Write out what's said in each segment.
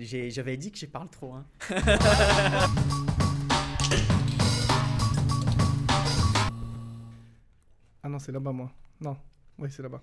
J'ai- J'avais dit que je parle trop. Hein. Ah non, c'est là-bas, moi. Non, oui, c'est là-bas.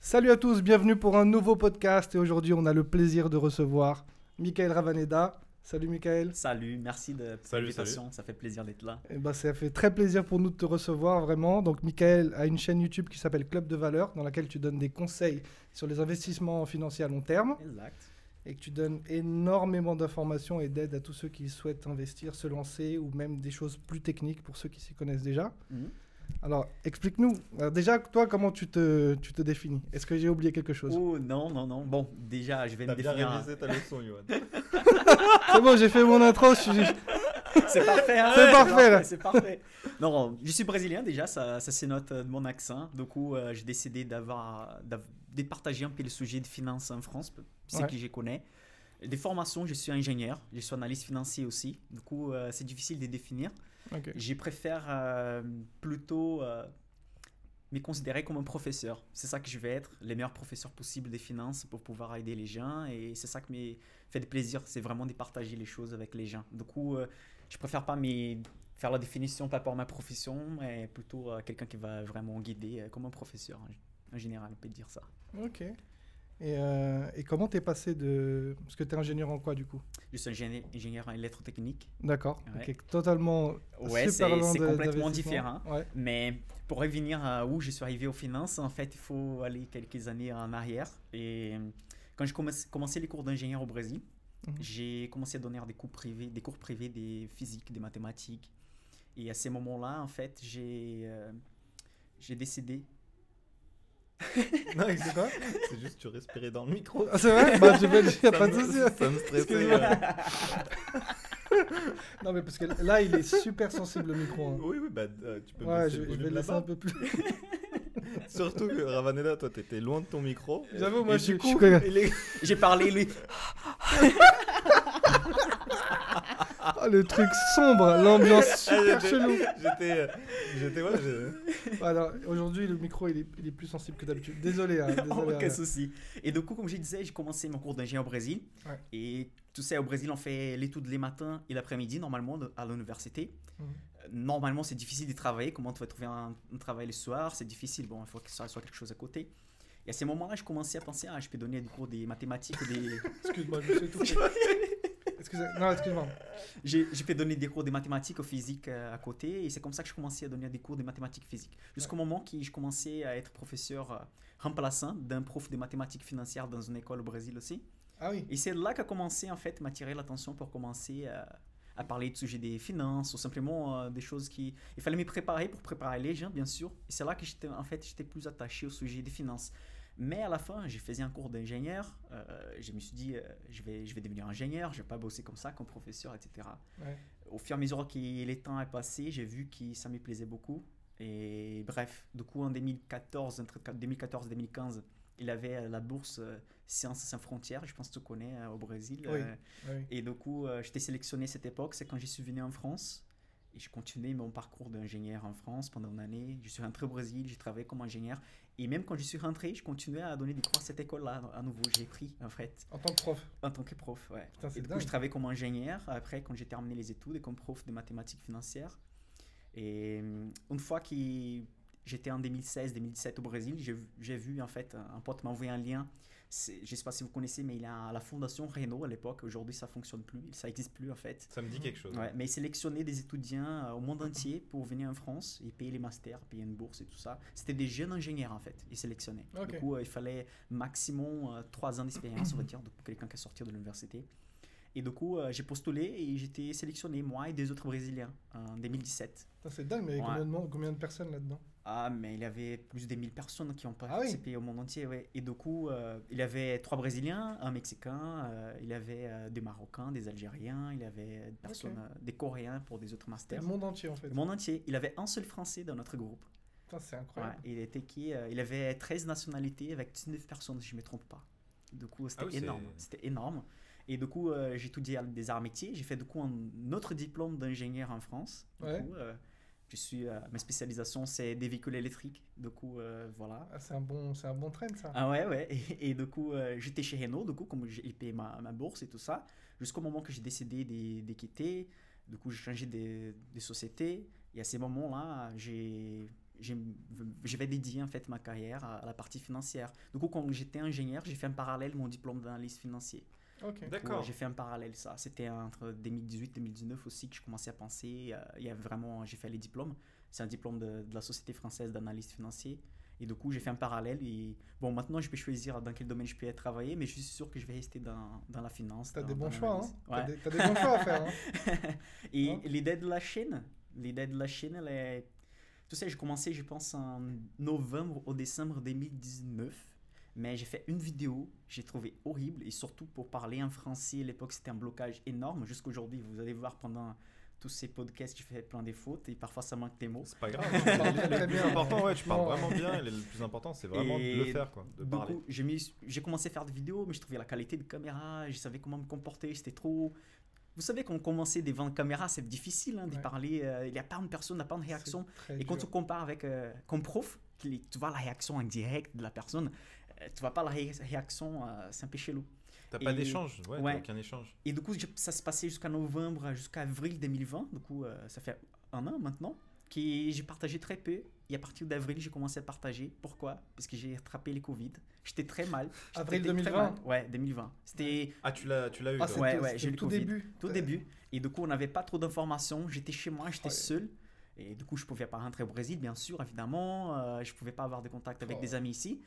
Salut à tous, bienvenue pour un nouveau podcast. Et aujourd'hui, on a le plaisir de recevoir Michael Ravaneda. Salut Michael. Salut, merci de l'invitation. Ça fait plaisir d'être là. Eh ben, ça fait très plaisir pour nous de te recevoir, vraiment. Donc, Michael a une chaîne YouTube qui s'appelle Club de Valeur, dans laquelle tu donnes des conseils sur les investissements financiers à long terme. Exact. Et que tu donnes énormément d'informations et d'aide à tous ceux qui souhaitent investir, se lancer, ou même des choses plus techniques pour ceux qui s'y connaissent déjà. Mhm. Alors, explique-nous. Alors, déjà, toi, comment tu te, tu te définis? Est-ce que j'ai oublié quelque chose? Oh non, non, non. Bon, déjà, je vais me T'as bien définir. révisé ta leçon, Johan. C'est bon, j'ai fait mon intro. je suis- C'est parfait, hein C'est parfait. C'est parfait. Non, je suis brésilien déjà, ça, ça se note euh, de mon accent. Du coup, euh, j'ai décidé d'avoir, d'av- de partager un peu le sujet de finance en France, c'est Ouais. que je connais. Des formations, je suis ingénieur, je suis analyste financier aussi. Du coup, euh, c'est difficile de définir. Ok. Je préfère euh, plutôt euh, me considérer comme un professeur. C'est ça que je vais être, le meilleur professeur possible des finances pour pouvoir aider les gens. Et c'est ça qui me fait de plaisir, c'est vraiment de partager les choses avec les gens. Du coup, je préfère pas me faire la définition par rapport à ma profession, mais plutôt euh, quelqu'un qui va vraiment guider euh, comme un professeur. En, en général, on peut dire ça. Ok. Et, euh, et comment t'es passé de... Parce que t'es ingénieur en quoi, du coup? Je suis ingénieur, ingénieur en électrotechnique. D'accord. Ouais. Ok, Totalement... Ouais, c'est complètement différent. Ouais. Mais pour revenir à où je suis arrivé aux finances, en fait, il faut aller quelques années en arrière. Et euh, quand j'ai commencé, les cours d'ingénieur au Brésil, Mhm. j'ai commencé à donner des cours privés, des cours privés de physique, des mathématiques. Et à ces moments-là, en fait, j'ai euh, j'ai décidé. Non, c'est quoi C'est juste tu respirais dans le micro. Ah, c'est vrai? Bah, je vais le dire, pas de me- souci. Ça me stressait. Euh. Non, mais parce que là, il est super sensible, le micro. hein. Oui, oui, bah euh, tu peux Ouais, je, le je vais laisser un peu plus. Surtout que Ravaneda, toi, t'étais loin de ton micro. J'avoue, moi, Et je du suis- coup, J'ai parlé, lui. Ah, le truc sombre, l'ambiance super Ah, chelou. J'étais, euh, j'étais, ouais, je- Alors, aujourd'hui, le micro, il est, il est plus sensible que d'habitude. Désolé, hein, désolé. Aucun hein. souci. Et du coup, comme je disais, j'ai commencé mon cours d'ingénieur au Brésil. Ouais. Et tu sais, au Brésil, on fait l'étude les matins et l'après-midi, normalement, à l'université. Mhm. Euh, Normalement, c'est difficile de travailler. Comment tu vas trouver un, un travail le soir? C'est difficile. Bon, il faut que ça soit quelque chose à côté. Et à ces moments-là, je commençais à penser, ah, je peux donner des cours des mathématiques des... Excuse-moi, je suis étouffé. Excusez- Non, excuse-moi. J'ai pu donner des cours de mathématiques ou physique euh, à côté et c'est comme ça que je commençais à donner des cours de mathématiques physiques. Jusqu'au moment que je commençais à être professeur euh, remplaçant d'un prof de mathématiques financières dans une école au Brésil aussi. Ah oui. Et c'est là qu'a commencé en fait m'attirer l'attention pour commencer à, à parler de sujets des finances ou simplement euh, des choses qui... Il fallait me préparer pour préparer les gens bien sûr. Et c'est là que j'étais en fait j'étais plus attaché au sujet des finances. Mais à la fin, j'ai fait un cours d'ingénieur. euh, je me suis dit, euh, je, vais, je vais devenir ingénieur, je vais pas bosser comme ça, comme professeur, etc. Ouais. Au fur et à mesure que le temps est passé, j'ai vu que ça me plaisait beaucoup. Et bref, du coup, en 2014, entre 2014 et 2015, il avait la bourse euh, Sciences sans frontières, je pense que tu connais, euh, au Brésil. Oui. euh, oui. et du coup, j'étais sélectionné à cette époque, c'est quand je suis venu en France. Et j'ai continué mon parcours d'ingénieur en France pendant une année. Je suis rentré au Brésil, j'ai travaillé comme ingénieur. Et même quand je suis rentré, je continuais à donner des cours à cette école-là, à nouveau. J'ai pris, en fait, En tant que prof. en tant que prof. Ouais. Putain, Et du coup, je travaillais comme ingénieur après, quand j'ai terminé les études, et comme prof de mathématiques financières. Et euh, une fois que j'étais en 2016-2017 au Brésil, j'ai vu- j'ai vu, en fait, un pote m'a envoyé un lien. Je ne sais pas si vous connaissez, mais il a la fondation Renault à l'époque. Aujourd'hui, ça fonctionne plus. Ça n'existe plus, en fait. Ça me dit quelque chose. Ouais, mais il sélectionnait des étudiants euh, au monde entier pour venir en France et payer les masters, payer une bourse et tout ça. C'était des jeunes ingénieurs en fait, ils sélectionnaient. Ok. Du coup, euh, il fallait maximum 3 ans d'expérience, on va dire, pour quelqu'un qui est sorti de l'université. Et du coup, euh, j'ai postulé et j'étais sélectionné, moi et des autres Brésiliens, en 2017. Putain, C'est dingue, mais il y a Ouais. combien de, combien de personnes là-dedans? Ah, mais il y avait plus de 1000 personnes qui ont Ah oui. participé au monde entier. Ouais. Et du coup, euh, il y avait trois Brésiliens, un Mexicain, euh, il y avait euh, des Marocains, des Algériens, il y avait des personnes, euh, des Coréens pour des autres masters. le monde entier, en fait. Le monde entier. Il avait un seul Français dans notre groupe. C'est Ouais, incroyable. il, était qui, euh, il avait 13 nationalités avec 19 personnes, si je ne me trompe pas. Du coup, c'était Ah oui, énorme. C'était énorme. Et du coup, euh, j'ai étudié des arts métiers. J'ai fait du coup un autre diplôme d'ingénieur en France. Du Ouais. coup, euh, Je suis, euh, ma spécialisation, c'est des véhicules électriques. Du coup, euh, voilà. Ah, c'est un bon, c'est un bon trend ça. Ah ouais, ouais. Et, et du coup, euh, j'étais chez Renault, du coup, comme j'ai payé ma, ma bourse et tout ça, jusqu'au moment que j'ai décidé de, de quitter. Du coup, j'ai changé de, de société. Et à ces moments-là, j'ai je vais dédier en fait ma carrière à, à la partie financière. Du coup, quand j'étais ingénieur, j'ai fait un parallèle mon diplôme d'analyste financier. D'accord. J'ai fait un parallèle ça. C'était entre 2018 et 2019 aussi que je commençais à penser. euh, Il y a vraiment, j'ai fait les diplômes. C'est un diplôme de, de la Société française d'analyste financier. Et du coup, j'ai fait un parallèle. Et bon, maintenant, je peux choisir dans quel domaine je peux travailler, mais je suis sûr que je vais rester dans, dans la finance. T'as des bons choix, hein. l'analyse. T'as Ouais. des, des bons choix à faire. hein. Et l'idée de la chaîne, l'idée de la chaîne, elle est. Tu sais, j'ai commencé, je pense, en novembre ou décembre 2019. Mais j'ai fait une vidéo, j'ai trouvé horrible. Et surtout pour parler en français, à l'époque, c'était un blocage énorme. Jusqu'aujourd'hui, vous allez voir pendant tous ces podcasts, j'ai fait plein des fautes. Et parfois, ça manque des mots. C'est pas grave. Tu parles Le très plus bien. important, ouais, tu parles vraiment bien. et Le plus important, c'est vraiment de le faire, quoi. De Du parler. coup, j'ai commencé à faire des vidéos, mais je trouvais la qualité de caméra, je savais comment me comporter, c'était trop. Vous savez, quand on commençait devant une caméra, c'est difficile hein, d'y Ouais. parler. euh, il n'y a pas une personne, il n'y a pas une réaction. Et quand dur. tu compares avec euh, comme prof, tu vois la réaction en direct de la personne, tu vois pas la ré- réaction, euh, c'est un peu chelou. T'as pas d'échange, ouais, ouais. aucun échange. Et du coup, ça se passait jusqu'à novembre, jusqu'à avril 2020. Du coup, euh, ça fait un an maintenant. que j'ai partagé très peu. Et à partir d'avril, j'ai commencé à partager. Pourquoi? Parce que j'ai attrapé les Covid. J'étais très mal. Avril très 2020? mal. Ouais, 2020. C'était Ah, tu l'as, tu l'as eu. Ah, Ouais, ouais, j'ai eu le le tout Covid. début. tout Euh, début. Et du coup, on n'avait pas trop d'informations. J'étais chez moi, j'étais Ouais. seul. Et du coup, je pouvais pas rentrer au Brésil, bien sûr, évidemment. Euh, je pouvais pas avoir de contact avec Oh. des amis ici.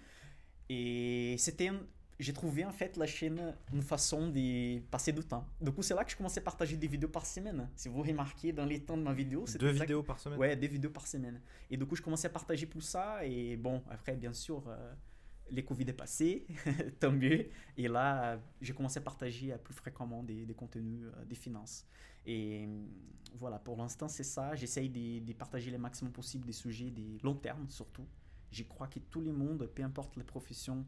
Et c'était. un- J'ai trouvé en fait la chaîne une façon de passer du temps. Du coup, c'est là que je commençais à partager des vidéos par semaine. Si vous remarquez dans les temps de ma vidéo, c'est Deux vidéos par semaine. Ouais, des vidéos par semaine. Et du coup, je commençais à partager plus ça. Et bon, après, bien sûr, euh, les Covid est passé, tant mieux. Et là, j'ai commencé à partager plus fréquemment des, des contenus euh, des finances. Et voilà, pour l'instant, c'est ça. J'essaye de, de partager le maximum possible des sujets des long terme, surtout. Je crois que tout le monde, peu importe la profession,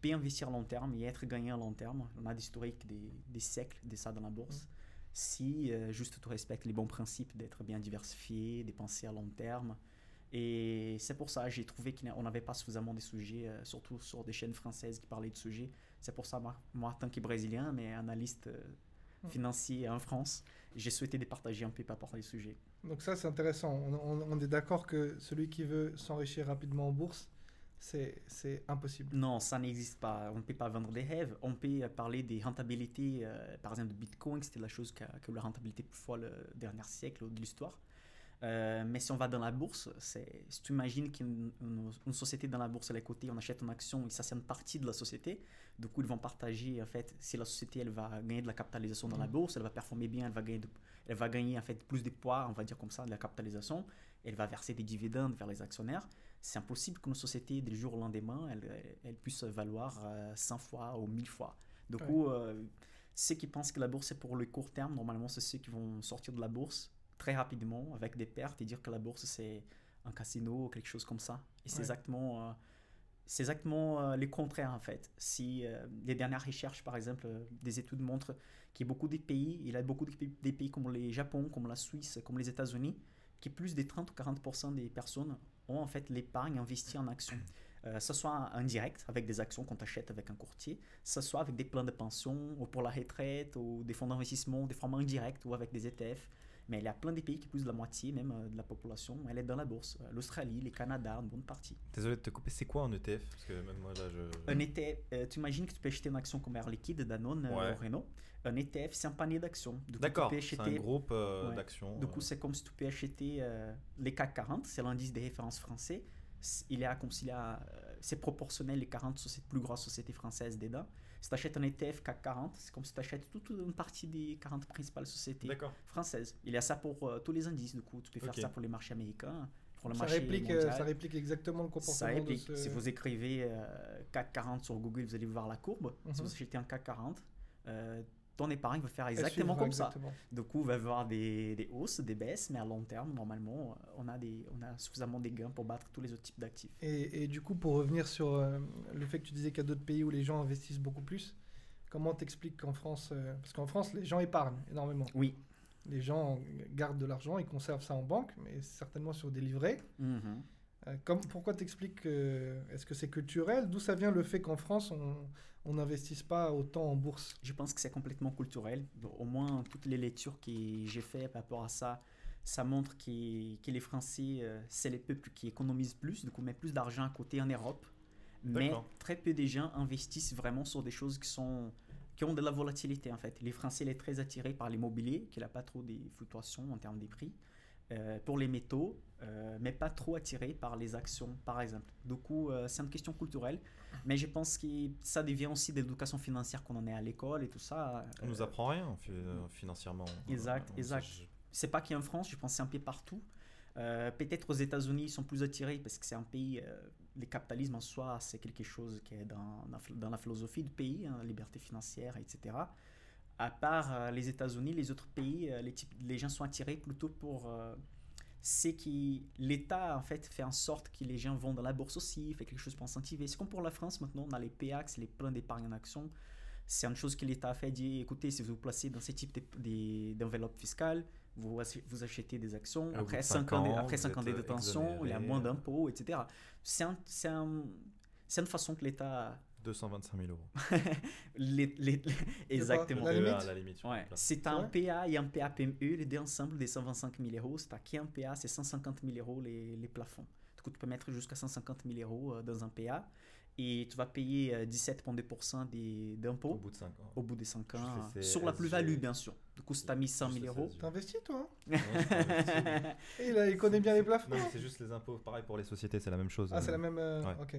peut investir à long terme et être gagnant à long terme. On a des historiques des, des siècles de ça dans la bourse. Si euh, juste tu respectes les bons principes d'être bien diversifié, de penser à long terme. Et c'est pour ça j'ai trouvé qu'on n'avait pas suffisamment de sujets, euh, surtout sur des chaînes françaises qui parlaient de sujets. C'est pour ça, moi, tant que Brésilien, mais analyste euh, Mm. financier en France, j'ai souhaité de partager un peu par rapport à les sujets. Donc ça, c'est intéressant. On, on- on est d'accord que celui qui veut s'enrichir rapidement en bourse, c'est impossible. Non, ça n'existe pas. On ne peut pas vendre des rêves. On peut euh, parler des rentabilités, euh, par exemple de Bitcoin, c'était la chose qui a, qui a eu la rentabilité plus folle le dernier siècle de l'histoire. Euh, mais si on va dans la bourse, c'est, si tu imagines qu'une une- une société dans la bourse, elle est cotée, on achète une action et ça c'est une partie de la société. Du coup, ils vont partager, en fait, si la société elle va gagner de la capitalisation dans la Mhm. bourse, elle va performer bien, elle va gagner, de- elle va gagner en fait plus de poids, on va dire comme ça, de la capitalisation. Elle va verser des dividendes vers les actionnaires. C'est impossible qu'une société, du jour au lendemain, elle, elle- puisse valoir euh, 100 fois ou 1000 fois. Du Ouais. coup, euh, ceux qui pensent que la bourse est pour le court terme, normalement, c'est ceux qui vont sortir de la bourse très rapidement avec des pertes et dire que la bourse c'est un casino ou quelque chose comme ça. Et c'est Ouais. exactement, euh, c'est exactement euh, le contraire en fait. Si euh, les dernières recherches, par exemple, euh, des études montrent qu'il y a beaucoup de pays, il y a beaucoup de pays, comme le Japon, comme la Suisse, comme les États-Unis, qui plus de 30 ou 40% des personnes ont en fait l'épargne investie en actions. Euh, ce soit en direct avec des actions qu'on achète avec un courtier, ce soit avec des plans de pension ou pour la retraite ou des fonds d'investissement, des formats indirects ou avec des ETF. Mais il y a plein de pays qui plus de la moitié même euh, de la population, elle est dans la bourse. Euh, L'Australie, le Canada, une bonne partie. Désolé de te couper, c'est quoi un ETF Parce que même moi là, je. Un ETF, euh, tu imagines que tu peux acheter une action comme Air Liquide, Danone Ouais. ou Renault. Un ETF, c'est un panier d'actions. D'accord, peux c'est un acheter- groupe euh, Ouais. d'actions. Du coup, c'est comme si tu peux acheter euh, les CAC 40, c'est l'indice des références français. Il est, à, c'est proportionnel les 40 sociétés, plus grosses sociétés françaises dedans. Si tu achètes un ETF CAC 40, c'est comme si tu achètes toute une partie des 40 principales sociétés françaises. Il y a ça pour euh, tous les indices, du coup. Tu peux faire ça pour les marchés américains, pour le Ça marché réplique, euh, mondial. ça réplique exactement le Ça comportement réplique. de ce... Si vous écrivez euh, CAC 40 sur Google, vous allez voir la courbe. Si Mhm. vous achetez un CAC 40, euh, ton épargne va faire exactement comme ça. Du coup, il va y avoir des, des hausses, des baisses, mais à long terme, normalement, on a, des, on a suffisamment des gains pour battre tous les autres types d'actifs. Et, et du coup, pour revenir sur euh, le fait que tu disais qu'il y a d'autres pays où les gens investissent beaucoup plus, comment t'expliques qu'en France, euh, parce qu'en France, les gens épargnent énormément. Oui. Les gens gardent de l'argent, ils conservent ça en banque, mais certainement sur des livrets. Mhm. Euh, comme, pourquoi t'expliques que est-ce que c'est culturel? D'où ça vient le fait qu'en France on n'investisse pas autant en bourse? Je pense que c'est complètement culturel. Au moins, toutes les lectures que j'ai faites par rapport à ça, ça montre que, que les Français, euh, c'est les peuples qui économisent plus, du coup, mettent plus d'argent à côté en Europe. Mais très peu de gens investissent vraiment sur des choses qui, sont, qui ont de la volatilité, en fait. Les Français, ils sont très attirés par l'immobilier, qui n'a pas trop de fluctuations en termes des prix. Euh, pour les métaux, euh, mais pas trop attirés par les actions, par exemple. Du coup, euh, c'est une question culturelle, mais je pense que ça devient aussi de l'éducation financière qu'on en est à l'école et tout ça. On nous apprend rien fi- financièrement. Exact, exact. c'est pas qu'en France, je pense que c'est un peu partout. Euh, Peut-être aux États-Unis, ils sont plus attirés parce que c'est un pays, euh, le capitalisme en soi, c'est quelque chose qui est dans la philosophie du pays, hein, liberté financière, etc. À part euh, les États-Unis, les autres pays, euh, les, types- les gens sont attirés plutôt pour. euh, c'est qui l'État en fait fait en sorte que les gens vont dans la bourse aussi, fait quelque chose pour incentiver. C'est comme pour la France maintenant, on a les PAX, les plans d'épargne en action. C'est une chose que l'État a fait, dit écoutez, si vous vous placez dans ce type de- de- d'enveloppe fiscale, vous, ach- vous achetez des actions, après de 5 cinq ans, après vous cinq ans de détention, il y a moins d'impôts, etc. C'est un- c'est un- c'est une façon que l'État. 225 000 euros. les- les- exactement. La limite la limite. Ouais, c'est un PA et un PAPME, les deux ensemble des 125 000 euros. C'est qui un PA, c'est 150 000 euros les, les plafonds. Du coup, tu peux mettre jusqu'à 150 000 euros euh, dans un PA et tu vas payer euh, 17,2% des- Au d'impôts bout de 5 ans. au bout des 5 ans, euh, sur la plus-value, bien sûr. Du coup, si tu as mis 100 Juste 000 les euros. T'investis toi hein? Non. Et il, a- il connaît bien les plafonds Non, c'est juste les impôts. Pareil pour les sociétés, c'est la même chose. Ah, c'est Euh, la même. euh, Ouais. Ok.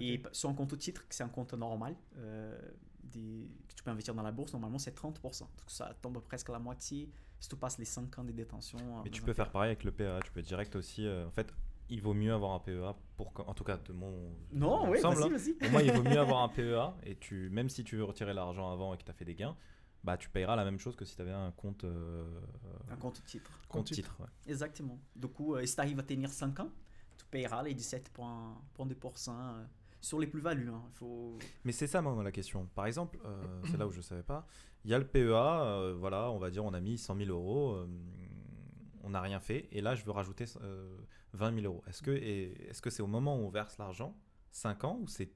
Et sur un compte au titre, c'est un compte normal, euh, des- que tu peux investir dans la bourse, normalement c'est 30%. Donc ça tombe presque à la moitié si tu passes les 5 ans de détention. euh, Mais tu peux PA. faire pareil avec le PEA. Tu peux direct aussi. euh, en fait, il vaut mieux avoir un PEA pour. En tout cas, de mon. Non, oui, vas-y, hein. vas-y. Pour moi, il vaut mieux avoir un PEA. Et tu, même si tu veux retirer l'argent avant et que tu as fait des gains, bah, tu payeras la même chose que si tu avais un compte, euh, Un compte au titre. compte titre. titre. ouais. Exactement. Du coup, euh, si tu arrives à tenir 5 ans, tu payeras les 17,2% euh, sur les plus-values. hein. Il faut... Mais c'est ça, moi, la question. Par exemple, euh, c'est là où je ne savais pas. Il y a le PEA, euh, voilà, on va dire, on a mis 100 000 euros, euh, on n'a rien fait, et là, je veux rajouter euh, 20 000 euros. Est-ce que que c'est au moment où on verse l'argent, 5 ans, ou c'est.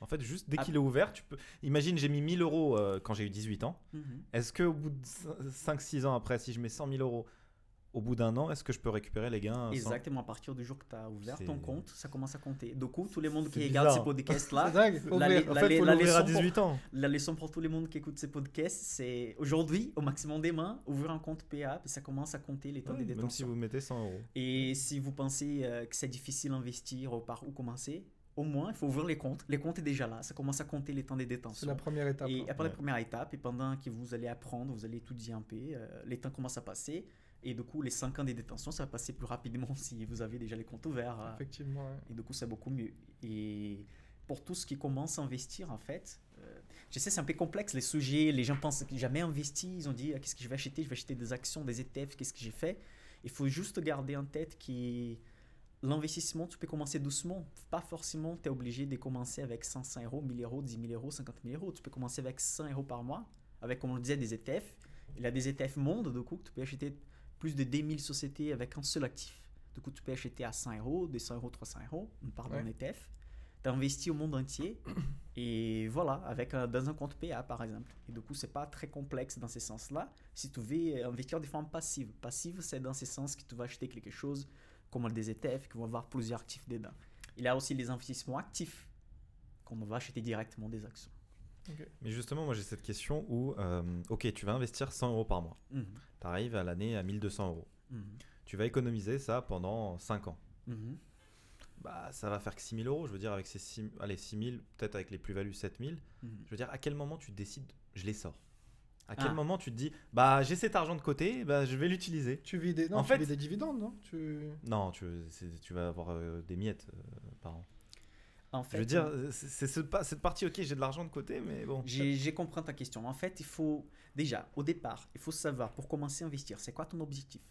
En fait, juste dès Ah. qu'il est ouvert, tu peux. Imagine, j'ai mis 1000 euros euh, quand j'ai eu 18 ans. Mhm. Est-ce qu'au bout de 5-6 ans après, si je mets 100 000 euros, au bout d'un an, est-ce que je peux récupérer les gains sans- Exactement, à partir du jour que tu as ouvert ton C'est- compte, ça commence à compter. Du coup, tout le monde qui C'est regarde ces bizarre. podcasts-là, C'est la- la- la à leçon pour- 18 ans. La leçon pour tout le monde qui écoute ces podcasts, c'est aujourd'hui, au maximum demain, ouvrir un compte PA, puis ça commence à compter les temps Ouais, de même si détention. vous mettez 100 euros. Et si vous pensez euh, que c'est difficile d'investir ou par où commencer, au moins, il faut ouvrir les comptes. Les comptes est déjà là, ça commence à compter les temps de C'est détention. la première étape. Et hein. après Ouais. la première étape, et pendant que vous allez apprendre, vous allez étudier un peu, euh, les temps commencent à passer. Et du coup, les 5 ans de détention, ça va passer plus rapidement si vous avez déjà les comptes ouverts. euh, Effectivement. ouais. et du coup, c'est beaucoup mieux. Et pour tous ceux qui commencent à investir, en fait, euh, je sais, c'est un peu complexe les sujets. Les gens pensent qu'ils jamais investi. Ils ont dit, Ah, qu'est-ce que je vais acheter? Je vais acheter des actions, des ETF, qu'est-ce que j'ai fait? Il faut juste garder en tête que l'investissement, tu peux commencer doucement. Pas forcément, tu es obligé de commencer avec 500 euros, 1000 euros, 10 000 euros, 50 000 euros. Tu peux commencer avec 100 euros par mois, avec, comme on le disait, des ETF. Il y a des ETF monde, du coup, tu peux acheter plus de 10 000 sociétés avec un seul actif. Du coup, tu peux acheter à 100 euros, 200 euros, 300 euros, on parle d'un Ouais. ETF. Tu investis au monde entier et voilà, avec un- dans un compte PA par exemple. Et du coup, c'est pas très complexe dans ce sens-là. Si tu veux investir de forme passive, passive, c'est dans ce sens que tu vas acheter quelque chose comme des ETF qui vont avoir plusieurs actifs dedans. Il y a aussi les investissements actifs qu'on va acheter directement des actions. Mais justement, moi j'ai cette question où, euh, ok, tu vas investir 100 euros par mois. Mhm. Tu arrives à l'année à 1200 euros. Mhm. Tu vas économiser ça pendant 5 ans. Mhm. Bah, ça va faire que 6000 euros. Je veux dire, avec ces 6, allez, 6000, peut-être avec les plus-values 7000. Mhm. Je veux dire, à quel moment tu décides, je les sors? À quel Ah. moment tu te dis, bah j'ai cet argent de côté, bah je vais l'utiliser? Tu vis des, non, En tu fait- vis des dividendes, non? Tu... Non, tu, tu vas avoir euh, des miettes euh, par an. En fait, je veux dire, euh, c'est ce cette partie, ok, j'ai de l'argent de côté, mais bon. J'ai compris ta question. En fait, il faut déjà, au départ, il faut savoir pour commencer à investir, c'est quoi ton objectif?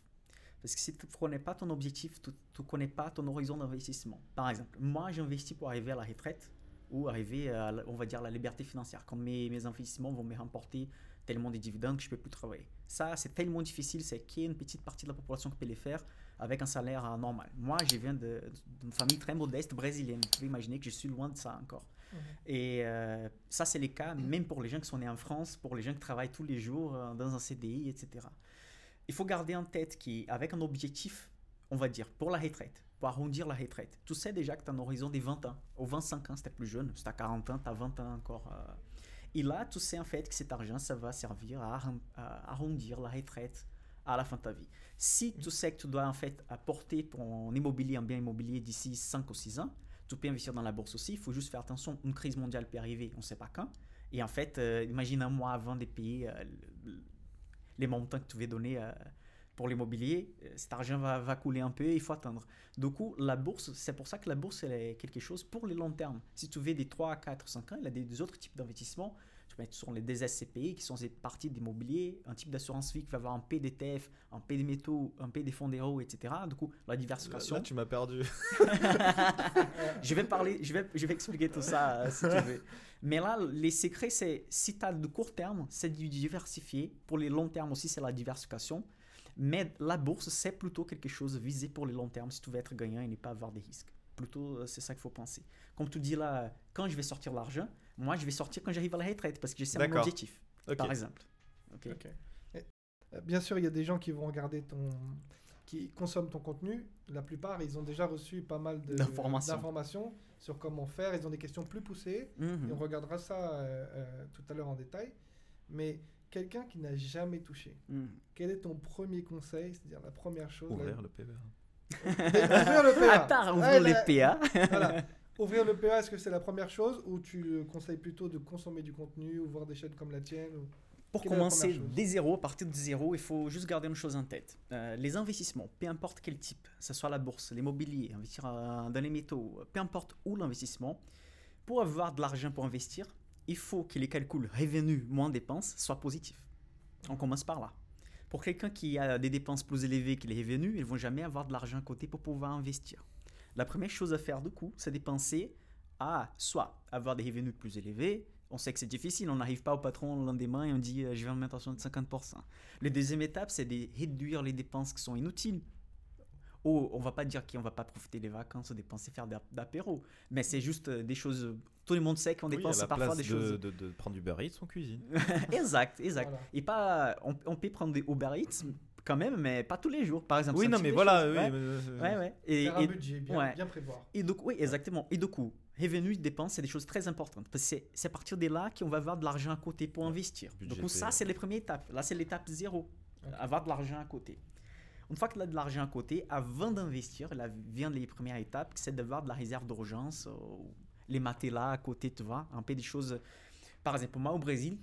Parce que si tu ne connais pas ton objectif, tu ne connais pas ton horizon d'investissement. Par exemple, moi, j'investis pour arriver à la retraite ou arriver à, on va dire, la liberté financière. Quand mes, mes investissements vont me rapporter tellement de dividendes que je peux plus travailler. Ça, c'est tellement difficile, c'est qu'il y a une petite partie de la population qui peut les faire avec un salaire euh, normal. Moi, je viens d'une famille très modeste brésilienne. Vous pouvez imaginer que je suis loin de ça encore. Mhm. Et euh, ça, c'est le cas même pour les gens qui sont nés en France, pour les gens qui travaillent tous les jours euh, dans un CDI, etc. Il faut garder en tête qu'avec un objectif, on va dire, pour la retraite, pour arrondir la retraite, tu sais déjà que tu as un horizon des 20 ans. Ou 25 ans, si tu plus jeune. Si tu as 40 ans, tu as 20 ans encore. euh. Et là, tu sais en fait que cet argent, ça va servir à arrondir la retraite à la fin de ta vie. Si tu sais que tu dois en fait apporter ton immobilier, un bien immobilier d'ici 5 ou 6 ans, tu peux investir dans la bourse aussi. Il faut juste faire attention. Une crise mondiale peut arriver, on ne sait pas quand. Et en fait, euh, imagine un mois avant de payer euh, le- les montants que tu veux donner euh, pour l'immobilier, cet argent va, va couler un peu et il faut attendre. Du coup, la bourse, c'est pour ça que la bourse, elle est quelque chose pour les long terme. Si tu veux des 3, 4, 5 ans, il y a des, des autres types d'investissements. Mettre sur les DSCPI qui sont ces parties d'immobilier, un type d'assurance vie qui va avoir un P d'ETF, un P des métaux, un P des fonds d'euros, etc. Du coup, la diversification. Là, tu m'as perdu. je vais parler, je vais, je vais expliquer tout ça euh, si tu veux. Mais là, les secrets, c'est si tu as de court terme, c'est de diversifier. Pour les long termes aussi, c'est la diversification. Mais la bourse, c'est plutôt quelque chose visé pour les long termes si tu veux être gagnant et ne pas avoir des risques. Plutôt, euh, c'est ça qu'il faut penser. Comme tu dis là, quand je vais sortir l'argent, moi, je vais sortir quand j'arrive à la retraite parce que c'est mon D'accord. objectif, par exemple. Et, euh, bien sûr, il y a des gens qui vont regarder ton. qui consomment ton contenu. La plupart, ils ont déjà reçu pas mal D'informations. sur comment faire. Ils ont des questions plus poussées. Mhm. Et on regardera ça euh, euh, tout à l'heure en détail. Mais quelqu'un qui n'a jamais touché, Mhm. quel est ton premier conseil? C'est-à-dire la première chose. Ouvrir le PEA. Ouvrir le PA. Attends, ouvrir Ah, les PA. Voilà. Ouvrir le PA, est-ce que c'est la première chose ou tu conseilles plutôt de consommer du contenu ou voir des chaînes comme la tienne ou- Pour Quelle commencer des zéros, à partir de zéro, il faut juste garder une chose en tête. Euh, les investissements, peu importe quel type, que ce soit la bourse, l'immobilier, investir euh, dans les métaux, peu importe où l'investissement, pour avoir de l'argent pour investir, il faut que les calculs revenus moins dépenses soient positifs. On commence par là. Pour quelqu'un qui a des dépenses plus élevées que les revenus, ils ne vont jamais avoir de l'argent à côté pour pouvoir investir. La première chose à faire du coup, c'est de penser à soit avoir des revenus plus élevés. On sait que c'est difficile, on n'arrive pas au patron le lendemain et on dit euh, je vais en augmentation de 50%. La deuxième étape, c'est de réduire les dépenses qui sont inutiles. Ou on va pas dire qu'on va pas profiter des vacances ou dépenser faire d'ap- d'apéro, mais c'est juste euh, des choses. Tout le monde sait qu'on Oui, à dépense la parfois place des de, choses. de, de prendre du Uber Eats, on cuisine. exact, exact. Voilà. Et pas, on, on peut prendre des Uber Eats quand même, mais pas tous les jours. Par exemple. Oui, non, mais voilà. choses. oui, Ouais, mais, euh, ouais, ouais. Et, Faire un et- budget, bien, ouais. bien prévoir. et donc, oui, exactement. Et du coup, revenus, dépenses, c'est des choses très importantes. Parce que c'est- c'est à partir de là qu'on va avoir de l'argent à côté pour investir. Budgéter. ça, c'est les premières étapes. Là, c'est l'étape zéro. Avoir de l'argent à côté. Une fois que tu as de l'argent à côté, avant d'investir, là viennent les premières étapes, c'est d'avoir de la réserve d'urgence, euh, les matelas à côté, tu vois, un peu des choses. Par exemple, moi au Brésil,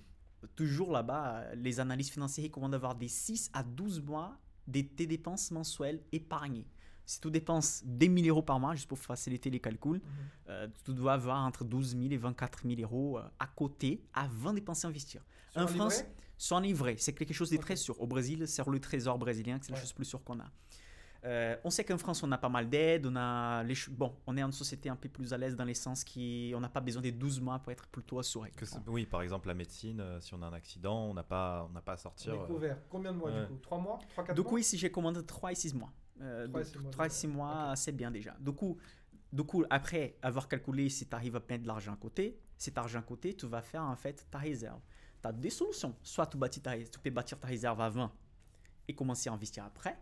toujours là-bas, les analystes financiers recommandent d'avoir des 6 à 12 mois de tes dépenses mensuelles épargnées. Si tu dépenses des 1000 euros par mois, juste pour faciliter les calculs, Mhm. euh, tu dois avoir entre 12 000 et 24 000 euros euh, à côté avant de penser investir. Sur En France, en livret, c'est quelque chose de très sûr. Au Brésil, c'est le trésor brésilien c'est la chose plus sûre qu'on a. Euh, on sait qu'en France, on a pas mal d'aides. On a les bon, on est une société un peu plus à l'aise dans les sens qui, on n'a pas besoin des 12 mois pour être plutôt assuré. que c'est- Bon. oui, par exemple, la médecine, euh, si on a un accident, on n'a pas, on n'a pas à On sortir. est euh, couvert. Combien de mois ouais. du coup? 3 mois? 3 4 Du mois? coup, ici, j'ai commandé 3 et 6 mois. Euh, Trois et donc, six mois, trois et je 6 vois. mois, c'est bien déjà. Du coup, du coup, après avoir calculé si tu arrives à mettre de l'argent à côté, cet argent à côté, tu vas faire en fait ta réserve. Tu as des solutions. Soit tu, bâtis ta tu peux bâtir ta réserve avant et commencer à investir après.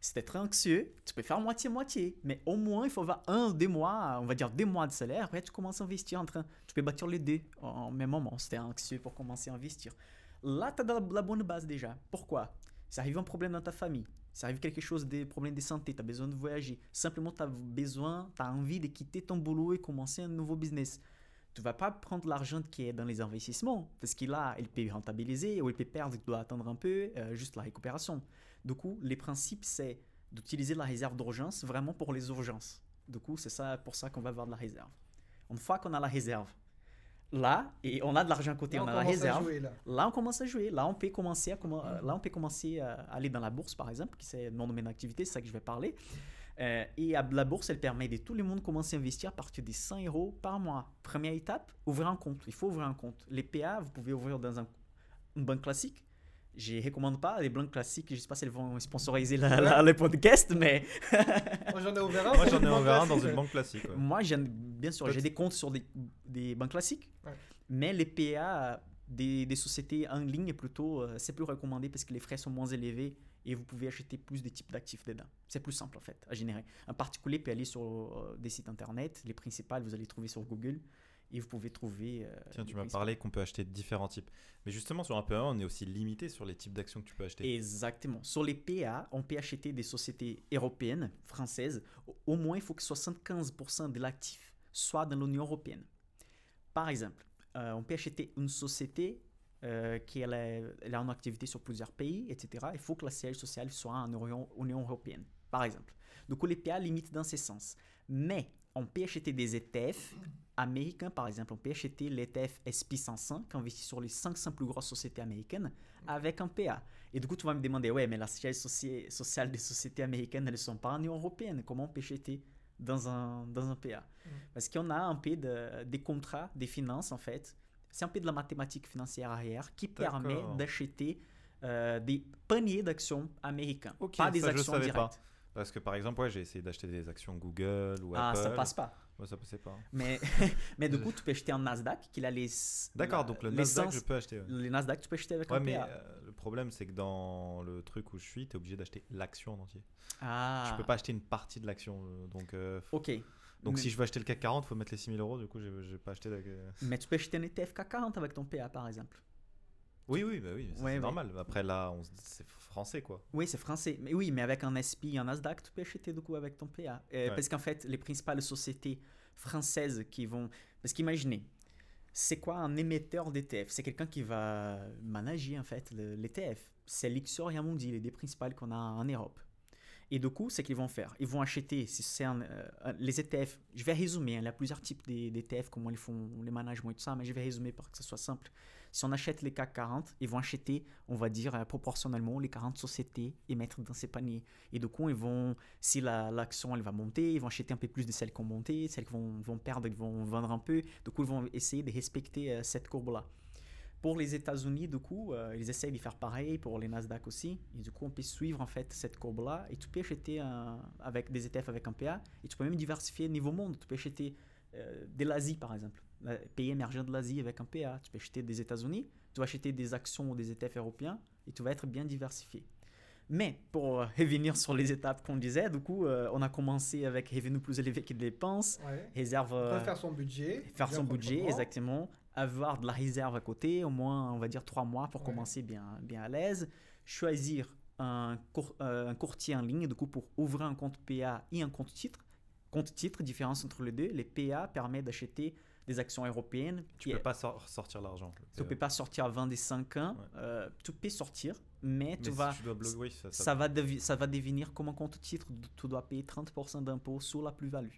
Si tu es très anxieux, tu peux faire moitié-moitié. Mais au moins, il faut avoir un, deux mois, on va dire deux mois de salaire. Après, tu commences à investir en train. Tu peux bâtir les deux en même moment si tu es anxieux pour commencer à investir. Là, tu as la, bonne base déjà. Pourquoi? Ça arrive un problème dans ta famille. Ça arrive quelque chose, des problèmes de santé, tu as besoin de voyager. Simplement, tu as besoin, tu as envie de quitter ton boulot et commencer un nouveau business. Tu vas pas prendre l'argent qui est dans les investissements, parce qu'il là, il peut rentabiliser ou il peut perdre, tu dois attendre un peu, euh, juste la récupération. Du coup, les principes, c'est d'utiliser la réserve d'urgence vraiment pour les urgences. Du coup, c'est ça pour ça qu'on va avoir de la réserve. Une fois qu'on a la réserve, là, et on a de l'argent à côté, Là, on, a la réserve, jouer, là. Là, on commence à jouer. Là, on peut commencer à, euh, là, on peut commencer à aller dans la bourse, par exemple, qui c'est mon domaine d'activité, c'est ça que je vais parler. Euh, et à la bourse, elle permet de tout le monde commencer à investir à partir de 100 euros par mois. Première étape, ouvrir un compte. Il faut ouvrir un compte. Les PA, vous pouvez ouvrir dans un, une banque classique. Je ne recommande pas les banques classiques. Je ne sais pas si elles vont sponsoriser la, la- le podcast, mais Moi j'en ai ouvert un. Moi, j'en ai ouvert un dans une banque classique. ouais. moi, j'ai, bien sûr, j'ai des comptes sur des, des banques classiques. Ouais. Mais les PA des, des sociétés en ligne, plutôt, euh, c'est plus recommandé parce que les frais sont moins élevés et vous pouvez acheter plus de types d'actifs dedans. C'est plus simple en fait à générer. Un particulier peut aller sur euh, des sites internet, les principales vous allez trouver sur Google et vous pouvez trouver. euh, Tiens, tu m'as parlé qu'on peut acheter différents types. Mais justement, sur un PE, on est aussi limité sur les types d'actions que tu peux acheter. Exactement. Sur les PA, on peut acheter des sociétés européennes, françaises. Au- moins, il faut que 75% de l'actif soit dans l'Union européenne. Par exemple, euh, on peut acheter une société euh, qui elle elle a une activité sur plusieurs pays, etc. Il faut que le siège social soit en Union, Union européenne, par exemple. Donc, les PA limitent dans ce sens. Mais on peut acheter des ETF américains, par exemple. On peut acheter l'ETF SP500 qui investit sur les 500 plus grosses sociétés américaines avec un PA. Et du coup, tu vas me demander, ouais, mais la siège soci- sociale des sociétés américaines, elles ne sont pas en Union européenne. Comment on peut acheter dans un, dans un PA Parce qu'on a un peu de, des contrats, des finances, en fait. C'est un peu de la mathématique financière arrière qui permet d'acheter euh, des paniers d'actions américains, pas des ça, actions directes. pas. Parce que par exemple, ouais, j'ai essayé d'acheter des actions Google ou Ah, Apple. ça passe pas. Ouais, ça passait pas. Mais, mais du coup, tu peux acheter un Nasdaq, qu'il a les. D'accord, donc le Nasdaq, je peux acheter. ouais. Les Nasdaq, tu peux acheter avec Ouais, un mais PA. euh, le problème, c'est que dans le truc où je suis, tu es obligé d'acheter l'action en entier. ah, Je peux pas acheter une partie de l'action. euh, Donc, euh, Ok. donc Mais- si je veux acheter le CAC 40, il faut mettre les 6000 euros. Du coup, je vais pas acheter. de- Mais tu peux acheter un ETF CAC 40 avec ton PA, par exemple. Oui, oui, bah oui, Ouais, c'est normal. Après, là, on se dit- c'est français, quoi. Oui, c'est français. Mais oui, mais avec un SP, un Nasdaq, tu peux acheter du coup avec ton PA. Euh, Ouais. Parce qu'en fait, les principales sociétés françaises qui vont. Parce qu'imaginez, c'est quoi un émetteur d'ETF C'est quelqu'un qui va manager en fait le- l'ETF. C'est l'Ixor et Amundi, les deux principales qu'on a en Europe. Et du coup, c'est qu'ils vont faire. Ils vont acheter, euh, les ETF, je vais résumer, hein, il y a plusieurs types d'E- d'ETF, comment ils font les managements et tout ça, mais je vais résumer pour que ce soit simple. Si on achète les CAC 40, ils vont acheter, on va dire, euh, proportionnellement les 40 sociétés et mettre dans ces paniers. Et du coup, ils vont, si la- l'action va monter, ils vont acheter un peu plus de celles qui ont monté, celles qui vont, vont perdre, ils vont vendre un peu. Du coup, ils vont essayer de respecter euh, cette courbe-là. Pour les États-Unis, du coup, euh, ils essayent de faire pareil pour les Nasdaq aussi. Et du coup, on peut suivre en fait cette courbe-là. Et tu peux acheter un- avec des ETF avec un PA. Et tu peux même diversifier niveau monde. Tu peux acheter euh, de l'Asie, par exemple. Un pays émergent de l'Asie avec un PA. Tu peux acheter des États-Unis. Tu vas acheter des actions ou des ETF européens. Et tu vas être bien diversifié. Mais pour euh, revenir sur les étapes qu'on disait, du coup, euh, on a commencé avec revenus plus élevés que dépenses, Ouais. réserve. euh, Faire son budget. faire son budget, exactement. Avoir de la réserve à côté, au moins, on va dire trois mois pour Ouais. commencer bien, bien à l'aise. Choisir un, cour- euh, un courtier en ligne, du coup, pour ouvrir un compte PA et un compte titre. Compte titre, différence entre les deux. Les PA permettent d'acheter des actions européennes. Tu qui- peux pas sor- sortir l'argent. tu peux pas sortir avant des 5 ans. Ouais. Euh, tu peux sortir, mais, Mais tu si vas, tu dois bloquer, oui, ça, ça- ça, va ça va devenir comme un compte titre. Tu dois payer 30% d'impôt sur la plus-value.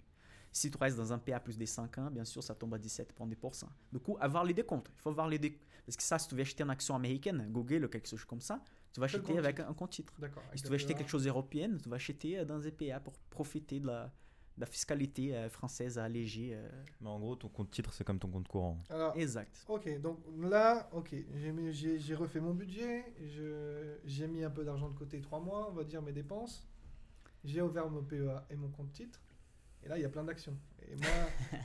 Si tu restes dans un PA plus de 5 ans, bien sûr, ça tombe à 17,2%. Du coup, avoir les deux comptes. Il faut avoir les deux. Parce que ça, si tu veux acheter une action américaine, Google ou quelque chose comme ça, tu vas acheter compte avec un compte titre. D'accord. Et avec si tu veux acheter PA. quelque chose européen, tu vas acheter euh, dans un PA pour profiter de la, de la fiscalité euh, française allégée. euh, Mais en gros, ton compte titre, c'est comme ton compte courant. Alors, exact. ok, donc là, ok, j'ai refait mon budget, je- j'ai mis un peu d'argent de côté trois mois, on va dire mes dépenses. J'ai ouvert mon PEA et mon compte titre. Et là, il y a plein d'actions. Et moi,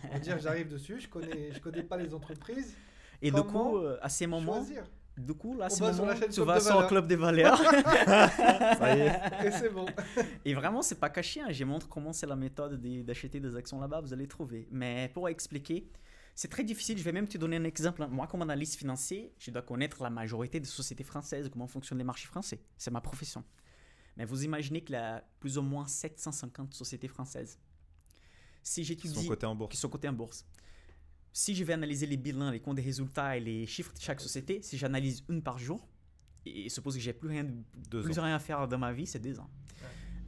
on va dire, j'arrive dessus, je connais, je connais pas les entreprises. Et du coup, euh, à ces moments, Choisir. du coup, là, moments, la chaîne tu vas sur le club des valeurs. Ça y est. Et c'est bon. Et vraiment, c'est pas caché. hein. Je montre comment c'est la méthode de- d'acheter des actions là-bas. Vous allez trouver. Mais pour expliquer, c'est très difficile. Je vais même te donner un exemple. Moi, comme analyste financier, je dois connaître la majorité des sociétés françaises, comment fonctionnent les marchés français. C'est ma profession. Mais vous imaginez qu'il y a plus ou moins 750 sociétés françaises. Si sont j'étudie cotés en qui sont cotées en bourse. Si je vais analyser les bilans, les comptes des résultats et les chiffres de chaque société, si j'analyse une par jour, et suppose que j'ai plus rien, de- Deux plus ans. rien à faire dans ma vie, c'est deux ans.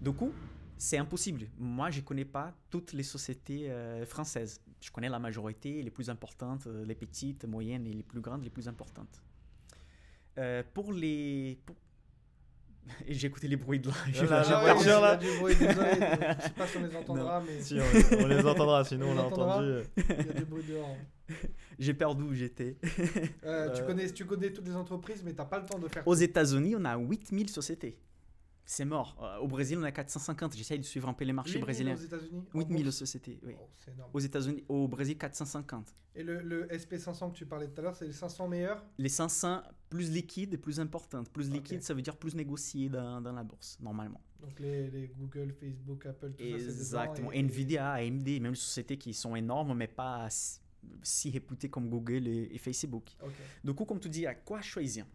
Du coup, c'est impossible. Moi, je connais pas toutes les sociétés euh, françaises. Je connais la majorité, les plus importantes, euh, les petites, moyennes et les plus grandes, les plus importantes. Euh, pour les, pour- Et j'ai écouté les bruits de là. Là, j'ai la Ah perdu. ouais, voiture, là. du bruit, désolé, je sais pas si on les entendra, mais Si, on, on les entendra, sinon On l'a entendu. il y a du bruit dehors. J'ai perdu où j'étais. Euh, tu, Euh. connais, tu connais toutes les entreprises, mais t'as pas le temps de faire. Aux États-Unis, on a 8000 sociétés. C'est mort. Euh, Au Brésil, on a 450. J'essaye de suivre un peu les marchés 8000 brésiliens. aux États-Unis en 8000 bourse. sociétés, oui. Oh, c'est énorme. Aux États-Unis, au Brésil, 450. Et le, le SP500 que tu parlais tout à l'heure, c'est les 500 meilleurs? Les 500 plus liquides et plus importantes. Plus Ok. liquide, ça veut dire plus négocié dans, dans la bourse, normalement. Donc les, les Google, Facebook, Apple, tout ça, c'est Exactement. et- Nvidia, AMD, même les sociétés qui sont énormes, mais pas si, réputées comme Google et, et Facebook. Ok. Du coup, comme tu dis, à quoi choisir?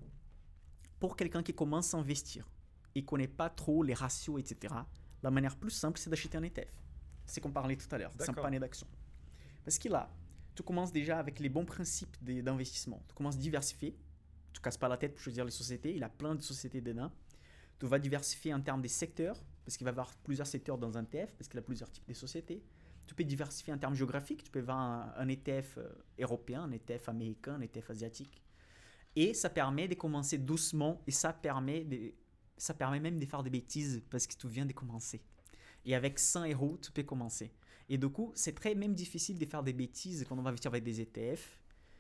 Pour quelqu'un qui commence à investir et connaît pas trop les ratios, etc., la manière plus simple, c'est d'acheter un ETF. C'est qu'on parlait tout à l'heure, c'est un panier d'actions. Parce que là, tu commences déjà avec les bons principes d'investissement. Tu commences à diversifier. Tu casses pas la tête pour choisir les sociétés. Il y a plein de sociétés dedans. Tu vas diversifier en termes des secteurs, parce qu'il va y avoir plusieurs secteurs dans un ETF, parce qu'il y a plusieurs types de sociétés. Tu peux diversifier en termes géographiques. Tu peux avoir un, un ETF euh, européen, un ETF américain, un ETF asiatique. Et ça permet de commencer doucement et ça permet, de, ça permet même de faire des bêtises parce que tu viens de commencer. Et avec 100 euros, tu peux commencer. Et du coup, c'est très même difficile de faire des bêtises quand on va investir avec des ETF.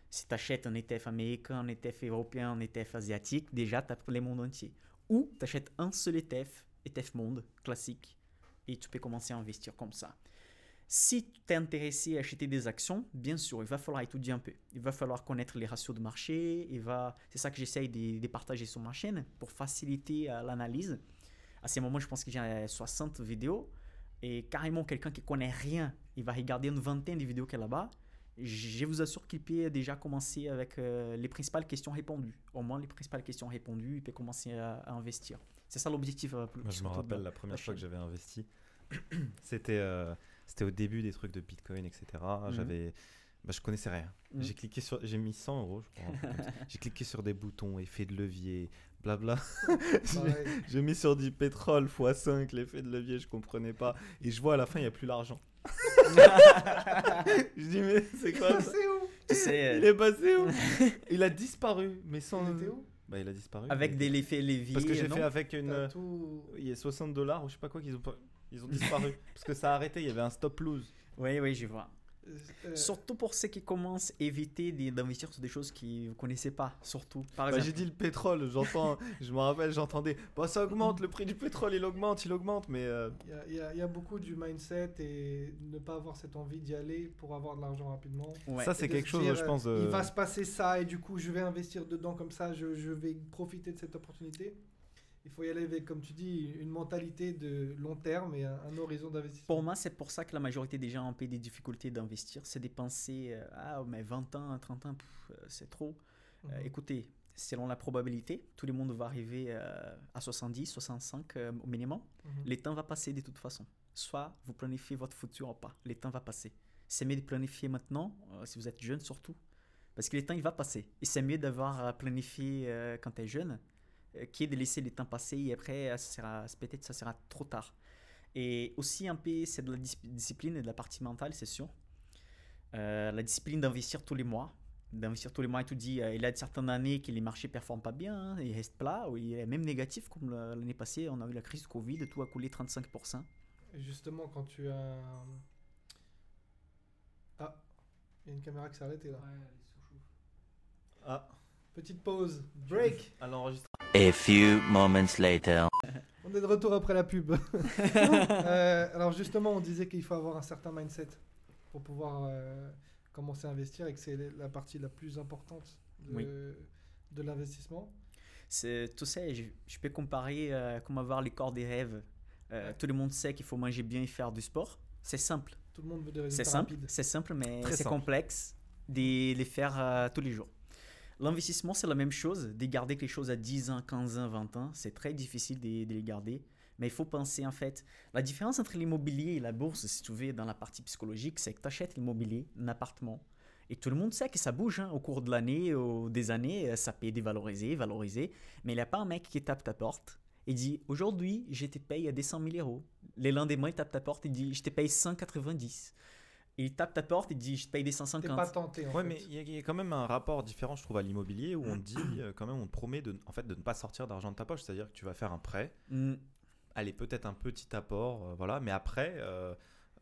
Si tu achètes un ETF américain, un ETF européen, un ETF asiatique, déjà, tu as les mondes entiers. Ou tu achètes un seul ETF, ETF monde, classique, et tu peux commencer à investir comme ça. Si tu t'es intéressé à acheter des actions, bien sûr, il va falloir étudier un peu. Il va falloir connaître les ratios de marché. Il va... C'est ça que j'essaye de, de partager sur ma chaîne pour faciliter euh, l'analyse. À ce moment, je pense que j'ai euh, 60 vidéos. Et carrément, quelqu'un qui connaît rien, il va regarder une vingtaine de vidéos qu'il y a là-bas. Je vous assure qu'il peut déjà commencer avec euh, les principales questions répondues. Au moins, les principales questions répondues, il peut commencer à, à investir. C'est ça l'objectif. euh, Moi, je me rappelle la première la fois que j'avais investi. C'était euh, c'était au début des trucs de Bitcoin, etc. J'avais. Bah, je connaissais rien. Mhm. J'ai cliqué sur, j'ai mis 100 euros, je crois. j'ai cliqué sur des boutons, effet de levier, blabla. J'ai mis sur du pétrole x5, l'effet de levier, je comprenais pas. Et je vois à la fin, il n'y a plus l'argent. je dis, mais c'est quoi ça? C'est où? Tu sais, Il euh, est passé où? Il a disparu, mais sans. Il était où? Bah, il a disparu. avec mais- des l'effet levier. Parce que j'ai fait avec une. T'as tout... Il y a 60 dollars ou je sais pas quoi qu'ils ont pas- Ils ont disparu. Parce que ça a arrêté, il y avait un stop lose. Oui, oui, je vois. euh, Surtout pour ceux qui commencent, éviter d'investir sur des choses qu'ils ne connaissaient pas, surtout. Par Bah, exemple, j'ai dit le pétrole, j'entends, je me rappelle, j'entendais, bah ça augmente, le prix du pétrole il augmente, il augmente, mais euh, Il y a- y, y beaucoup du mindset et ne pas avoir cette envie d'y aller pour avoir de l'argent rapidement. ouais. ça c'est quelque se chose, dire, je pense. euh, euh, Il va se passer ça et du coup je vais investir dedans comme ça, je, je vais profiter de cette opportunité. Il faut y aller avec, comme tu dis, une mentalité de long terme et un, un horizon d'investissement. Pour moi, c'est pour ça que la majorité des gens ont des difficultés d'investir. C'est de penser, euh, ah, mais 20 ans, 30 ans, euh, c'est trop. Euh, Mhm. écoutez, selon la probabilité, tout le monde va arriver euh, à 70, 65 euh, au minimum. Mhm. Le temps va passer de toute façon. Soit vous planifiez votre futur ou pas. Le temps va passer. C'est mieux de planifier maintenant, si vous êtes jeune surtout. Parce que le temps, il va passer. Et c'est mieux d'avoir planifié quand tu es jeune, qui est de laisser le temps passer et après, euh, ça sera, peut-être ça sera trop tard. Et aussi, un peu, c'est de la dis- discipline et de la partie mentale, c'est sûr. Euh, la discipline d'investir tous les mois. D'investir tous les mois, et tout dit, euh, il y a certaines années que les marchés ne performent pas bien, hein, ils restent plats, ou il est même négatif, comme l'année passée, on a eu la crise Covid, tout a coulé 35%. Et Justement, quand tu as. Ah, il y a une caméra qui s'est arrêtée là. Ah, Petite pause. Break. à l'enregistrement. A few moments later. On est de retour après la pub. Euh, alors justement, on disait qu'il faut avoir un certain mindset pour pouvoir euh, commencer à investir et que c'est la partie la plus importante de, Oui. de l'investissement. C'est, tu sais, je, je peux comparer euh, comme avoir les corps des rêves. Euh, Ouais. Tout le monde sait qu'il faut manger bien et faire du sport. C'est simple. Tout le monde veut des C'est résultats c'est simple, mais c'est complexe de les faire euh, tous les jours. L'investissement, c'est la même chose. De garder quelque chose à 10 ans, 15 ans, 20 ans, c'est très difficile de, les garder. Mais il faut penser, en fait, la différence entre l'immobilier et la bourse, si tu veux, dans la partie psychologique, c'est que tu achètes l'immobilier, un appartement. Et tout le monde sait que ça bouge hein, au cours de l'année, ou des années, euh, ça peut dévaloriser, valoriser. Mais il n'y a pas un mec qui tape ta porte et dit Aujourd'hui, je te paye à 200 000 euros. Le lendemain, il tape ta porte et dit Je te paye 190. Et il tape ta porte, il te dit je te paye des T'es 150. pas tenté. En Ouais, fait. mais il y, a- il y a quand même un rapport différent, je trouve, à l'immobilier où on dit, euh, quand même, on te promet de, en fait, de ne pas sortir d'argent de ta poche. C'est-à-dire que tu vas faire un prêt, Mm, allez, peut-être un petit apport, euh, voilà, mais après, euh,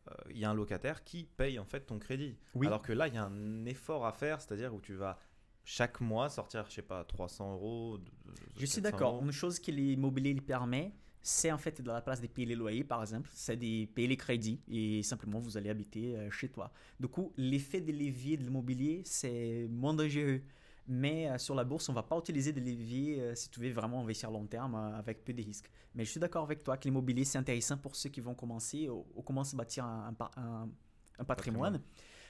euh, il y a un locataire qui paye en fait ton crédit. Oui. Alors que là, il y a un effort à faire, c'est-à-dire où tu vas chaque mois sortir, je sais pas, 300 euros. de- de- Je suis 400 d'accord. Une chose que l'immobilier lui permet, c'est en fait de la place de payer les loyers, par exemple, c'est de payer les crédits et simplement vous allez habiter euh, chez toi. Du coup, l'effet de levier de l'immobilier, c'est moins dangereux. Mais euh, sur la bourse, on va pas utiliser des leviers euh, si tu veux vraiment investir à long terme euh, avec peu de risques. Mais je suis d'accord avec toi que l'immobilier, c'est intéressant pour ceux qui vont commencer ou, ou se bâtir un, un par- un- un patrimoine.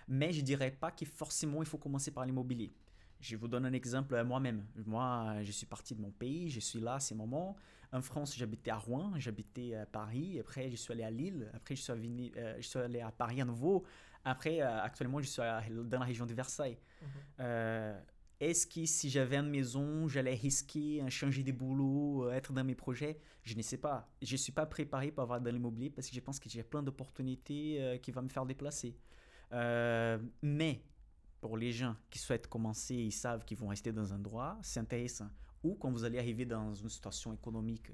Mais je dirais pas que forcément il faut commencer par l'immobilier. Je vous donne un exemple à moi-même. Moi, je suis parti de mon pays, je suis là à ces moments. En France, j'habitais à Rouen, j'habitais à Paris. Après, je suis allé à Lille. Après, je suis, venu- euh, je suis allé à Paris à nouveau. Après, euh, actuellement, je suis à- dans la région de Versailles. Mhm. Euh, Est-ce que si j'avais une maison, j'allais risquer, euh, changer de boulot, être dans mes projets? Je ne sais pas. Je ne suis pas préparé pour avoir dans l'immobilier parce que je pense que j'ai plein d'opportunités qui vont me faire déplacer. Euh, mais pour les gens qui souhaitent commencer, ils savent qu'ils vont rester dans un endroit, c'est intéressant. Ou quand vous allez arriver dans une situation économique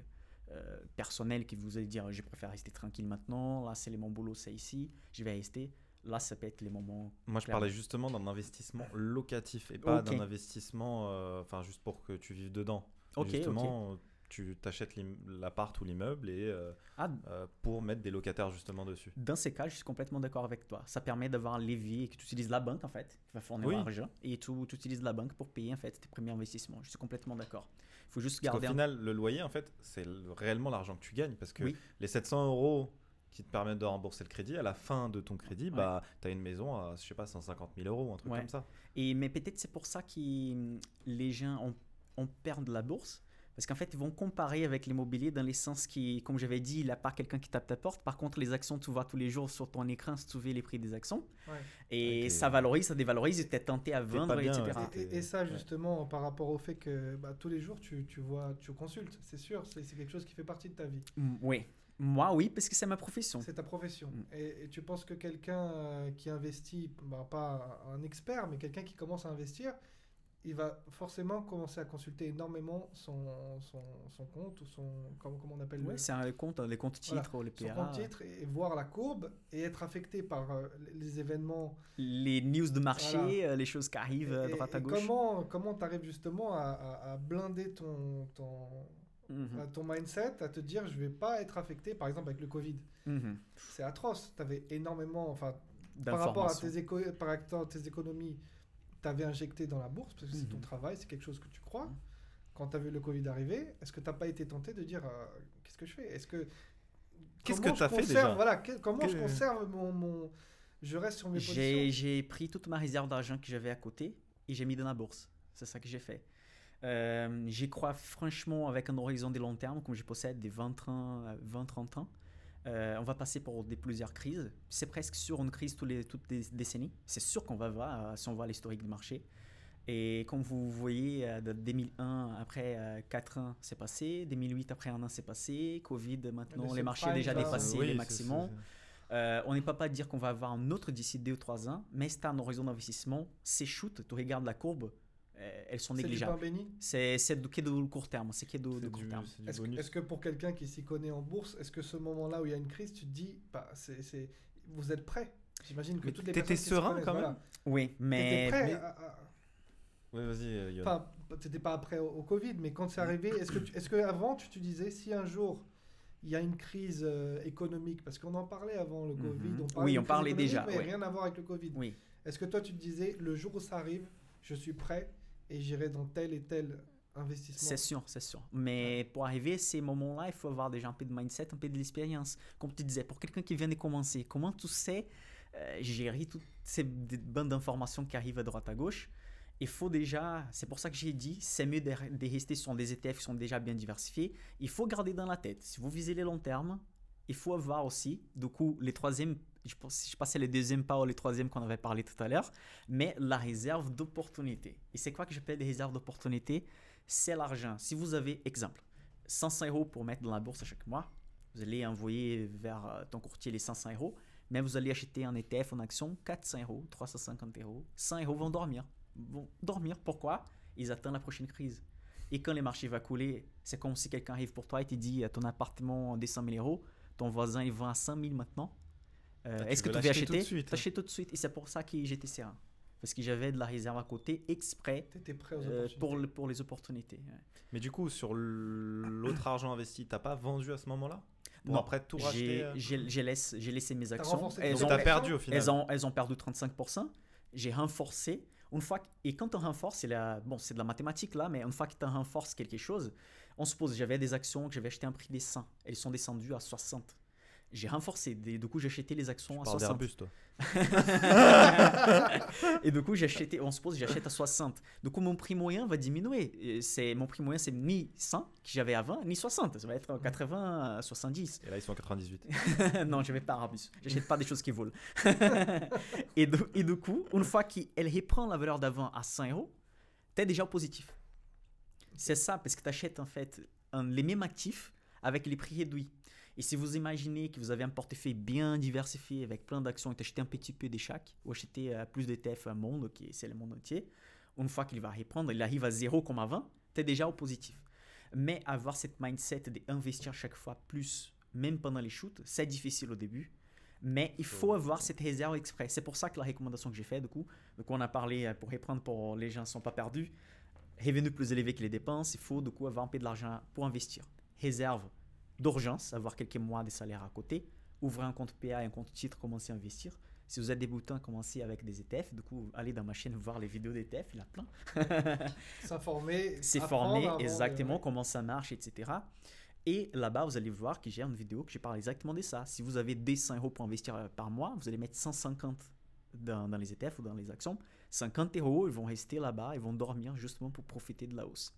euh, personnelle, que vous allez dire je préfère rester tranquille maintenant, là c'est mon boulot, c'est ici, je vais rester. Là, ça peut être les moments. Moi, je parlais justement d'un investissement locatif et pas d'un investissement, euh, enfin, juste pour que tu vives dedans. Ok, justement, tu t'achètes l'appart ou l'immeuble et euh, Ah, euh, pour mettre des locataires justement dessus. Dans ces cas, je suis complètement d'accord avec toi. Ça permet d'avoir un levier que tu utilises la banque en fait, qui va fournir Oui. l'argent, et tu, tu utilises la banque pour payer en fait tes premiers investissements. Je suis complètement d'accord. Il faut juste garder. un- final, le loyer, en fait, c'est le- réellement l'argent que tu gagnes parce que Oui. les 700 euros qui te permettent de rembourser le crédit, à la fin de ton crédit, bah, tu as une maison à, je sais pas, 150 000 euros, un truc Ouais. comme ça. Et mais peut-être c'est pour ça que les gens ont, ont peur de la bourse. Parce qu'en fait, ils vont comparer avec l'immobilier dans les sens qui, comme j'avais dit, il n'y a pas quelqu'un qui tape ta porte. Par contre, les actions, tu vois tous les jours sur ton écran si tu veux les prix des actions. Ouais. Et ça valorise, ça dévalorise, tu es tenté à vendre, bien, etc. ouais. Et, et- et ça, Ouais. justement, par rapport au fait que bah, tous les jours, tu, tu vois, tu consultes, c'est sûr, c'est quelque chose qui fait partie de ta vie. Mm, Oui. Moi, oui, parce que c'est ma profession. C'est ta profession. Mm. Et, et tu penses que quelqu'un euh, qui investit, bah, pas un expert, mais quelqu'un qui commence à investir, il va forcément commencer à consulter énormément son, son, son compte ou son. Comment, comment on appelle Ouais, le, c'est un compte, les comptes Voilà, titres, les son PA. compte titre et, et voir la courbe et être affecté par euh, les événements. les news de marché, Voilà. euh, les choses qui arrivent à Et- droite et à gauche. Comment comment tu arrives justement à, à- à blinder ton, ton, Mhm, à ton mindset, à te dire je vais pas être affecté, par exemple avec le Covid. mhm. C'est atroce. Tu avais énormément, enfin, par rapport à tes, éco- par rapport à tes économies, tu avais injecté dans la bourse parce que c'est ton Mhm. travail, c'est quelque chose que tu crois. Mhm. Quand tu as vu le Covid arriver, est-ce que tu n'as pas été tenté de dire euh, qu'est-ce que je fais? Est-ce que Qu'est-ce comment que t'as je fait déjà? Voilà, que- comment je conserve mon, mon- je reste sur mes positions? j'ai pris toute ma réserve d'argent que j'avais à côté et j'ai mis dans la bourse. C'est ça que j'ai fait. Euh, J'y crois franchement avec un horizon de long terme, comme je possède des 20 ans, euh, 20-30 ans. Euh, on va passer pour des plusieurs crises. C'est presque sûr une crise tous les, toutes les décennies. C'est sûr qu'on va voir euh, si on voit l'historique du marché. Et comme vous voyez, euh, de 2001, après 4 ans, c'est passé. 2008, après un an, c'est passé. Covid, maintenant, le les marchés déjà ça, dépassé Oui, les c'est- maximums. c'est- Euh, on n'est pas pas dire qu'on va avoir un autre d'ici 2 ou 3 ans, mais c'est un horizon d'investissement. Ces shoots, tu regardes la courbe, elles sont C'est du pain négligeables. béni. C'est c'est du, qui est de court terme. C'est qui est de, de court terme. Est-ce que, que pour quelqu'un qui s'y connaît en bourse, est-ce que ce moment-là où il y a une crise, tu te dis, bah, c'est, c'est- vous êtes prêts J'imagine que Mais toutes les t'étais personnes qui s'y serein quand même? Voilà. Oui, T'étais mais. prêt mais- à- à- Ouais, vas-y, euh, Yoann. Enfin, t'étais pas après au, au Covid, mais quand c'est arrivé, est-ce que, tu- est-ce que avant tu te disais si un jour il y a une crise euh, économique, parce qu'on en parlait avant le Mhm. Covid, on Oui, parlait d'une on crise parlait économique, déjà, mais ouais. rien à voir avec le Covid. Oui. Est-ce que toi tu te disais le jour où ça arrive, je suis prêt et j'irai dans tel et tel investissement C'est sûr, c'est sûr. Mais pour arriver à ces moments-là, il faut avoir déjà un peu de mindset, un peu de l'expérience. Comme tu disais, pour quelqu'un qui vient de commencer, comment tu sais euh, gérer toutes ces bandes d'informations qui arrivent à droite à gauche? Il faut déjà, c'est pour ça que j'ai dit, c'est mieux de, de rester sur des ETF qui sont déjà bien diversifiés. Il faut garder dans la tête, si vous visez les long terme, il faut avoir aussi, du coup, les troisièmes, je pense je passais les deuxièmes pas ou les troisièmes qu'on avait parlé tout à l'heure, mais la réserve d'opportunité. Et c'est quoi que j'appelle des réserves d'opportunité? C'est l'argent. Si vous avez, exemple, 500 euros pour mettre dans la bourse chaque mois, vous allez envoyer vers euh, ton courtier les 500 euros. Mais vous allez acheter un ETF en action, 400 euros, 350 euros, 100 euros vont dormir. Vont dormir, pourquoi? Ils attendent la prochaine crise. Et quand les marchés vont couler, c'est comme si quelqu'un arrive pour toi et te dit ton appartement descend 1000 euros, ton voisin il vend à 5000 maintenant. Euh, Ah, Est-ce que tu veux l'acheter tout de acheter suite. T'achètes tout de suite. Et c'est pour ça que j'étais serein. Parce que j'avais de la réserve à côté exprès T'étais prêt aux euh, pour, le- pour les opportunités. ouais. Mais du coup, sur l'autre argent investi, t'as pas vendu à ce moment-là? Non, après tout racheter J'ai euh j'ai- laissé, mes actions. Elles ont, perdu au final. elles, ont, elles ont perdu 35%. J'ai renforcé. Une fois, que- et quand on renforce, c'est la, bon, c'est de la mathématique là, mais une fois que tu renforces quelque chose, on suppose j'avais des actions que j'avais achetées à un prix des 100. Elles sont descendues à 60. J'ai renforcé. Du coup, j'ai acheté les actions Tu à parles 60. d'Airbus, toi. et du coup, j'ai acheté, on suppose que j'achète à 60. Du coup, mon prix moyen va diminuer. C'est, mon prix moyen, c'est ni 100 que j'avais avant, ni 60. Ça va être 80 à 70. Et là, ils sont à 98. non, je vais pas Airbus. J'achète pas des choses qui volent. et, du, et du coup, une fois qu'elle reprend la valeur d'avant à 100 euros, tu es déjà au positif. C'est ça, parce que tu achètes en fait un- les mêmes actifs avec les prix réduits. Et si vous imaginez que vous avez un portefeuille bien diversifié avec plein d'actions et tu achètes un petit peu de chaque, ou acheter euh, plus d'ETF à monde, qui est- c'est le monde entier, une fois qu'il va reprendre, il arrive à zéro comme avant, tu es déjà au positif. Mais avoir cette mindset d'investir chaque fois plus, même pendant les shoots, c'est difficile au début. Mais il faut avoir cette réserve exprès. C'est pour ça que la recommandation que j'ai faite, du coup, donc on a parlé euh, pour reprendre pour les gens ne sont pas perdus, revenus plus élevés que les dépenses, il faut du coup avoir un peu de l'argent pour investir. Réserve d'urgence, avoir quelques mois de salaire à côté, ouvrir un compte PA et un compte titre, commencer à investir. Si vous êtes débutant, commencez avec des ETF. Du coup, allez dans ma chaîne voir les vidéos d'ETF, il y en a plein. S'informer. De- exactement comment ça marche, etc. Et là-bas, vous allez voir que j'ai une vidéo que je parle exactement de ça. Si vous avez des 100 euros pour investir euh, par mois, vous allez mettre 150 dans, dans les ETF ou dans les actions. 50 euros, ils vont rester là-bas, ils vont dormir justement pour profiter de la hausse.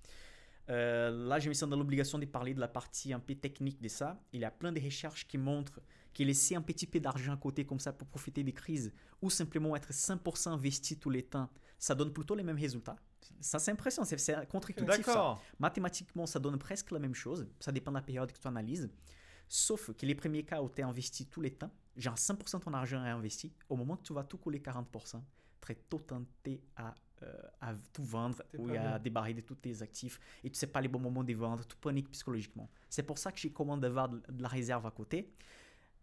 Euh, là, je me sens dans l'obligation de parler de la partie un peu technique de ça. Il y a plein de recherches qui montrent que laisser un petit peu d'argent à côté comme ça pour profiter des crises ou simplement être 100% investi tous les temps, ça donne plutôt les mêmes résultats. Ça, c'est impressionnant, c'est- contre-intuitif. Mathématiquement, ça donne presque la même chose. Ça dépend de la période que tu analyses. Sauf que les premiers cas où tu es investi tous les temps, genre 100% de ton argent est investi, au moment que tu vas tout couler 40%, tu es tout tenté à, à tout vendre ou à débarrer de tous tes actifs et tu sais pas les bons moments de vendre, tu paniques psychologiquement. C'est pour ça que je recommande d'avoir de de la réserve à côté.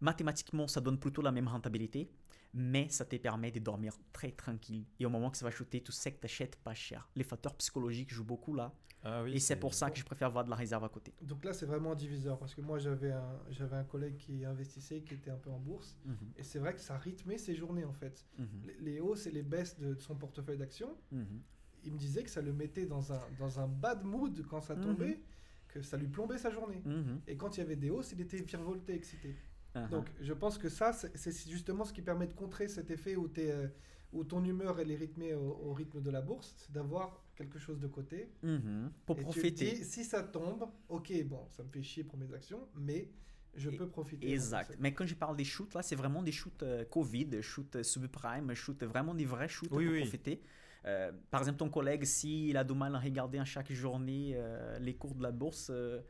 Mathématiquement, ça donne plutôt la même rentabilité, mais ça te permet de dormir très tranquille. Et au moment que ça va shooter, tu sais que tu achètes pas cher. Les facteurs psychologiques jouent beaucoup là. Ah oui, Et c'est pour ça que je préfère avoir de la réserve à côté. Donc là, c'est vraiment un diviseur. Parce que moi, j'avais un, j'avais un collègue qui investissait, qui était un peu en bourse. Et c'est vrai que ça rythmait ses journées, en fait. Mhm. Les, les hausses et les baisses de son portefeuille d'actions, Mhm. il me disait que ça le mettait dans un, dans un bad mood quand ça Mhm. tombait, que ça lui plombait sa journée. Mhm. Et quand il y avait des hausses, il était virevolté, excité. Uh-huh. Donc je pense que ça, c'est justement ce qui permet de contrer cet effet où, t'es, euh, où ton humeur elle est rythmée au, au rythme de la bourse, c'est d'avoir quelque chose de côté. Mhm. Pour et tu te profiter. dis, si ça tombe, ok, bon, ça me fait chier pour mes actions, mais je Et- peux profiter. Exact. Mais quand je parle des shoots, là, c'est vraiment des shoots euh, Covid, shoots euh, subprime, shoots vraiment des vrais shoots Oui, pour oui. profiter. Euh, par exemple, ton collègue, s'il a du mal à regarder à chaque journée euh, les cours de la bourse, euh,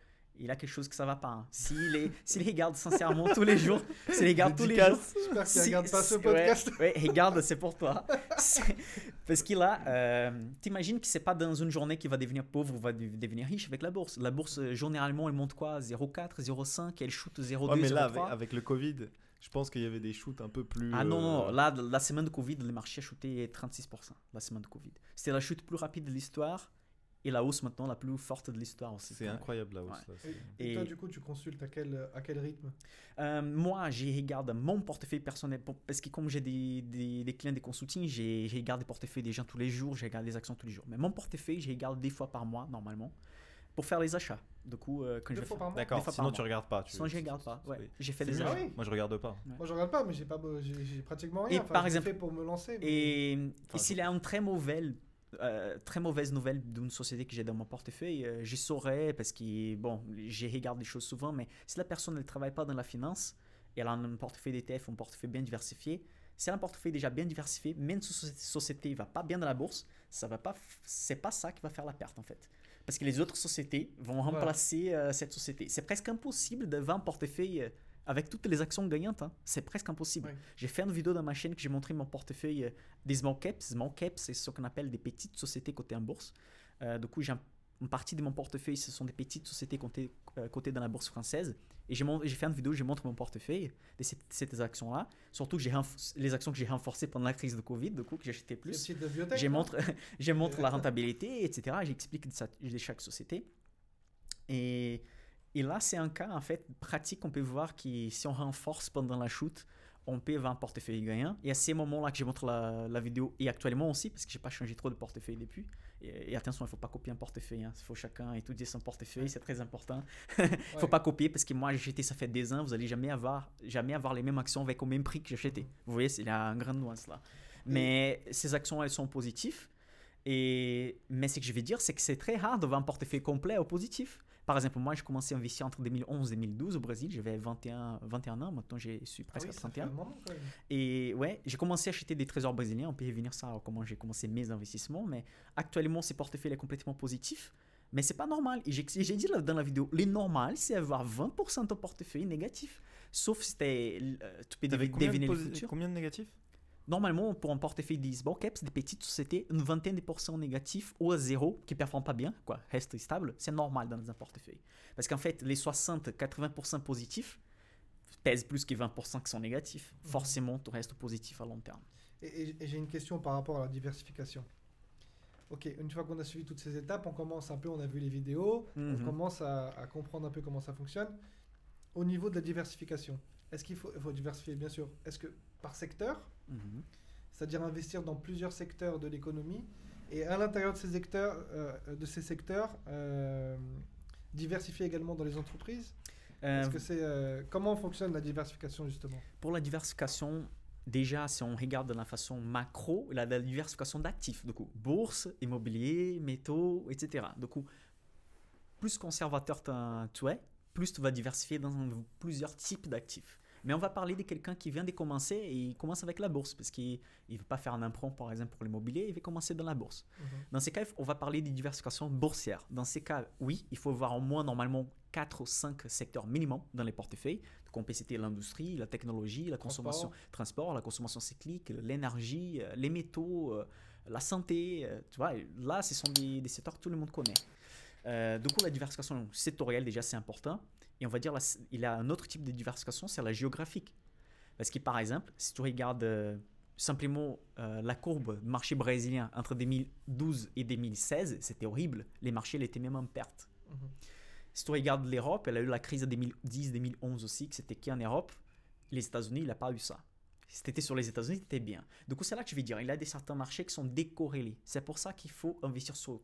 il a quelque chose que ça va pas. hein. S'il est- s'il regarde sincèrement tous les jours, s'il regarde tous les jours, J'espère qu'il Si- regarde pas ce podcast. Ouais, ouais, regarde, c'est pour toi. C'est- Parce qu'il a, euh, t'imagines que c'est pas dans une journée qu'il va devenir pauvre ou va de- devenir riche avec la bourse. La bourse, euh, généralement, elle monte quoi? 0,4, 0,5, elle shoot 0,2, Ouais, mais là, 0,3. avec, avec le Covid, je pense qu'il y avait des shoots un peu plus. Ah non, non, euh, là, la semaine de Covid, le marché a shooté 36%. La semaine de Covid. C'était la chute plus rapide de l'histoire et la hausse maintenant la plus forte de l'histoire aussi. C'est incroyable là hausse. Ouais. là, c'est- Et, Et- toi, du coup, tu consultes à quel, à quel rythme? Euh, moi, je regarde mon portefeuille personnel parce que comme j'ai des, des, des clients de consulting, j'ai- regarde les portefeuilles des gens tous les jours, je regarde les actions tous les jours. Mais mon portefeuille, je regarde des fois par mois normalement pour faire les achats. Du coup, euh, quand Deux je fois par mois? D'accord, Des sinon par tu mois. regardes pas. Tu... Sinon, je regarde pas. Ouais, j'ai fait des achats. oui Moi je regarde pas. Moi, je regarde pas, mais j'ai pas, j'ai j'ai pratiquement rien. Et Enfin, par exemple- fait pour me lancer. mais- Et, et Enfin, s'il y a une très mauvaise, euh, très mauvaise nouvelle d'une société que j'ai dans mon portefeuille, euh, j'y saurais parce que, bon, je regarde les choses souvent, mais si la personne ne travaille pas dans la finance, et elle a un portefeuille d'ETF, un portefeuille bien diversifié, si elle a un portefeuille déjà bien diversifié, même si la société ne va pas bien dans la bourse, ça va pas, f- c'est pas ça qui va faire la perte en fait. Parce que les autres sociétés vont Voilà. remplacer euh, cette société. C'est presque impossible d'avoir un portefeuille euh, avec toutes les actions gagnantes. hein. C'est presque impossible. J'ai fait une vidéo dans ma chaîne que j'ai montré mon portefeuille euh, des small caps. Small caps, c'est ce qu'on appelle des petites sociétés cotées en bourse. Euh, du coup, j'ai un- une partie de mon portefeuille, ce sont des petites sociétés cotées, euh, cotées dans la bourse française. Et j'ai fait une vidéo où je montre mon portefeuille de ces, ces actions-là. Surtout que j'ai les actions que j'ai renforcées pendant la crise de Covid, du coup, que j'ai acheté Les plus. J'ai là. montre, la rentabilité, etc. J'explique de, de chaque société. Et, et là, c'est un cas en fait pratique. On peut voir que si on renforce pendant la chute, on peut avoir un portefeuille gagnant. Et à ces moments-là que je montre la, la vidéo, et actuellement aussi, parce que j'ai pas changé trop de portefeuille depuis. Et, et attention, il faut pas copier un portefeuille. Il faut chacun étudier son portefeuille, c'est très important. Il faut Ouais. pas copier parce que moi j'ai acheté ça fait des ans, vous allez jamais avoir jamais avoir les mêmes actions avec au même prix que j'ai acheté. Vous voyez, il y a une grande nuance là. Mais ces actions elles sont positives et mais ce que je vais dire c'est que c'est très rare d'avoir un portefeuille complet au positif. Par exemple, moi j'ai commencé à investir entre 2011 et 2012 au Brésil, j'avais 21 21 ans, maintenant je suis Ah presque oui, à ça fait 31. un moment, quand même. Et ouais, j'ai commencé à acheter des trésors brésiliens. On peut y revenir ça, comment j'ai commencé mes investissements. Mais actuellement, ce portefeuille est complètement positif. Mais c'est pas normal. Et j'ai dit dans la vidéo, les normal, c'est avoir 20% de portefeuille négatif. Sauf si euh, tu peux deviner le futur. combien de négatifs? Normalement, pour un portefeuille de small caps, des petites sociétés, une vingtaine de pourcents négatifs ou à zéro, qui ne performent pas bien, quoi, reste stable, c'est normal dans un portefeuille. Parce qu'en fait, les 60-80% positifs pèsent plus que 20% qui sont négatifs. Mhm. Forcément, tu restes positif à long terme. Et, et- et j'ai une question par rapport à la diversification. Ok, une fois qu'on a suivi toutes ces étapes, on commence un peu, on a vu les vidéos, on Mhm. commence à, à comprendre un peu comment ça fonctionne. Au niveau de la diversification, est-ce qu'il faut, diversifier, bien sûr, est-ce que par secteur, Mhm. c'est-à-dire investir dans plusieurs secteurs de l'économie, et à l'intérieur de ces secteurs, euh, de ces secteurs euh, diversifier également dans les entreprises? Euh, que c'est, euh, Comment fonctionne la diversification justement? Pour la diversification, déjà, si on regarde de la façon macro, la, la diversification d'actifs, du coup, bourse, immobilier, métaux, etc. Du coup, plus conservateur tu es, plus tu vas diversifier dans plusieurs types d'actifs. Mais on va parler de quelqu'un qui vient de commencer et il commence avec la bourse parce qu'il ne veut pas faire un emprunt, par exemple, pour l'immobilier, il veut commencer dans la bourse. Dans ces cas, on va parler de diversification boursière. Dans ces cas, oui, il faut avoir au moins normalement 4 ou 5 secteurs minimum dans les portefeuilles. Donc on peut citer l'industrie, la technologie, la consommation, transport, la consommation cyclique, l'énergie, euh, les métaux, euh, la santé. euh, tu vois, là, ce sont des, des secteurs que tout le monde connaît. Euh, du coup, la diversification sectorielle, déjà, c'est important. Et on va dire, là, il y a un autre type de diversification, c'est la géographique. Parce que, par exemple, si tu regardes euh, simplement euh, la courbe du marché brésilien entre 2012 et 2016, c'était horrible. Les marchés ils étaient même en perte. Mhm. Si tu regardes l'Europe, elle a eu la crise de 2010-2011 aussi, que c'était qu'en Europe. Les États-Unis, il n'a pas eu ça. Si c'était sur les États-Unis, c'était bien. Du coup, c'est là que je vais dire, il y a des certains marchés qui sont décorrélés. C'est pour ça qu'il faut investir sur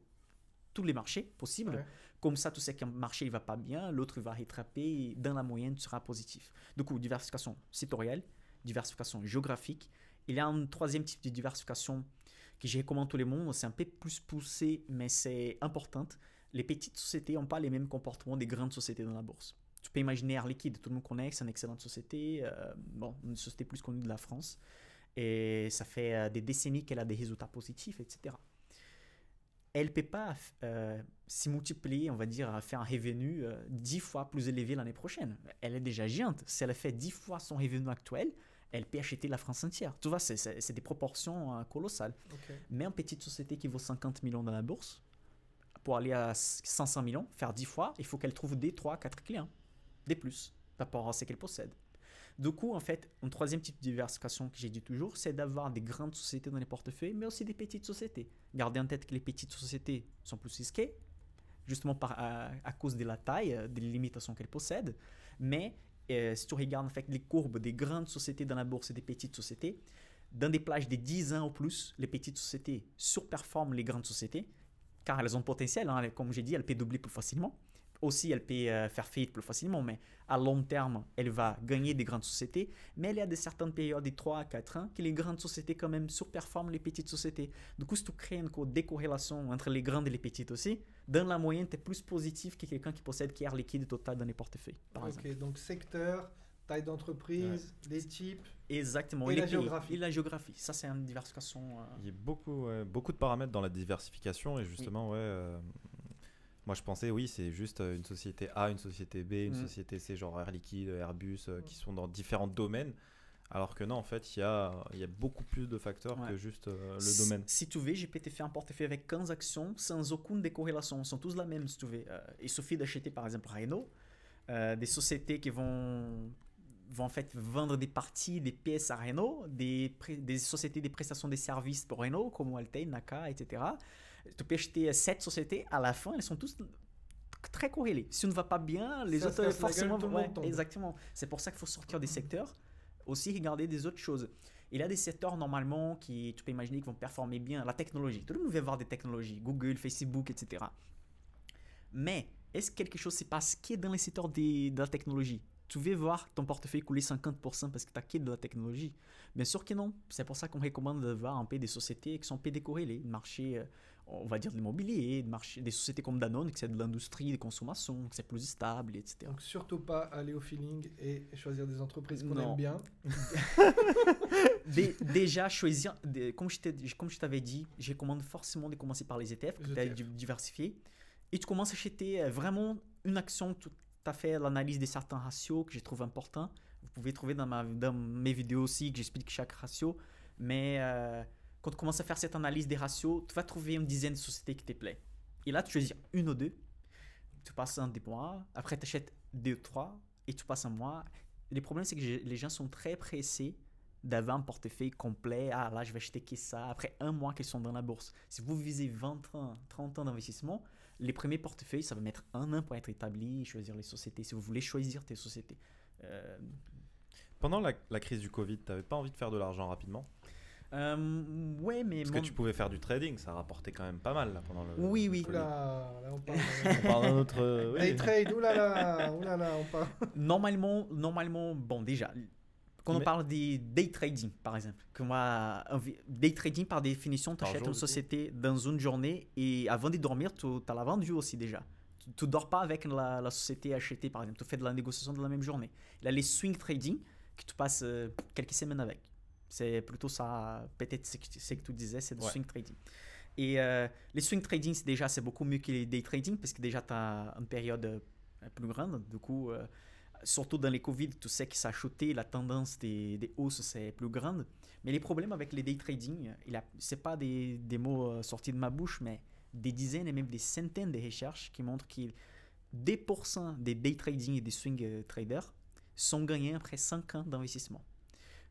tous les marchés possibles. Ouais. Comme ça, tu sais qu'un marché ne va pas bien, l'autre va rattraper, et dans la moyenne, tu seras positif. Du coup, diversification sectorielle, diversification géographique. Il y a un troisième type de diversification que je recommande à tout le monde. C'est un peu plus poussé, mais c'est importante. Les petites sociétés n'ont pas les mêmes comportements des grandes sociétés dans la bourse. Tu peux imaginer Air Liquide, tout le monde connaît, c'est une excellente société, euh, bon, une société plus connue de la France. Et ça fait euh, des décennies qu'elle a des résultats positifs, etc. Elle ne peut pas euh, s'y multiplier, on va dire, faire un revenu euh, 10 fois plus élevé l'année prochaine. Elle est déjà géante. Si elle fait 10 fois son revenu actuel, elle peut acheter la France entière. Tu vois, c'est- des proportions euh, colossales. Mais une petite société qui vaut 50 millions dans la bourse, pour aller à 500 millions, faire 10 fois, il faut qu'elle trouve des 3, 4 clients, des plus, par rapport à ce qu'elle possède. Du coup, en fait, un troisième type de diversification que j'ai dit toujours, c'est d'avoir des grandes sociétés dans les portefeuilles, mais aussi des petites sociétés. Gardez en tête que les petites sociétés sont plus risquées, justement par, à, cause de la taille, euh, des limitations qu'elles possèdent. Mais euh, si tu regardes en fait les courbes des grandes sociétés dans la bourse et des petites sociétés, dans des plages de 10 ans ou plus, les petites sociétés surperforment les grandes sociétés, car elles ont potentiel, hein, comme j'ai dit, elles peuvent doubler plus facilement. Aussi, elles peuvent euh, faire faillite plus facilement, mais à long terme, elle va gagner des grandes sociétés. Mais il y a des certaines périodes de 3 à 4 ans que les grandes sociétés quand même surperforment les petites sociétés. Du coup, si tu crées une co- décorrélation entre les grandes et les petites aussi, dans la moyenne, tu es plus positif que quelqu'un qui possède qui a liquide total dans les portefeuilles, par exemple. Ok, donc secteur, taille d'entreprise, les types. Exactement. Et la pays, géographie. Et la géographie. Ça, c'est une diversification. euh, Il y a beaucoup, ouais, beaucoup de paramètres dans la diversification et justement, ouais, euh, Moi, je pensais, oui, c'est juste euh, une société A, une société B, une Mm. société C, genre Air Liquide, Airbus, euh, qui sont dans différents domaines. Alors que non, en fait, il y a, y a beaucoup plus de facteurs Ouais. que juste euh, le Si- domaine. Si tu veux, je peux te faire un portefeuille avec 15 actions sans aucune décorrélation. Ils sont tous la même, si tu veux. Euh, il suffit d'acheter, par exemple, Renault, euh, des sociétés qui vont, vont en fait vendre des parties, des pièces à Renault, des, des sociétés de prestations de services pour Renault, comme Alten, Naka, etc. Tu peux acheter 7 sociétés, à la fin, elles sont tous très corrélées. Si on ne va pas bien, les Ça autres, gueule, forcément, tout le ouais, exactement. C'est pour ça qu'il faut sortir des secteurs, aussi regarder des autres choses. Il y a des secteurs normalement qui, tu peux imaginer, qui vont performer bien. La technologie, tout le monde veut voir des technologies, Google, Facebook, etc. Mais est-ce que quelque chose se passe qui est dans les secteurs des- de la technologie? Tu veux voir ton portefeuille couler 50% parce que tu as quitté de la technologie Bien sûr que non. C'est pour ça qu'on recommande de voir un peu des sociétés qui sont un peu décorrélées, marché, euh, on va dire de l'immobilier, de marché, des sociétés comme Danone, qui c'est de l'industrie, de consommation, que c'est plus stable, etc. Donc surtout pas aller au feeling et choisir des entreprises qu'on aime bien. Dé- déjà, choisir, des- comme je t'avais dit, je recommande forcément de commencer par les ETF, que tu as ETF. diversifié. Et tu commences à acheter euh, vraiment une action, tu as fait l'analyse de certains ratios que je trouve important. Vous pouvez trouver dans, ma, dans mes vidéos aussi que j'explique chaque ratio. Mais euh, quand tu commences à faire cette analyse des ratios, tu vas trouver une dizaine de sociétés qui te plaît. Et là, tu choisis une ou deux. Tu passes un des mois. Après, tu achètes deux ou trois. Et tu passes un mois. Le problème, c'est que les gens sont très pressés d'avoir un portefeuille complet. Ah, là, je vais acheter que ça. Après un mois qu'ils sont dans la bourse. Si vous visez 20 ans, 30 ans d'investissement, les premiers portefeuilles, ça va mettre un an pour être établi, choisir les sociétés. Si vous voulez choisir tes sociétés. Euh, Pendant la, la crise du Covid, tu n'avais pas envie de faire de l'argent rapidement? Euh, ouais, mais. Parce mon- que tu pouvais faire du trading, ça rapportait quand même pas mal là, pendant le. Oui, oui. Oula, là on parle. On parle d'un autre. euh, oui. Day trade, oulala, oulala, on parle. Normalement, normalement, bon, déjà, quand on parle des day trading, par exemple, que moi, vi- day trading, par définition, tu achètes une société dans une journée et avant de dormir, tu as la vendue aussi déjà. Tu ne dors pas avec la, la société achetée, par exemple. Tu fais de la négociation de la même journée. Il y a les swing trading que tu passes euh, quelques semaines avec. C'est plutôt ça, peut-être ce que, ce que tu disais, c'est du Ouais. swing trading. Et euh, les swing trading, c'est déjà, c'est beaucoup mieux que les day trading parce que déjà, tu as une période euh, plus grande. Du coup, euh, surtout dans les Covid, tu sais que ça a chuté, la tendance des, des hausses, c'est plus grande. Mais les problèmes avec les day trading, ce n'est pas des, des mots sortis de ma bouche, mais des dizaines et même des centaines de recherches qui montrent que 10% des day trading et des swing traders sont gagnés après 5 ans d'investissement.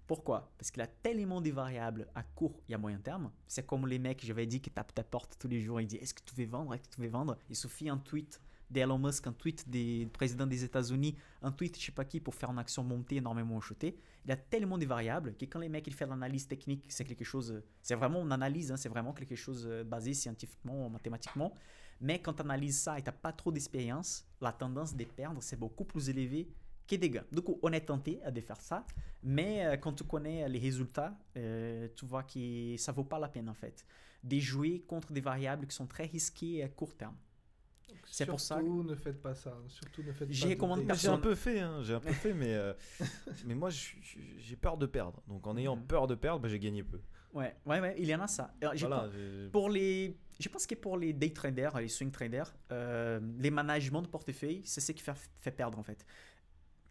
Pourquoi? Parce qu'il a tellement de variables à court et à moyen terme. C'est comme les mecs, j'avais dit, qui tapent ta porte tous les jours et disent Est-ce que tu veux vendre? Est-ce que tu veux vendre? Il suffit un tweet d'Elon Musk, un tweet des présidents des États-Unis, un tweet je sais pas qui pour faire une action monter énormément chuter. Il a tellement de variables que quand les mecs ils font l'analyse technique, c'est quelque chose, c'est vraiment une analyse, hein, c'est vraiment quelque chose euh, basé scientifiquement, mathématiquement. Mais quand tu analyses ça et tu n'as pas trop d'expérience, la tendance de perdre c'est beaucoup plus élevée que des gains. Du coup, on est tenté à de faire ça, mais euh, quand tu connais les résultats, euh, tu vois que ça vaut pas la peine en fait de jouer contre des variables qui sont très risquées à court terme. C'est pour ça Surtout ne faites pas ça. Surtout ne faites J'y pas de recommande day- J'ai un personne. peu fait, hein, j'ai un peu fait, mais, euh, mais moi j'ai peur de perdre. Donc en ayant Mhm. peur de perdre, bah, j'ai gagné peu. Ouais, ouais, ouais, il y en a ça. Alors, Voilà, Pour les, je pense que pour les day traders, les swing traders, euh, les managements de portefeuille, c'est ce qui fait, fait perdre en fait.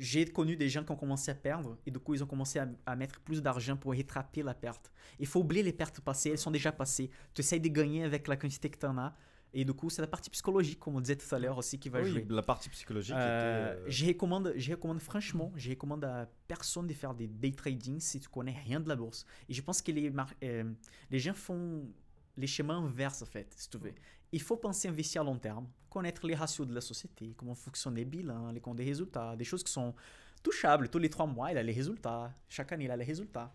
J'ai connu des gens qui ont commencé à perdre et du coup ils ont commencé à, à mettre plus d'argent pour rattraper la perte. Il faut oublier les pertes passées, elles sont déjà passées. Tu essayes de gagner avec la quantité que tu en as et du coup c'est la partie psychologique, comme on disait tout à l'heure aussi, qui va oui, jouer. la partie psychologique Euh, était. euh, Je recommande, je recommande franchement, je recommande à personne de faire des day trading si tu connais rien de la bourse. Et je pense que les, euh, les gens font les schémas inverses en fait, si tu veux. Il faut penser investir à long terme, connaître les ratios de la société, comment fonctionnent les bilans, les comptes des résultats, des choses qui sont touchables. Tous les trois mois, il a les résultats. Chaque année, il a les résultats.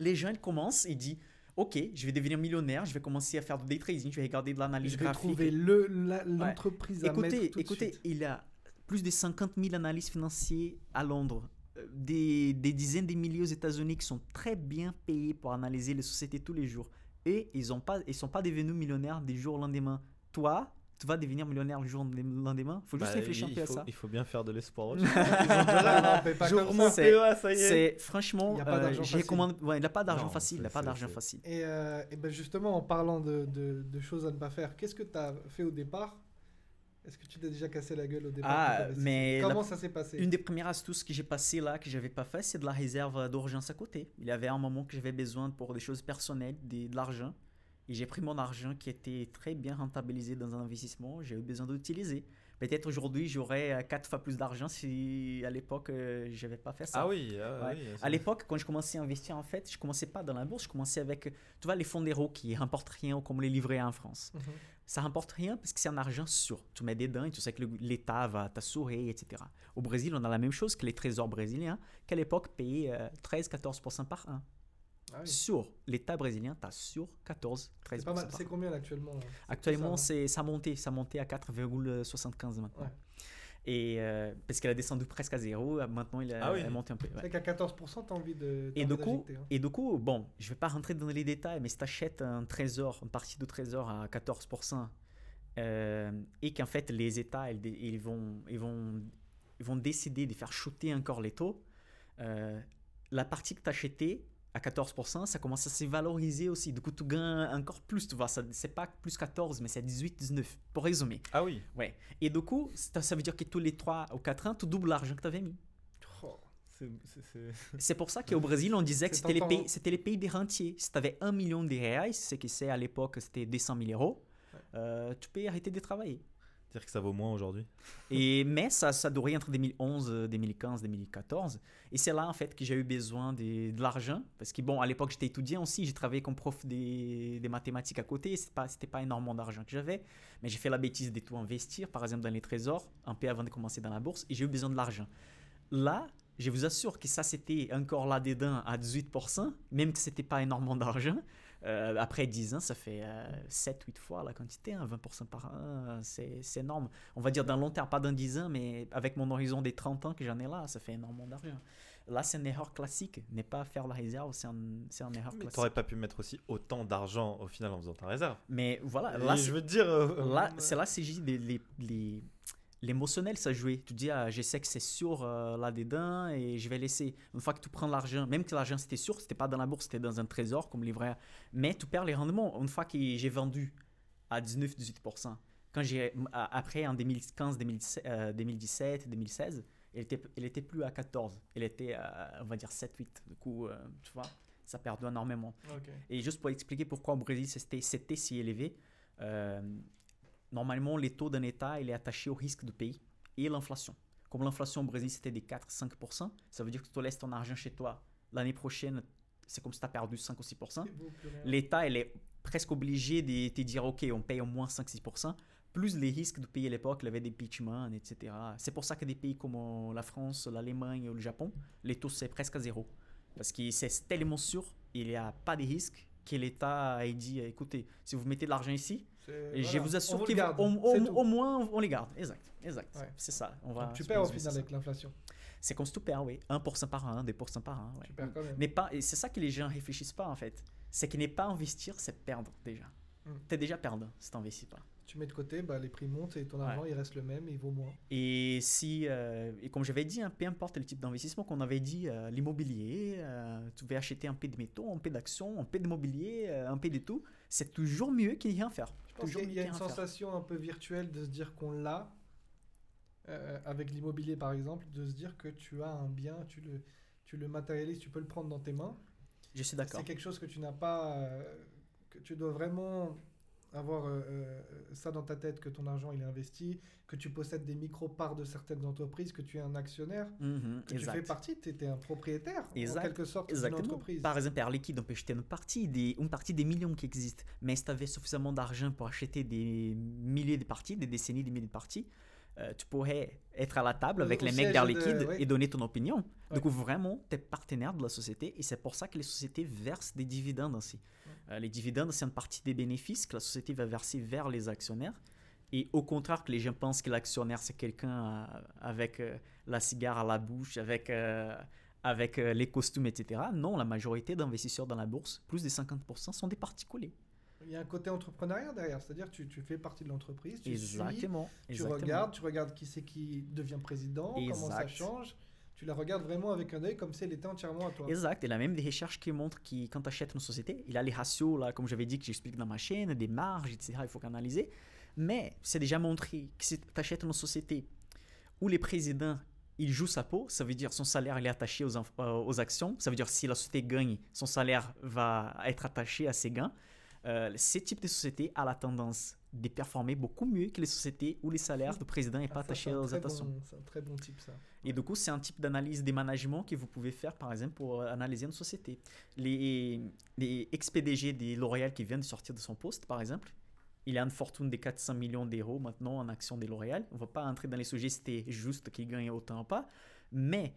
Les gens, ils commencent et disent Ok, je vais devenir millionnaire, je vais commencer à faire du day trading, je vais regarder de l'analyse Je vais graphique. trouver le- l'entreprise à Écoutez, mettre tout de écoutez, suite. il y a plus de 50 000 analystes financiers à Londres, euh, des, des dizaines de milliers aux États-Unis qui sont très bien payés pour analyser les sociétés tous les jours. Et ils ne sont pas devenus millionnaires du jour au lendemain. Toi, tu vas devenir millionnaire du jour au lendemain. Il faut juste bah, réfléchir un il peu à faut, ça. Il faut bien faire de l'espoir. C'est- PEA, ça y est. C'est franchement, Il y a pas euh, d'argent facile. ouais, il n'a pas d'argent Non, facile. Il n'a c'est- pas d'argent facile. Et, euh, et ben justement, en parlant de, de- de choses à ne pas faire, qu'est-ce que tu as fait au départ? Est-ce que tu t'es déjà cassé la gueule au départ Ah, mais la- Comment ça s'est passé? Une des premières astuces que j'ai passées là, que j'avais pas fait, c'est de la réserve d'urgence à côté. Il y avait un moment que j'avais besoin pour des choses personnelles, des- de l'argent. Et j'ai pris mon argent qui était très bien rentabilisé dans un investissement. J'ai eu besoin d'utiliser. Peut-être aujourd'hui, j'aurais euh, quatre fois plus d'argent si à l'époque, euh, j'avais pas fait ça. Ah oui, ah Ouais. oui, À l'époque, quand je commençais à investir, en fait, je commençais pas dans la bourse, je commençais avec, tu vois, les fonds d'héros qui rapportent rien comme les livrets en France. Mhm. Ça rapporte rien parce que c'est un argent sûr. Tu mets dedans et tu sais que l'État va t'assurer, etc. Au Brésil, on a la même chose que les trésors brésiliens, qu'à l'époque payaient euh, 13-14% par an. Ah oui. Sur l'État brésilien, tu as sur 14-13% C'est pas mal. par C'est an. combien actuellement C'est Actuellement, ça, c'est ça a monté, ça à 4,75 maintenant. Ouais. Et euh, parce qu'elle a descendu presque à zéro, maintenant il a, Ah oui. elle a monté un peu. ouais. C'est qu'à 14%, t'as envie de. Et envie du, coup, hein. et du coup, bon, je vais pas rentrer dans les détails, mais si tu achètes un trésor, une partie de trésor à 14%, euh, et qu'en fait les États ils, vont, ils, vont, ils vont décider de faire shooter encore les taux, euh, la partie que tu as achetée à 14%, ça commence à se valoriser aussi. Du coup, tu gagnes encore plus, tu vois. C'est pas plus 14, mais c'est 18, 19, pour résumer. Ah oui. Ouais. Et du coup, ça, ça veut dire que tous les 3 ou 4 ans, tu doubles l'argent que tu avais mis. Oh. C'est- pour ça qu'au Brésil, on disait que c'était les, pays, hein. les pays des rentiers. Si tu avais 1 million de reais, c'est que c'est à l'époque, c'était 200 000 euros, Ouais. euh, tu peux arrêter de travailler. Dire que ça vaut moins aujourd'hui. Et, mais ça, ça durait entre 2011, euh, 2015, 2014. Et c'est là, en fait, que j'ai eu besoin de, de l'argent. Parce que, bon, à l'époque, j'étais étudiant aussi. J'ai travaillé comme prof des, mathématiques à côté. Ce n'était pas, pas énormément d'argent que j'avais. Mais j'ai fait la bêtise de tout investir, par exemple, dans les trésors, un peu avant de commencer dans la bourse. Et j'ai eu besoin de l'argent. Là, je vous assure que ça, c'était encore là-dedans à 18%, même que c'était pas énormément d'argent. Euh, après 10 ans, ça fait 7-8 fois la quantité, hein, 20% par an, c'est c'est énorme. On va dire dans le long terme, pas dans 10 ans, mais avec mon horizon des 30 ans que j'en ai là, ça fait énormément d'argent. Là, c'est une erreur classique. Ne pas faire la réserve, c'est un, une erreur Mais classique. t'aurais pas pu mettre aussi autant d'argent au final en faisant ta réserve. Mais voilà, là, je veux dire. euh, Là, euh, c'est là c'est les, les- l'émotionnel, ça jouait. Tu dis, ah, je sais que c'est sûr euh, là-dedans et je vais laisser. Une fois que tu prends l'argent, même que l'argent c'était sûr, c'était pas dans la bourse, c'était dans un trésor comme livret. Mais tu perds les rendements. Une fois que j'ai vendu à 19-18%, quand j'ai, après en 2015, 2017, euh, 2017, 2016, elle était, elle était plus à 14. Elle était, à, on va dire, 7-8. Du coup, euh, tu vois, ça perd énormément. Et juste pour expliquer pourquoi au Brésil c'était c'était si élevé, euh, normalement les taux d'un État il est attaché au risque du pays et l'inflation. Comme l'inflation au Brésil c'était des 4-5%, ça veut dire que tu laisses ton argent chez toi l'année prochaine, c'est comme si tu as perdu 5 ou 6%. Il vaut plus rien. L'État il est presque obligé de te dire ok on paye au moins 5-6%. Plus les risques du pays à l'époque, il y avait des pitchman, etc. C'est pour ça que des pays comme euh, la France, l'Allemagne ou le Japon, les taux c'est presque à zéro. Parce que c'est tellement sûr, il n'y a pas de risque que l'État a dit écoutez, si vous mettez de l'argent ici, Je vous assure qu'au moins on les garde. Exact, exact. Ouais. C'est ça. On va Donc tu perds au final avec l'inflation. C'est comme si tu perds, oui. 1% par an, 2% par an. ouais. Tu perds quand même. Mais pas, et c'est ça que les gens réfléchissent pas en fait. C'est que n'est pas investir, c'est perdre déjà. Mm. Tu es déjà perdant si tu n'investis pas. Tu mets de côté, bah, les prix montent et ton Ouais. argent il reste le même, il vaut moins. Et si, euh, et comme j'avais dit, hein, peu importe le type d'investissement qu'on avait dit, euh, l'immobilier, euh, tu veux acheter un peu de métaux, un peu d'actions, un peu d'immobilier, euh, un peu de tout, c'est toujours mieux qu'il n'y a rien à faire. Qu'il y a une sensation un peu virtuelle de se dire qu'on l'a, euh, avec l'immobilier par exemple, de se dire que tu as un bien, tu le, tu le matérialises, tu peux le prendre dans tes mains. Je suis d'accord. C'est quelque chose que tu n'as pas, euh, que tu dois vraiment avoir euh, euh, ça dans ta tête, que ton argent il est investi, que tu possèdes des micro-parts de certaines entreprises, que tu es un actionnaire, Mhm, que tu fais partie, tu étais un propriétaire Exact. en quelque sorte d'une entreprise. Par exemple, Air Liquide, on peut acheter une partie, des, une partie des millions qui existent. Mais si tu avais suffisamment d'argent pour acheter des milliers de parties, des décennies, des milliers de parties, euh, tu pourrais être à la table avec au les mecs d'Air Liquide et donner ton opinion. Du coup, vraiment, tu es partenaire de la société et c'est pour ça que les sociétés versent des dividendes aussi. Euh, les dividendes, c'est une partie des bénéfices que la société va verser vers les actionnaires. Et au contraire que les gens pensent que l'actionnaire, c'est quelqu'un euh, avec euh, la cigare à la bouche, avec, avec les costumes, etc. Non, la majorité d'investisseurs dans la bourse, plus de 50%, sont des particuliers. Il y a un côté entrepreneuriat derrière, c'est-à-dire tu, tu fais partie de l'entreprise, tu suis, Exactement. tu exactement. regardes, tu regardes qui c'est qui devient président, comment ça change, tu la regardes vraiment avec un œil comme si elle était entièrement à toi. Exact. Et là même des recherches qui montrent que quand tu achètes une société, il y a les ratios, là, comme j'avais dit, que j'explique dans ma chaîne, des marges, etc. Il faut qu'analyser. Mais c'est déjà montré que si tu achètes une société où les présidents il joue sa peau, ça veut dire son salaire il est attaché aux, euh, aux actions, ça veut dire si la société gagne, son salaire va être attaché à ses gains. Euh, ce type de société a la tendance de performer beaucoup mieux que les sociétés où les salaires du président n'est pas Ah, attaché aux bon- C'est un très bon type, ça. Et du coup, c'est un type d'analyse des managements que vous pouvez faire, par exemple, pour analyser une société. Les, les ex-PDG des L'Oréal qui viennent de sortir de son poste, par exemple, il a une fortune de 400 millions d'euros maintenant en actions de L'Oréal. On ne va pas entrer dans les sujets c'était juste qu'il gagne autant ou pas, mais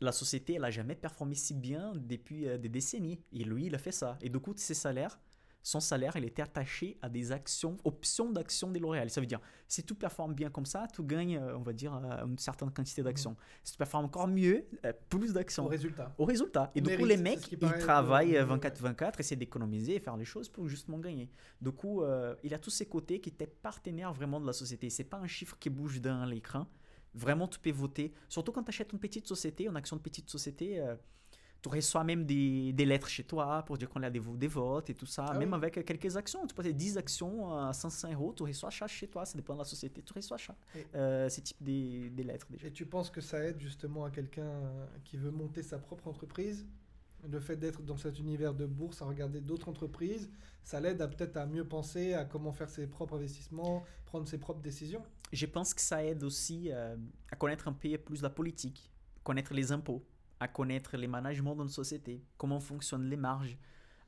la société, elle n'a jamais performé si bien depuis euh, des décennies. Et lui, il a fait ça. Et du coup, ses salaires, son salaire, il était attaché à des actions, options d'actions de L'Oréal. Ça veut dire, si tu performes bien comme ça, tu gagnes, euh, on va dire, euh, une certaine quantité d'actions. Si tu performes encore mieux, euh, plus d'actions. Au résultat. Au résultat. Et Au du coup, mérite, les mecs, ils travaillent euh, euh, ouais. 24-24, essaient d'économiser et faire les choses pour justement gagner. Du coup, euh, il a tous ces côtés qui étaient partenaires vraiment de la société. C'est pas un chiffre qui bouge dans l'écran. Vraiment, tu peux voter. Surtout quand tu achètes une petite société, une action de petite société, euh, tu reçois même des, des lettres chez toi pour dire qu'on a des, des votes et tout ça. Ah même oui. avec quelques actions. Tu peux avoir 10 actions à 500 euros, tu reçois ça chez toi. Ça dépend de la société. Tu reçois. Et- Euh, ces types des, des lettres déjà. Et tu penses que ça aide justement à quelqu'un qui veut monter sa propre entreprise? Le fait d'être dans cet univers de bourse, à regarder d'autres entreprises, ça l'aide à peut-être à mieux penser à comment faire ses propres investissements, prendre ses propres décisions? Je pense que ça aide aussi euh, à connaître un peu plus la politique, connaître les impôts, à connaître les managements d'une société, comment fonctionnent les marges,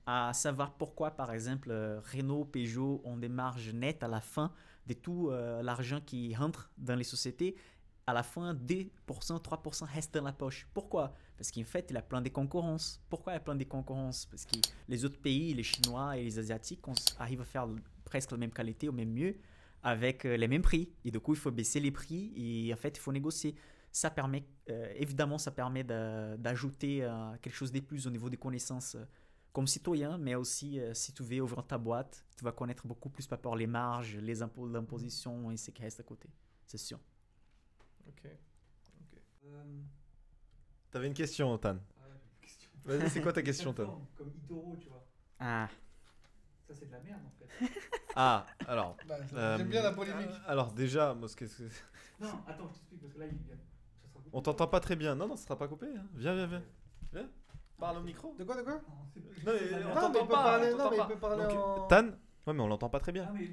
à savoir pourquoi, par exemple, euh, Renault, Peugeot ont des marges nettes à la fin de tout euh, l'argent qui rentre dans les sociétés. À la fin, 2%, 3% restent dans la poche. Pourquoi? Parce qu'en fait, il y a plein de concurrence. Pourquoi il y a plein de concurrence? Parce que les autres pays, les Chinois et les Asiatiques, on arrivent à faire presque la même qualité ou même mieux avec euh, les mêmes prix. Et du coup, il faut baisser les prix et en fait, il faut négocier. Ça permet, euh, évidemment, ça permet d'a- d'ajouter euh, quelque chose de plus au niveau des connaissances euh, comme citoyen, mais aussi euh, si tu veux ouvrir ta boîte, tu vas connaître beaucoup plus par rapport les marges, les impôts, l'imposition et ce qui reste à côté. C'est sûr. Ok. T'avais une question, Tan. Vas-y, c'est quoi ta question, Tan Comme Itoro, tu vois. Ah, Ça, c'est de la merde en fait. Ah, alors. Bah, euh, J'aime bien la polémique. Alors, déjà, moi, ce que- Non, attends, je t'explique parce que là, il y sera on t'entend pas très bien. Non, non, ça sera pas coupé. hein. Viens, viens, viens. Viens. Parle au micro. De quoi, de quoi Non, mais on t'entend il peut pas, parler, on non, t'entend mais il pas. peut parler Donc, en... Tan Ouais, mais on l'entend pas très bien. Ah, mais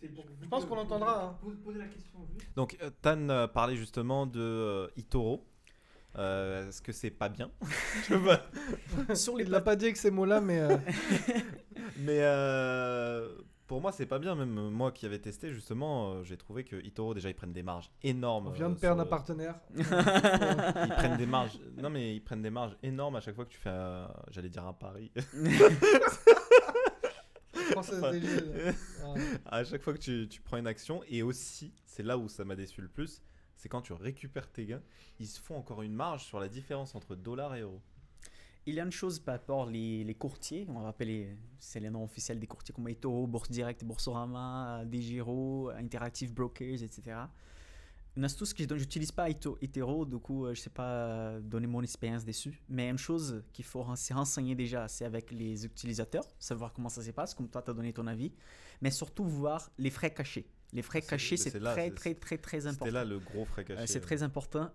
c'est pour Je pense qu'on l'entendra, hein. Pose- Posez la question juste. Donc, euh, Tan euh, parlait justement de euh, Itoro. Euh, Est-ce que c'est pas bien? Je veux pas- sur les Il l'a pas dit avec ces mots-là, mais... euh, Mais euh, pour moi, c'est pas bien. Même moi qui avais testé, justement, euh, j'ai trouvé que Itoro, déjà, ils prennent des marges énormes. On vient de euh, perdre un partenaire. Ils prennent des marges. Non, mais ils prennent des marges énormes à chaque fois que tu fais, un- j'allais dire un pari. Française des jeux. Ah. à chaque fois que tu, tu prends une action. Et aussi, c'est là où ça m'a déçu le plus, c'est quand tu récupères tes gains, ils se font encore une marge sur la différence entre dollar et euro. Il y a une chose par rapport les, les courtiers, on va rappeler, c'est les noms officiels des courtiers comme eToro, Bourse Direct, Boursorama, Degiro, Interactive Brokers, etc. Une astuce que je donne, j'utilise pas eToro, du coup, euh, je sais pas euh, donner mon expérience dessus. Mais une chose qu'il faut ren- se renseigner déjà, c'est avec les utilisateurs, savoir comment ça se passe, comme toi, tu as donné ton avis. Mais surtout voir les frais cachés. Les frais C'est- cachés, c'est c'est très, c'est- très, très, très important. C'était là le gros frais Euh, caché. c'est très important.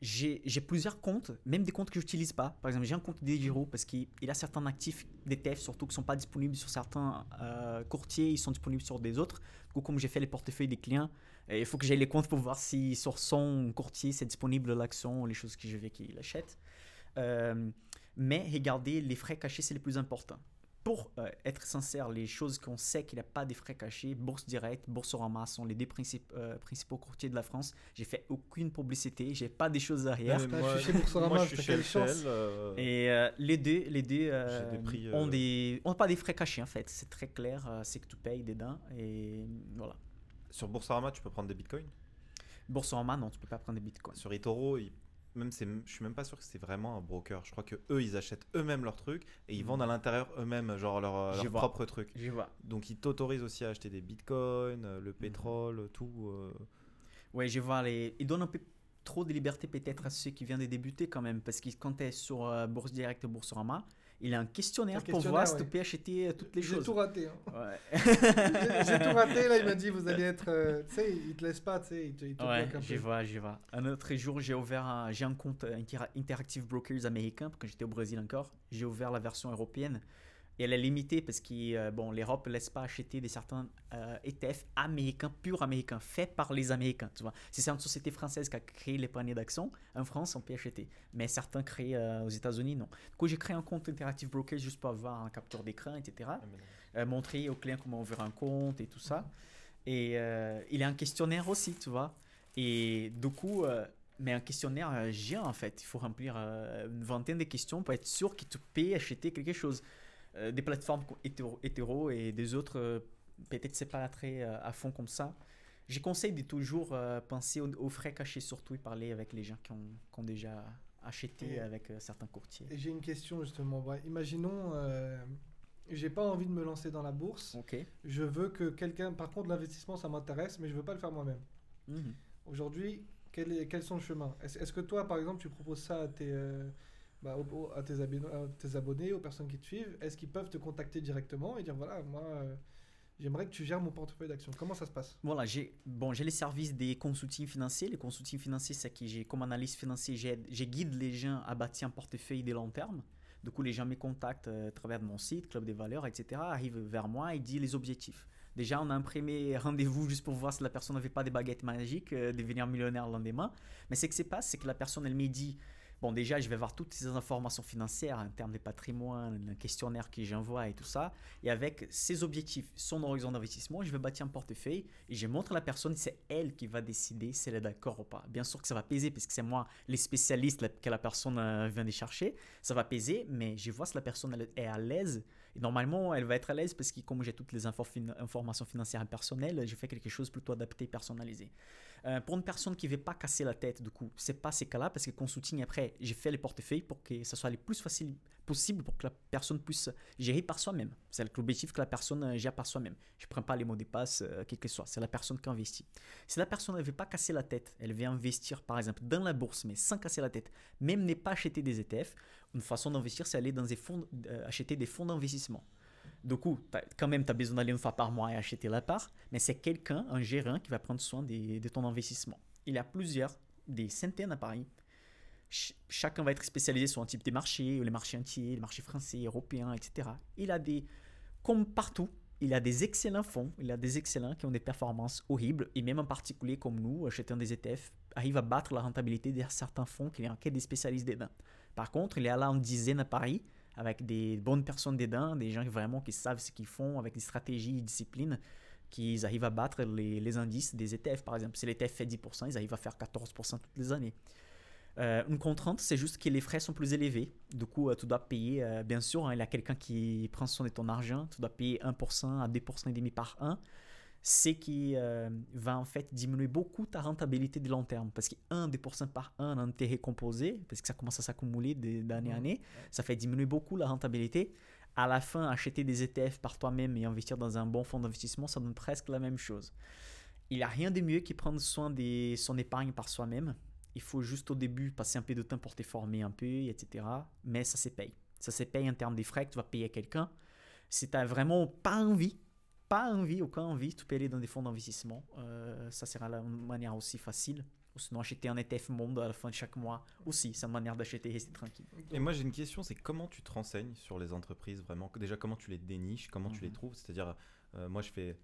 J'ai plusieurs comptes, même des comptes que j'utilise pas. Par exemple, j'ai un compte Degiro parce qu'il il a certains actifs d'ETF, surtout qui sont pas disponibles sur certains euh, courtiers, ils sont disponibles sur des autres. Du coup, comme j'ai fait les portefeuilles des clients, il faut que j'aille les comptes pour voir si sur son courtier c'est disponible l'action, les choses que je veux qu'il achète. Euh, mais regardez, les frais cachés, c'est le plus important. Pour euh, être sincère, les choses qu'on sait qu'il n'y a pas de frais cachés, Bourse Direct, Boursorama sont les deux euh, principaux courtiers de la France. J'ai fait aucune publicité, j'ai pas des choses derrière. Mais Ah, moi- je suis chez Boursorama, moi, je suis chez. Shell, euh, Et euh, les deux, les deux euh, des prix, ont des ont pas des frais cachés en fait. C'est très clair, euh, c'est que tu payes dedans et voilà. Sur Boursorama, tu peux prendre des bitcoins? Boursorama, non, tu peux pas prendre des bitcoins. Sur eToro, ils- même c'est, je suis même pas sûr que c'est vraiment un broker. Je crois que eux, ils achètent eux-mêmes leurs trucs et ils Mhm. vendent à l'intérieur eux-mêmes, genre leur, Je leur propre truc. Vois. Donc ils t'autorisent aussi à acheter des bitcoins, euh, le pétrole, tout. euh. Ouais, je vois les. Ils donnent un peu trop de liberté peut-être à ceux qui viennent de débuter quand même, parce que quand tu es sur euh, Bourse Direct et Boursorama, Il a un questionnaire, Un pour voir si ouais. tu peux acheter toutes les J'ai choses. tout raté. hein. Ouais. J'ai j'ai tout raté. Là, il m'a dit vous allez être. euh, tu sais, il te laisse pas, tu sais, il te, Ouais, peu. vois, je vois. Un autre jour, j'ai ouvert un, j'ai un compte Intera- Interactive Brokers américain, quand j'étais au Brésil encore. J'ai ouvert la version européenne. Et elle est limitée parce que bon, l'Europe ne laisse pas acheter des certains euh, ETF américains, purs américains, faits par les Américains. Tu vois. Si c'est une société française qui a créé les paniers d'actions, en France, on peut acheter. Mais certains créés euh, aux États-Unis, non. Du coup, j'ai créé un compte Interactive Brokers juste pour avoir un capture d'écran, etc euh, montrer aux clients comment ouvrir un compte et tout ça. Et euh, il y a un questionnaire aussi, tu vois. Et du coup, euh, mais un questionnaire euh, géant en fait. Il faut remplir euh, une vingtaine de questions pour être sûr que tu peux acheter quelque chose. Euh, des plateformes hétéro, hétéro et des autres, euh, peut-être très euh, à fond comme ça. Je conseille de toujours penser aux, aux frais cachés surtout et parler avec les gens qui ont, qui ont déjà acheté Et- avec certains courtiers. J'ai une question justement. Ouais, imaginons, j'ai pas envie de me lancer dans la bourse. Ok. Je veux que quelqu'un. Par contre, l'investissement, ça m'intéresse, mais je veux pas le faire moi-même. Mhm. Aujourd'hui, quel est, quels sont le chemin? Est-ce est-ce que toi, par exemple, tu proposes ça à tes, euh, bah, à, tes abonnés, à tes abonnés, aux personnes qui te suivent Est-ce qu'ils peuvent te contacter directement et dire voilà, moi, euh, j'aimerais que tu gères mon portefeuille d'actions Comment ça se passe? Voilà, j'ai bon, j'ai les services des consulting financiers. Les consulting financiers, c'est que j'ai comme analyste financier, je guide les gens à bâtir un portefeuille de long terme. Du coup, les gens me contactent euh, à travers mon site, Club des valeurs, etc. Arrivent vers moi et disent les objectifs. Déjà, on a un premier rendez-vous juste pour voir si la personne n'avait pas des baguettes magiques, euh, devenir millionnaire le lendemain. Mais ce qui se passe, c'est que la personne, elle me dit Bon, déjà, je vais voir toutes ces informations financières en termes de patrimoine, le questionnaire que j'envoie et tout ça. Et avec ses objectifs, son horizon d'investissement, je vais bâtir un portefeuille et je montre à la personne, c'est elle qui va décider si elle est d'accord ou pas. Bien sûr que ça va peser parce que c'est moi, les spécialistes que la personne euh, vient de chercher. Ça va peser, mais je vois si la personne est à l'aise. Et normalement, elle va être à l'aise parce que comme j'ai toutes les informations financières personnelles, je fais quelque chose plutôt adapté, personnalisé. Euh, pour une personne qui ne veut pas casser la tête, du coup, c'est pas ces cas-là parce que consulting, après, j'ai fait les portefeuilles pour que ça soit le plus facile possible pour que la personne puisse gérer par soi-même. C'est l'objectif que la personne euh, gère par soi-même. Je ne prends pas les mots de passe, euh, quel que soit. C'est la personne qui investit. Si la personne ne veut pas casser la tête, elle veut investir, par exemple, dans la bourse, mais sans casser la tête, même ne pas acheter des ETF, une façon d'investir, c'est aller dans des fonds, euh, acheter des fonds d'investissement. Du coup, quand même, tu as besoin d'aller une fois par mois et acheter la part, mais c'est quelqu'un, un gérant, qui va prendre soin de ton investissement. Il y a plusieurs, des centaines à Paris. Ch- chacun va être spécialisé sur un type de marché, les marchés entiers, les marchés français, européens, etc. Il a des, comme partout, il a des excellents fonds, il a des excellents qui ont des performances horribles, et même en particulier comme nous, achetant des ETF, arrive à battre la rentabilité de certains fonds qui ont des spécialistes dedans. Par contre, il y a là une dizaine à Paris, avec des bonnes personnes dedans, des gens vraiment qui savent ce qu'ils font, avec des stratégies et disciplines, qui arrivent à battre les, indices des ETF, par exemple. Si l'ETF fait 10%, ils arrivent à faire 14% toutes les années. Euh, une contrainte, c'est juste que les frais sont plus élevés. Du coup, euh, tu dois payer, euh, bien sûr, hein, il y a quelqu'un qui prend soin de ton argent, tu dois payer 1% à 2% et par an. C'est qui euh, va en fait diminuer beaucoup ta rentabilité de long terme. Parce que 1-2% par an en intérêt composé, parce que ça commence à s'accumuler d'année Mhm. année, ça fait diminuer beaucoup la rentabilité. À la fin, acheter des ETF par toi-même et investir dans un bon fonds d'investissement, ça donne presque la même chose. Il n'y a rien de mieux que prendre soin de son épargne par soi-même. Il faut juste au début passer un peu de temps pour te former un peu, etc. Mais ça se paye. Ça se paye en termes des frais que tu vas payer à quelqu'un. Si tu n'as vraiment pas envie, pas envie, aucun envie, tu peux aller dans des fonds d'investissement. Euh, ça sera la une manière aussi facile. Ou sinon acheter un ETF monde à la fin de chaque mois aussi. C'est une manière d'acheter et rester tranquille. Et moi j'ai une question, c'est comment tu te renseignes sur les entreprises vraiment? Déjà comment tu les déniches, comment tu les Mhm. trouves? C'est-à-dire, euh, moi je fais...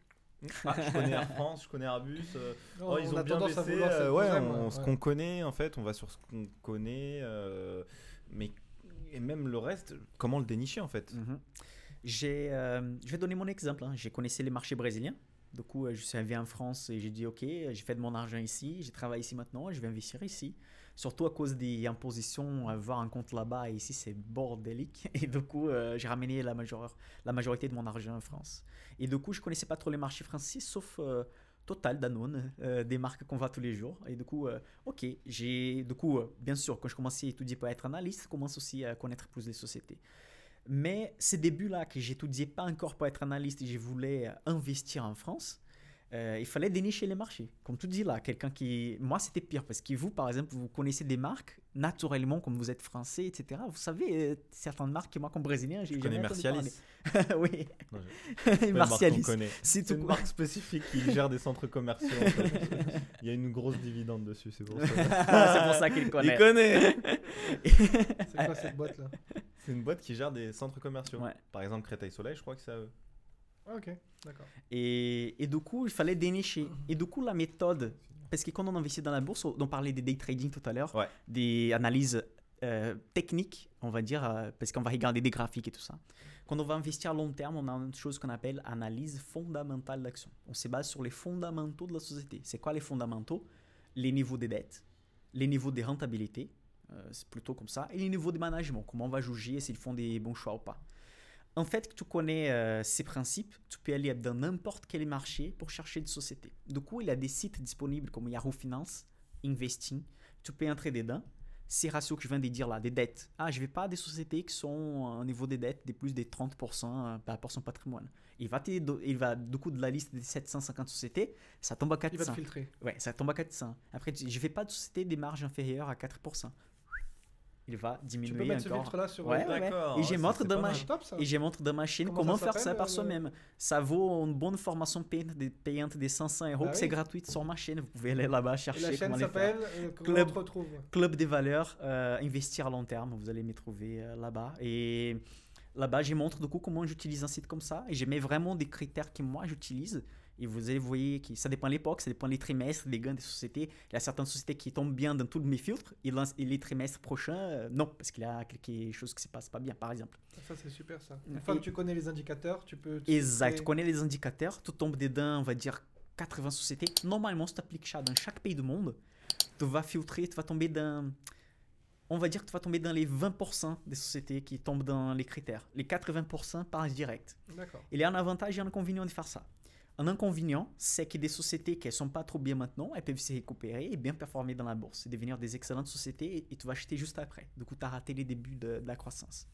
Ah, je connais Air France, je connais Airbus. euh, Non, oh, ils on ont a bien tendance à baissé. euh, ouais, on- ouais. ce qu'on connaît en fait, on va sur ce qu'on connaît. euh, mais et même le reste, comment le dénicher en fait? Mhm. J'ai, euh, je vais donner mon exemple. hein. J'ai connaissé les marchés brésiliens. Du coup, euh, je suis arrivé en France et j'ai dit Ok, j'ai fait de mon argent ici, j'ai travaillé ici maintenant, je vais investir ici. Surtout à cause des impositions, avoir un compte là-bas et ici c'est bordélique. Et du coup, euh, j'ai ramené la, major- la majorité de mon argent en France. Et du coup, je connaissais pas trop les marchés français, sauf Total, Danone, des marques qu'on voit tous les jours. Et du coup, ok, j'ai, du coup, bien sûr, quand je commençais à étudier pour être analyste, je commence aussi à connaître plus les sociétés. Mais ces débuts-là que j'étudiais pas encore pour être analyste et je voulais euh, investir en France, euh, il fallait dénicher les marchés. Comme tu dis là, quelqu'un qui... Moi, c'était pire parce que vous, par exemple, vous connaissez des marques naturellement, comme vous êtes français, etc. Vous savez, euh, certaines marques, moi comme brésilien, j'ai Tu connais jamais parler. oui, Non, je- c'est pas une marque qu'on Marcialis. connaît. C'est une marque spécifique qui gère des centres commerciaux. en fait. Il y a une grosse dividende dessus, c'est pour ça. c'est pour ça qu'il connaît. Il connaît C'est quoi cette boîte là C'est une boîte qui gère des centres commerciaux. Ouais. Par exemple, Créteil Soleil, je crois que c'est à eux. Ah, Ok, d'accord. Et, et du coup, il fallait dénicher. Et du coup, la méthode, parce que quand on investit dans la bourse, on parlait des day trading tout à l'heure, Ouais. des analyses euh, techniques, on va dire, euh, parce qu'on va regarder des graphiques et tout ça. Quand on va investir à long terme, on a une chose qu'on appelle analyse fondamentale d'action. On se base sur les fondamentaux de la société. C'est quoi les fondamentaux? Les niveaux des dettes, les niveaux de rentabilité, euh, c'est plutôt comme ça, et les niveaux de management, comment on va juger s'ils font des bons choix ou pas. En fait, que tu connais euh, ces principes, tu peux aller dans n'importe quel marché pour chercher des sociétés. Du coup, il y a des sites disponibles comme Yahoo Finance, Investing. Tu peux entrer dedans. Ces ratios que je viens de dire là, des dettes. Ah, je ne vais pas des sociétés qui sont au niveau des dettes de plus de 30% euh, par rapport à son patrimoine. Il va, il va, du coup, de la liste des 750 sociétés, ça tombe à Il va te 400. filtrer. Ouais, ça tombe à 400. Après, je ne fais pas de société des marges inférieures à 4%. Il va Tu diminuer peux mettre ce encore. filtre là sur. Ouais, euh, ouais. Et j'ai montre pas ma top et je montre dans ma chaîne Comment comment, ça faire ça par le- soi-même. Ça vaut une bonne formation payante de, payante de 500 euros, Ah oui. c'est gratuite sur ma chaîne. Vous pouvez aller là-bas Et chercher la chaîne comment les faire. s'appelle euh, Club- on retrouve? Club des valeurs, euh, investir à long terme. Vous allez me trouver euh, là-bas. Et là-bas, je montre du coup comment j'utilise un site comme ça. Et je mets vraiment des critères que moi j'utilise. Et vous allez voir que ça dépend de l'époque, ça dépend des trimestres, des gains des sociétés. Il y a certaines sociétés qui tombent bien dans tous mes filtres. Et, les trimestres prochains, euh, non, parce qu'il y a quelque chose qui se passe pas bien, par exemple. Ça, c'est super ça. Une fois que tu connais les indicateurs, tu peux. te Exact. Tu connais les indicateurs, tu tombes dedans, on va dire 80 sociétés. Normalement, si tu appliques ça dans chaque pays du monde, tu vas filtrer, tu vas tomber dans. On va dire que tu vas tomber dans les 20% des sociétés qui tombent dans les critères. Les 80% passent direct. Il y a un avantage et un inconvénient de faire ça. Un inconvénient, c'est que des sociétés qui ne sont pas trop bien maintenant, elles peuvent se récupérer et bien performer dans la bourse devenir des excellentes sociétés et, tu vas acheter juste après. Du coup, tu as raté les débuts de, de la croissance.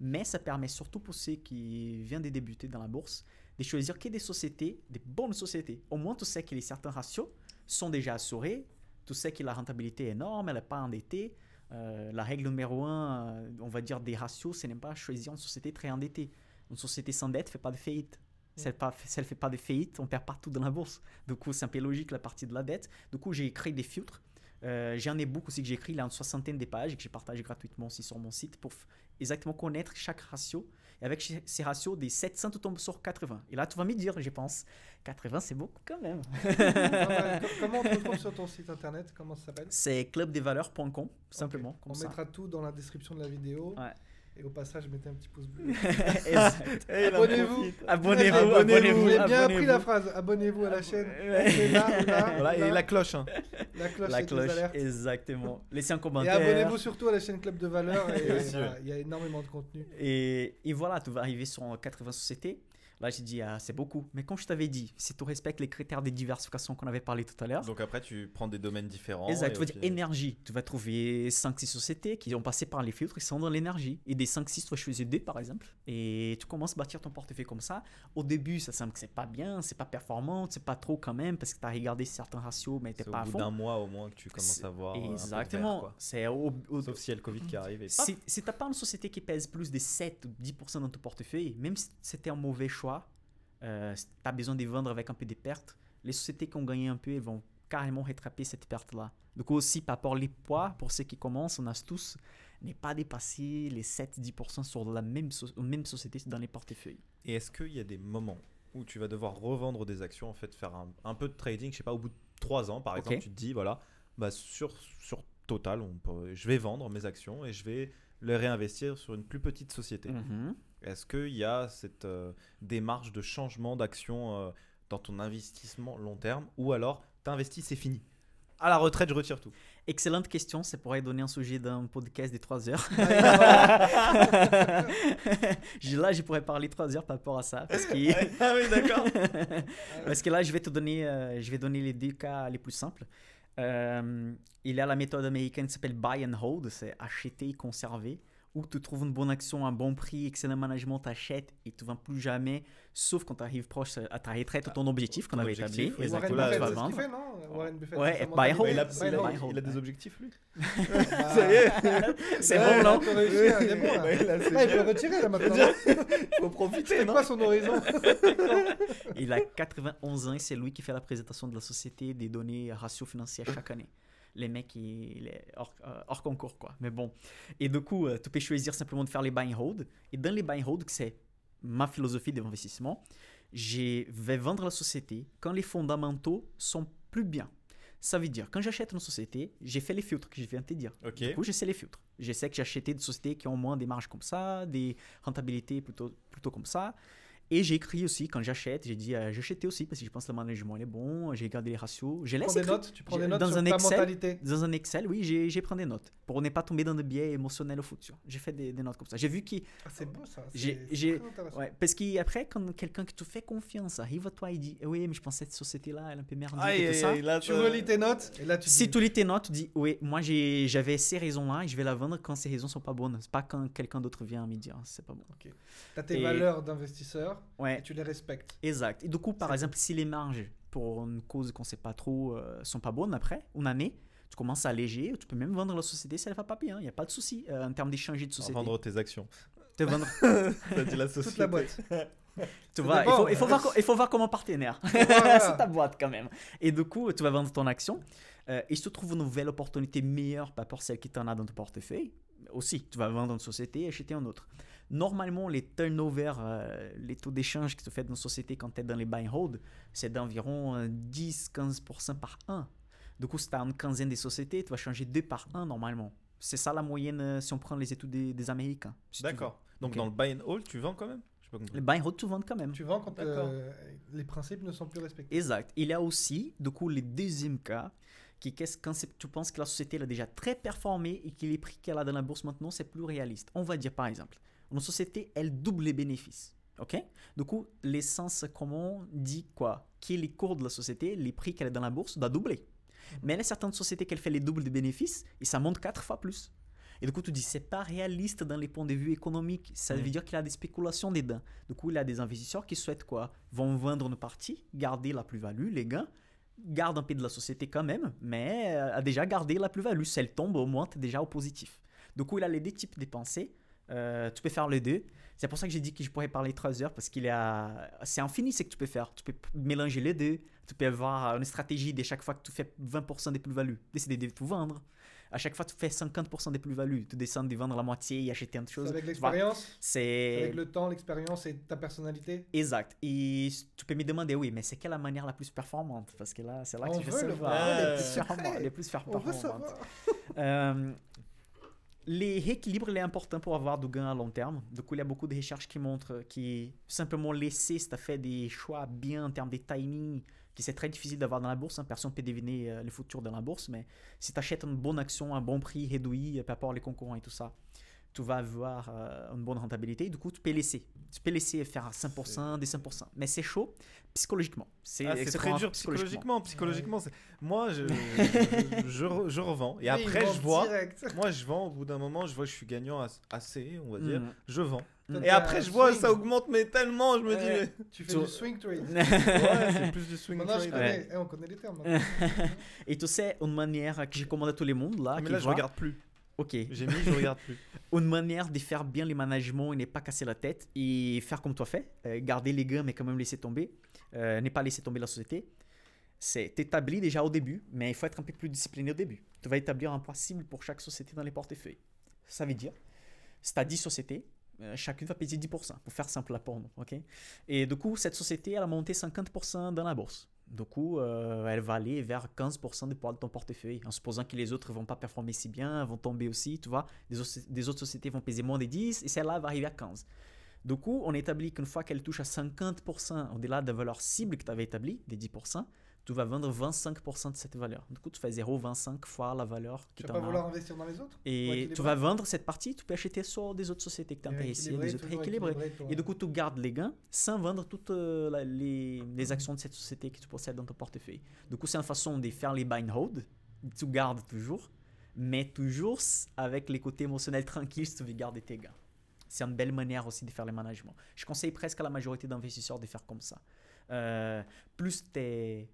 Mais ça permet surtout pour ceux qui viennent de débuter dans la bourse de choisir que des sociétés, des bonnes sociétés. Au moins, tu sais que les certains ratios sont déjà assurés, tu sais que la rentabilité est énorme, elle n'est pas endettée. Euh, la règle numéro un, euh, on va dire, des ratios, c'est n'est pas choisir une société très endettée. Une société sans dette ne fait pas de faillite. Si elle ne fait pas de faillite, on perd partout dans la bourse. Du coup, c'est un peu logique la partie de la dette. Du coup, j'ai créé des filtres. Euh, J'en ai beaucoup aussi que j'ai écrit, il y a une soixantaine de pages et que j'ai partagé gratuitement aussi sur mon site pour exactement connaître chaque ratio. Et avec ces ratios, des 700, tu tombes sur 80. Et là, tu vas me dire, je pense, 80, c'est beaucoup quand même. Ah bah, co- comment on te retrouve sur ton site internet? Comment ça s'appelle? C'est clubdesvaleurs.com, simplement. Ok. Comme On ça. mettra tout dans la description de la vidéo. Ouais. Et au passage, mettez un petit pouce bleu. Abonnez-vous. Abonnez-vous, Abonnez-vous. J'ai bien appris la phrase. Abonnez-vous à la chaîne. C'est là, là, Voilà, là. et la cloche. hein. La cloche, La cloche, alertes. exactement. Laissez un Et commentaire. abonnez-vous surtout à la chaîne Club de. Et, Et ouais. il y a énormément de contenu. Et, et voilà, tu vas arriver sur 80 sociétés. Là, j'ai dit, ah, c'est beaucoup. Mais comme je t'avais dit, si tu respectes les critères de diversification qu'on avait parlé tout à l'heure, Donc après, tu prends des domaines différents. exact, tu vas dire énergie. Tu vas trouver 5-6 sociétés qui ont passé par les filtres et qui sont dans l'énergie. Et des 5-6, tu vas choisir deux, par exemple. Et tu commences à bâtir ton portefeuille comme ça. Au début, ça semble que c'est pas bien, c'est pas performant, c'est pas trop quand même, parce que tu as regardé certains ratios, mais t'es pas au bout d'un mois au moins que tu commences à voir. Exactement. C'est au, au- Sauf si y a le Covid qui arrive. Et. Si, si t'as pas une société qui pèse plus de 7 ou 10% dans ton portefeuille, même si c'était un mauvais choix, euh, si t'as besoin de vendre avec un peu de pertes, les sociétés qui ont gagné un peu, elles vont carrément rattraper cette perte-là. Du coup, aussi, par rapport les poids, pour ceux qui commencent, on a tous, n'est pas dépasser les 7-10% sur la même, so- même société dans les portefeuilles. Et est-ce qu'il y a des moments où tu vas devoir revendre des actions, en fait, faire un, un peu de trading, je sais pas, au bout de 3 ans, par exemple, tu te dis, voilà, bah, sur, sur Total, on peut- je vais vendre mes actions et je vais les réinvestir sur une plus petite société. Mhm. Est-ce qu'il y a cette euh, démarche de changement d'action euh, dans ton investissement long terme ou alors t'investis, c'est fini? À la retraite, je retire tout. Excellente question, ça pourrait donner un sujet d'un podcast de 3 heures. J'ai- là, je pourrais parler 3 heures par rapport à ça. Parce que... ah oui, d'accord. Parce que là, je vais te donner, euh, je vais donner les deux cas les plus simples. Euh, il y a la méthode américaine qui s'appelle buy and hold, c'est acheter et conserver, où tu trouves une bonne action à un bon prix, excellent management, t'achètes et tu vends plus jamais, sauf quand tu arrives proche à ta retraite ou ton objectif qu'on avait établi. Warren Buffett, c'est ce qu'il fait, non? Warren Buffett, Ouais, c'est buy hold. il, a, il il des objectifs, lui. Bah, Ça y est C'est bon, là, hein, il c'est Là, il peut retirer, là, maintenant. Faut profiter, C'est non? quoi son horizon? Il a 91 ans et c'est lui qui fait la présentation de la société des données ratio financiers chaque année. Les mecs, il est hors, euh, hors concours, quoi. Mais bon. Et du coup, euh, tu peux choisir simplement de faire les buy and hold. Et dans les buy and hold, que c'est ma philosophie d'investissement, je vais vendre la société quand les fondamentaux sont plus bien. Ça veut dire, quand j'achète une société, j'ai fait les filtres que je viens de te dire. Du coup, j'essaie les filtres. Je sais que j'ai acheté des sociétés qui ont moins des marges comme ça, des rentabilités plutôt, plutôt comme ça. Et j'ai écrit aussi, quand j'achète, j'ai dit, euh, j'ai acheté aussi parce que je pense que le management est bon, j'ai gardé les ratios. Laisse prends des notes, tu prends J'ai- des notes dans sur un ta Excel. mentalité. Dans un Excel, oui, j'ai j'ai pris des notes pour ne pas tomber dans des biais émotionnels au futur. J'ai fait des, des notes comme ça. J'ai vu qu'il. Ah, c'est beau, ça. J'ai- j'ai-. Ouais, parce qu'après, quand quelqu'un qui te fait confiance arrive à toi et dit Oui, mais je pense que cette société-là, elle est un peu merdique Aïe, et tout aïe, ça. là, Tu relis tes notes, et là, tu Si dis... tu lis tes notes, tu dis Oui, moi j'ai- j'avais ces raisons-là et je vais la vendre quand ces raisons sont pas bonnes. C'est pas quand quelqu'un d'autre vient me dire c'est pas bon. T'as tes Et- valeurs d'investisseur, Ouais. et tu les respectes. Exact. Et du coup, par exemple, si les marges, pour une cause qu'on sait pas trop, euh, sont pas bonnes après, une année, tu commences à alléger, tu peux même vendre la société si elle va pas bien. Il n'y a pas de souci euh, en termes d'échanger de société. vendre tes actions. Te vendre, T'as dit la société. Toute la boîte. tu vois, il, faut, il, faut voir, co- il faut voir comment partenaire. Voilà. C'est ta boîte quand même. Et du coup, tu vas vendre ton action. euh, et si tu trouves une nouvelle opportunité meilleure par rapport à celle qui t'en a dans ton portefeuille, aussi, tu vas vendre une société et acheter une autre. Normalement, les turnovers, euh, les taux d'échange que tu fais dans une société quand tu es dans les buy and hold, c'est d'environ euh, 10-15% par an. Du coup, si tu as une quinzaine de sociétés, tu vas changer deux par un normalement. C'est ça la moyenne euh, si on prend les études des, des Américains. si. D'accord. Donc dans le buy and hold, tu vends quand même? Les buy and hold, tu vends quand même. Tu vends quand euh, les principes ne sont plus respectés. Exact. Il y a aussi, du coup, le deuxième cas, qui est qu'est-ce- quand tu penses que la société elle a déjà très performé et que les prix qu'elle a dans la bourse maintenant, c'est plus réaliste. On va dire par exemple, une société, elle double les bénéfices. OK? Du coup, l'essence commun dit quoi? Que les cours de la société, les prix qu'elle a dans la bourse, doit doubler. Mais il y a certaines sociétés qu'elle fait les doubles de bénéfices et ça monte quatre fois plus. Et du coup, tu dis, c'est pas réaliste dans les points de vue économiques. Ça veut Mhm. dire qu'il y a des spéculations dedans. Du coup, il y a des investisseurs qui souhaitent quoi? Vont vendre une partie, garder la plus-value, les gains, gardent un peu de la société quand même, mais euh, a déjà gardé la plus-value. Si elle tombe, au moins, tu déjà au positif. Du coup, il a les deux types de pensées. Euh, tu peux faire les deux. C'est pour ça que j'ai dit que je pourrais parler trois heures parce qu'il y a... c'est infini ce que tu peux faire. Tu peux mélanger les deux. Tu peux avoir une stratégie de chaque fois que tu fais 20% des plus-values, décider de tout vendre. À chaque fois que tu fais 50% des plus-values, tu descends de vendre la moitié et acheter autre chose. avec l'expérience, C'est avec le temps, l'expérience et ta personnalité. exact. Et tu peux me demander, oui, mais c'est quelle la manière la plus performante? Parce que là, c'est là que On je veux savoir. voir, les plus performantes. Les les rééquilibres, il est important pour avoir du gain à long terme. Du coup, il y a beaucoup de recherches qui montrent que simplement laisser, si tu as fait des choix bien en termes de timing, qui c'est très difficile d'avoir dans la bourse. hein. Personne ne peut deviner euh, le futur dans la bourse, mais si tu achètes une bonne action à un bon prix réduit euh, par rapport aux concurrents et tout ça, tu vas avoir euh, une bonne rentabilité. Du coup, tu peux laisser. Tu peux laisser faire 5%, des 5%. Mais c'est chaud psychologiquement. C'est Ah, très dur psychologiquement. Psychologiquement, moi, je, je, je re- je revends. Et après, je vois. direct. Moi, je vends. Au bout d'un moment, je vois que je suis gagnant as- assez, on va dire. Mm. Je vends. Mm. Et après, je vois, swing. ça augmente, mais tellement, je me dis. Ouais. Tu fais Tu- du swing trade. Ouais, c'est plus du swing Maintenant, je trade. connais. Ouais. Eh, on connaît les termes. maintenant. Et tu sais, une manière que j'ai commandé à tout le monde là, Mais là, je regarde plus. Ok. J'ai mis, je regarde plus. Une manière de faire bien les managements et ne pas casser la tête et faire comme toi fais, euh, garder les gains mais quand même laisser tomber, euh, ne pas laisser tomber la société, c'est t'établir déjà au début, mais il faut être un peu plus discipliné au début. Tu vas établir un poids cible pour chaque société dans les portefeuilles. Ça veut dire, si tu as 10 sociétés, euh, chacune va payer 10%, pour faire simple là pour nous. ok? Et du coup, cette société, elle a monté 50% dans la bourse. Du coup, euh, elle va aller vers 15% du poids de ton portefeuille, en supposant que les autres ne vont pas performer si bien, vont tomber aussi, tu vois. Des autres sociétés vont peser moins de 10 et celle-là va arriver à 15. Du coup, on établit qu'une fois qu'elle touche à 50% au-delà de la valeur cible que tu avais établie, des 10%, tu vas vendre 25% de cette valeur. Du coup, tu fais 0,25 fois la valeur Tu que vas tu pas vouloir investir dans les autres Et tu vas vendre cette partie, tu peux acheter sur des autres sociétés que tu intéressées, des autres toujours équilibrées. équilibrer pour- Et du coup, tu gardes les gains sans vendre toutes euh, la- les, les actions de cette société que tu possèdes dans ton portefeuille. Du coup, c'est une façon de faire les buy and hold. Tu gardes toujours. mais toujours avec les côtés émotionnels tranquilles, sauvegarder tes gains. C'est une belle manière aussi de faire le management. Je conseille presque à la majorité d'investisseurs de faire comme ça. Euh, plus tu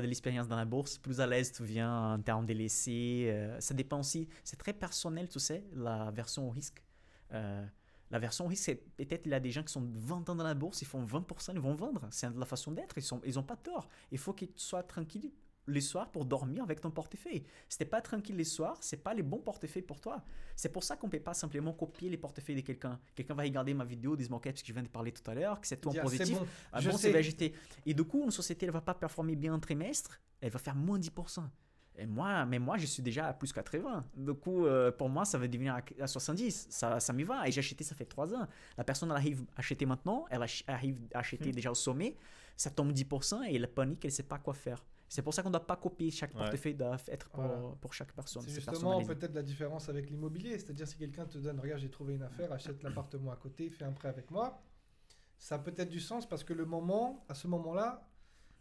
de l'expérience dans la bourse, plus à l'aise tu viens en termes de laissés. euh, ça dépend aussi, c'est très personnel, tu sais, la version au risque. Euh, la version au risque, c'est peut-être il y a des gens qui sont 20 ans dans la bourse, ils font 20%, ils vont vendre. C'est la façon d'être, ils n'ont ils ont pas tort. Il faut que tu sois tranquille les soirs pour dormir avec ton portefeuille. Si t'es pas tranquille les soirs, c'est pas les bons portefeuilles pour toi. C'est pour ça qu'on peut pas simplement copier les portefeuilles de quelqu'un. Quelqu'un va regarder ma vidéo, dire ok, parce que je viens de parler tout à l'heure, que c'est tout en positif. Bon. Ah bon, c'est VGT. Et du coup, une société, elle va pas performer bien un trimestre, elle va faire moins 10%. Et moi, mais moi, je suis déjà à plus 80. Du coup, euh, pour moi, ça va devenir à, à 70. Ça, ça m'y va. Et j'ai acheté, ça fait 3 ans. La personne, elle arrive à acheter maintenant, elle arrive à acheter déjà au sommet, ça tombe 10% et elle panique, elle sait pas quoi faire. C'est pour ça qu'on ne doit pas copier. Chaque Ouais. portefeuille doit être pour, Voilà. pour chaque personne. C'est justement peut-être la différence avec l'immobilier. C'est-à-dire si quelqu'un te donne, regarde, j'ai trouvé une affaire, achète l'appartement à côté, fais un prêt avec moi. Ça a peut-être du sens parce que le moment, à ce moment-là,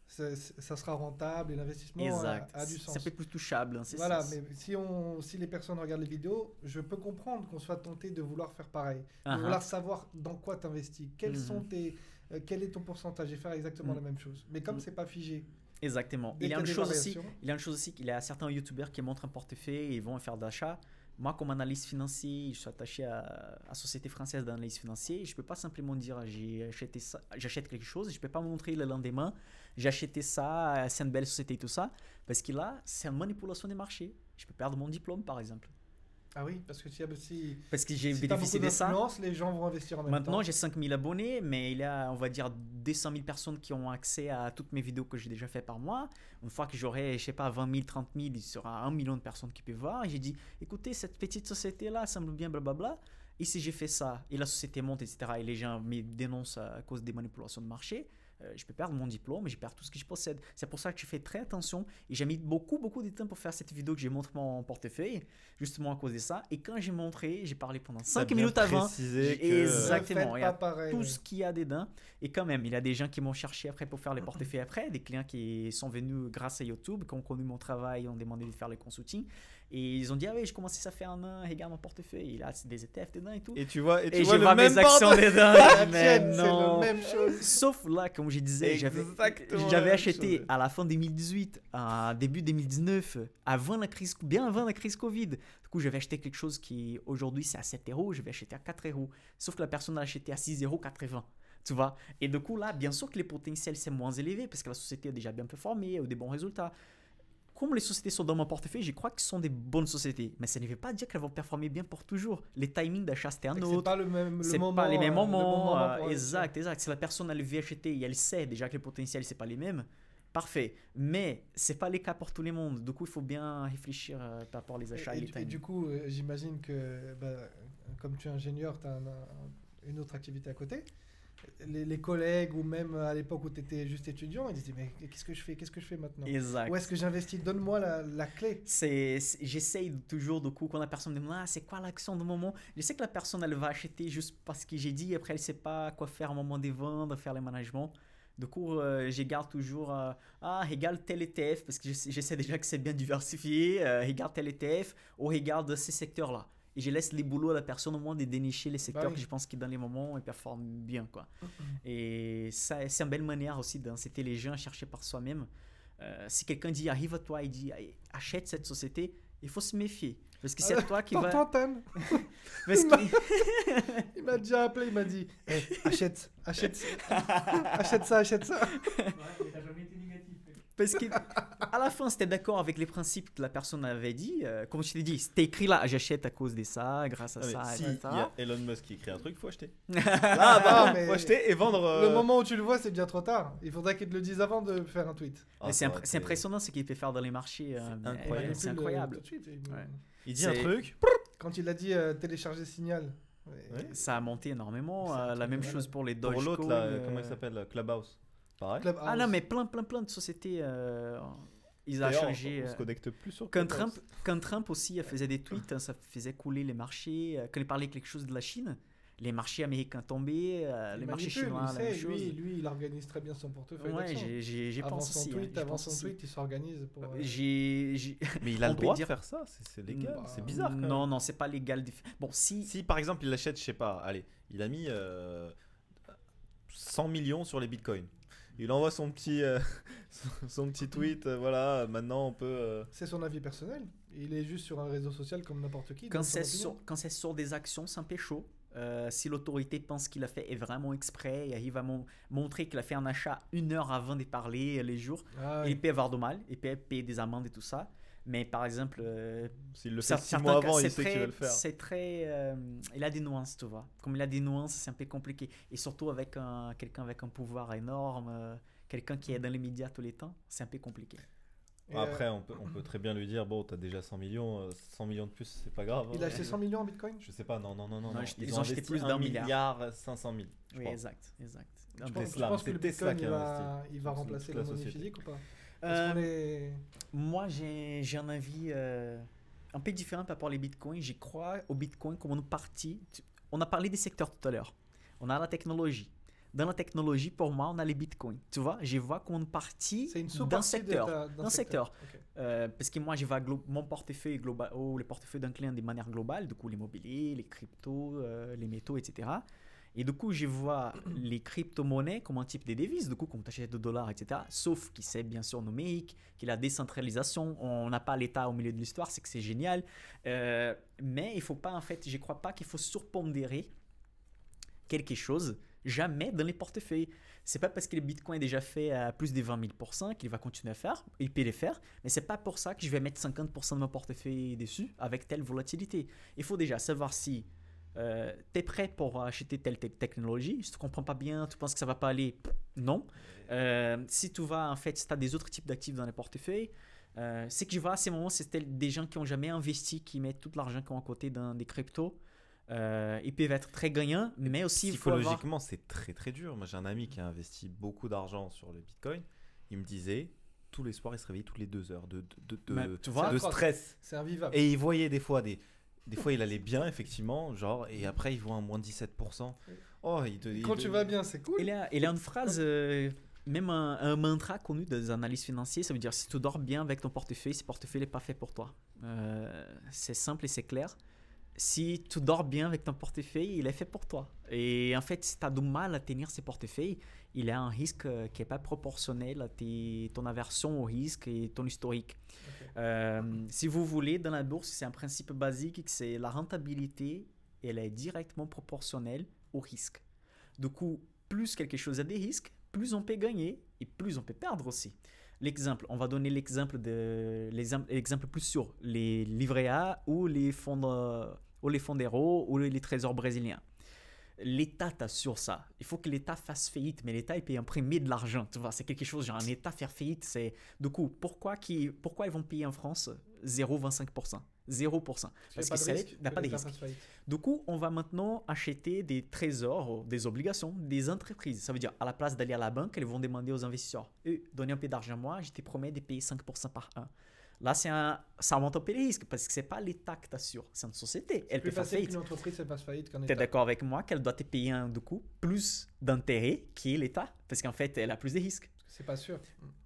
ça sera rentable et l'investissement a, du sens. Ça fait plus touchable. hein, Voilà, mais si, on, si les personnes regardent les vidéos, je peux comprendre qu'on soit tenté de vouloir faire pareil, de Ah, vouloir savoir dans quoi tu investis, quels Mhm. sont tes, euh, quel est ton pourcentage? Et faire exactement Mhm. la même chose. Mais comme Mhm. c'est pas figé, Exactement. Il y a une chose aussi. Il y a une chose aussi qu'il y a certains youtubeurs qui montrent un portefeuille et ils vont faire d'achat. Moi, comme analyste financier, je suis attaché à, la Société française d'analyse financière. Je ne peux pas simplement dire j'ai acheté ça, j'achète quelque chose. Je ne peux pas montrer le lendemain. J'ai acheté ça, c'est une belle société et tout ça. Parce que là, c'est une manipulation des marchés. Je peux perdre mon diplôme, par exemple. Ah oui, parce que si, si, Parce que j'ai si bénéficié de ça. les gens vont investir en même. Maintenant, j'ai 5000 abonnés, mais il y a, on va dire, 200 000 personnes qui ont accès à toutes mes vidéos que j'ai déjà fait par mois. Une fois que j'aurai, je sais pas, 20 000, 30 000, il sera un million de personnes qui peuvent voir. Et j'ai dit, écoutez, cette petite société-là semble bien, blablabla. Et si j'ai fait ça, et la société monte, etc., et les gens me dénoncent à cause des manipulations de marché, euh, je peux perdre mon diplôme je perds tout ce que je possède. C'est pour ça que je fais très attention. Et j'ai mis beaucoup, beaucoup de temps pour faire cette vidéo que j'ai montré mon portefeuille, justement à cause de ça. Et quand j'ai montré, j'ai parlé pendant T'as 5 bien minutes avant. précisé que-. Ne exactement, il y a pareil, tout ce qu'il y a dedans. Et quand même, il y a des gens qui m'ont cherché après pour faire les portefeuilles après, des clients qui sont venus grâce à YouTube, qui ont connu mon travail, ont demandé de faire le consulting. Et ils ont dit, ah oui, je commençais ça fait un an, regarde mon portefeuille. Et là, c'est des ETF dedans et tout. Et tu vois, et tu Et, vois je le vois même mes actions portefeuille. dedans. La c'est la même chose. Sauf là, comme je disais, j'avais la même acheté chose. à la fin 2018, à début 2019, avant la crise, bien avant la crise Covid. Du coup, j'avais acheté quelque chose qui aujourd'hui c'est à 7 euros, je vais acheter à 4 euros. Sauf que la personne a acheté à 6 euros 80. Tu vois Et du coup, là, bien sûr que les potentiels c'est moins élevé parce que la société a déjà bien performé, a eu des bons résultats. Comme les sociétés sont dans mon portefeuille, je crois que ce sont des bonnes sociétés. Mais ça ne veut pas dire qu'elles vont performer bien pour toujours. Les timings d'achat, c'était un C'est autre. pas le même le C'est moment, pas les mêmes euh, le moments. moment pour investir. exact, exact. Si la personne elle veut acheter et elle sait déjà que les potentiels c'est pas les mêmes, parfait. Mais c'est pas le cas pour tout le monde. Du coup, il faut bien réfléchir euh, par rapport aux achats et, Et, les et- et timings. du coup, euh, j'imagine que bah, comme tu es ingénieur, tu as une autre activité à côté. Les, les collègues ou même à l'époque où tu étais juste étudiant, ils disaient mais qu'est-ce que je fais Qu'est-ce que je fais maintenant? Exact. Où est-ce que j'investis? Donne-moi la, la clé. c'est, j'essaye toujours du coup quand la personne me demande ah, c'est quoi l'action du moment? Je sais que la personne elle va acheter juste parce que j'ai dit après elle sait pas quoi faire au moment des ventes faire le management du coup euh, je garde toujours euh, ah regarde tel ETF parce que je sais, je sais déjà que c'est bien diversifié euh, regarde tel ETF ou regarde ces secteurs là et je laisse les boulots à la personne au moins de dénicher les secteurs Bah oui. que je pense que dans les moments ils performent bien quoi et ça, c'est une belle manière aussi d'inciter les gens à chercher par soi-même. Euh, si quelqu'un dit arrive à toi et dit achète cette société, il faut se méfier. Parce que c'est toi qui va. Parce Il m'a déjà appelé, il m'a dit Eh, achète, achète, achète ça, achète ça. Ouais, mais t'as jamais été négatif. Parce que à la fin, c'était d'accord avec les principes que la personne avait dit. Euh, comme je t'ai dit, c'était écrit là, j'achète à cause de ça, grâce à Ah, ça, si il y a Elon Musk qui écrit un truc, faut acheter. Ah, Là, bah, mais faut acheter et vendre. euh, Le moment où tu le vois, c'est déjà trop tard. Il faudrait qu'il te le dise avant de faire un tweet. ah, c'est impr- c'est impressionnant ce qu'il peut faire dans les marchés. euh, mais, incroyable. euh, Il C'est euh, incroyable. suite. Il- Ouais. Il dit un C'est- truc. Quand il a dit euh, télécharger Signal. ouais. Ça a monté énormément. C'est euh, la même chose pour les Pour Dogecoin. l'autre, là, euh, comment il s'appelle euh, Clubhouse. Pareil. Clubhouse. Ah non, mais plein, plein, plein de sociétés. euh, ils ont D'ailleurs, changé. On euh, se connecte plus sur Quand Clubhouse. Trump, quand Trump aussi euh, faisait des tweets, hein, ça faisait couler les marchés. euh, Quand il parlait quelque chose de la Chine, les marchés américains tombaient, euh, Il les marchés manipule, chinois, il la sait, même chose. Lui, lui, il organise très bien son portefeuille. Ouais, d'actions. j'ai- j'ai j'ai avant pensé son aussi. hein, tweet, avant son aussi. tweet, il s'organise pour. euh, J'ai. j'ai- Mais il a On le peut droit dire- de faire ça, c'est- c'est légal, Bah, c'est bizarre. Quand même. Non, non, c'est pas légal. de- Bon, si. Si par exemple il achète, je sais pas, allez, il a mis euh, 100 millions sur les bitcoins. Il envoie son petit, euh, son- petit tweet, euh, voilà, maintenant on peut. euh, C'est son avis personnel. Il est juste sur un réseau social comme n'importe qui. Quand son c'est opinion. sur, quand c'est sur des actions, c'est un peu chaud. Euh, si l'autorité pense qu'il a fait est vraiment exprès et arrive à mon- montrer qu'il a fait un achat une heure avant de parler euh, les jours, Ah il peut avoir de mal, il peut payer des amendes et tout ça. Mais par exemple, euh, S'il le fait cer- 6 certains mois cas, avant, c'est il sait qu'il très- va le faire. C'est très. euh, il a des nuances, tu vois. Comme il a des nuances, c'est un peu compliqué. Et surtout avec un, quelqu'un avec un pouvoir énorme, euh, quelqu'un qui est dans les médias tous les temps, c'est un peu compliqué. Et, euh, Après, on peut, on peut très bien lui dire bon, t'as déjà 100 millions, euh, 100 millions de plus, c'est pas grave. il a hein. acheté 100 millions en bitcoin? Je sais pas, non, non, non, non. Non, non. ils ont acheté plus d'un 1 milliard. 500 000. je Oui, crois. exact, exact. Tesla, penses que c'est le Tesla bitcoin qui il a va, investi. il va remplacer la monnaie société. physique ou pas? Euh, qu'on est- Moi, j'ai un avis euh, un peu différent par rapport aux bitcoins. J'y crois au bitcoin comme une partie. On a parlé des secteurs tout à l'heure. On a la technologie. Dans la technologie, pour moi, on a les bitcoins. Tu vois, je vois comme une partie d'un secteur. d'un secteur. Euh, parce que moi, je vois mon portefeuille global, ou le portefeuille d'un client de manière globale, du coup, l'immobilier, les cryptos, les métaux, etc. Et du coup, je vois les crypto-monnaies comme un type de devise, du coup, comme tu achètes de dollars, etc. Sauf que c'est bien sûr numérique, qu'il y a décentralisation, on n'a pas l'État au milieu de l'histoire, c'est que c'est génial. Euh, mais il faut pas, en fait, je crois pas qu'il faut surpondérer quelque chose jamais dans les portefeuilles. C'est pas parce que le Bitcoin est déjà fait à plus de 20 000 qu'il va continuer à faire, il peut les faire, mais c'est pas pour ça que je vais mettre 50% de mon portefeuille dessus avec telle volatilité. Il faut déjà savoir si tu es prêt pour acheter telle te- technologie? Si tu comprends pas bien, tu penses que ça va pas aller, non. Euh, si tu vas, en fait, si tu as des autres types d'actifs dans les portefeuilles, euh, ce que je vois à ces moments, c'est des gens qui ont jamais investi, qui mettent tout l'argent qu'ils ont à côté dans des cryptos. Euh, ils peuvent être très gagnants, mais aussi avoir... Psychologiquement, c'est très très dur. Moi, j'ai un ami qui a investi beaucoup d'argent sur les bitcoins. Il me disait tous les soirs, il se réveillait toutes les deux heures de, de, de, Mais de- tu vois, de atroce. stress. C'est invivable. Et il voyait des fois des. Des fois, il allait bien, effectivement, genre, et après, il voit un moins 17%. Oh, il te, il Quand te- tu vas bien, c'est cool. Il a, il a une phrase, euh, même un, un mantra connu des analystes financiers, ça veut dire si tu dors bien avec ton portefeuille, ce portefeuille n'est pas fait pour toi. Euh, c'est simple et c'est clair. Si tu dors bien avec ton portefeuille, il est fait pour toi. Et en fait, si tu as du mal à tenir ces portefeuilles, il y a un risque euh, qui n'est pas proportionnel à tes- ton aversion au risque et ton historique. Euh, si vous voulez, dans la bourse, c'est un principe basique, que c'est la rentabilité, elle est directement proportionnelle au risque. Du coup, plus quelque chose a des risques, plus on peut gagner et plus on peut perdre aussi. L'exemple, on va donner l'exemple de l'exemple l'exemple plus sûr, les livrets A ou les fonds de- ou les fonds d'euros ou les trésors brésiliens. L'État t'assure ça. Il faut que l'État fasse faillite, mais l'État il peut imprimer de l'argent. Tu vois, c'est quelque chose genre un État faire faillite, c'est du coup pourquoi qui pourquoi ils vont payer en France 0,25%, 0% Parce que a c'est- pas de risque. il n'y a que pas de risque. Du coup, on va maintenant acheter des trésors, des obligations, des entreprises. Ça veut dire, à la place d'aller à la banque, elles vont demander aux investisseurs Eh, donnez un peu d'argent à moi, je te promets de payer 5% par an. Là, c'est un, ça peu les risques parce que c'est pas l'État qui t'assure, c'est une société. Elle plus peut faire faillite. qu'une entreprise fasse faillite qu'un d'accord avec moi qu'elle doit te payer un, du coup plus d'intérêt qui est l'État? Parce qu'en fait, elle a plus de risques. C'est pas sûr.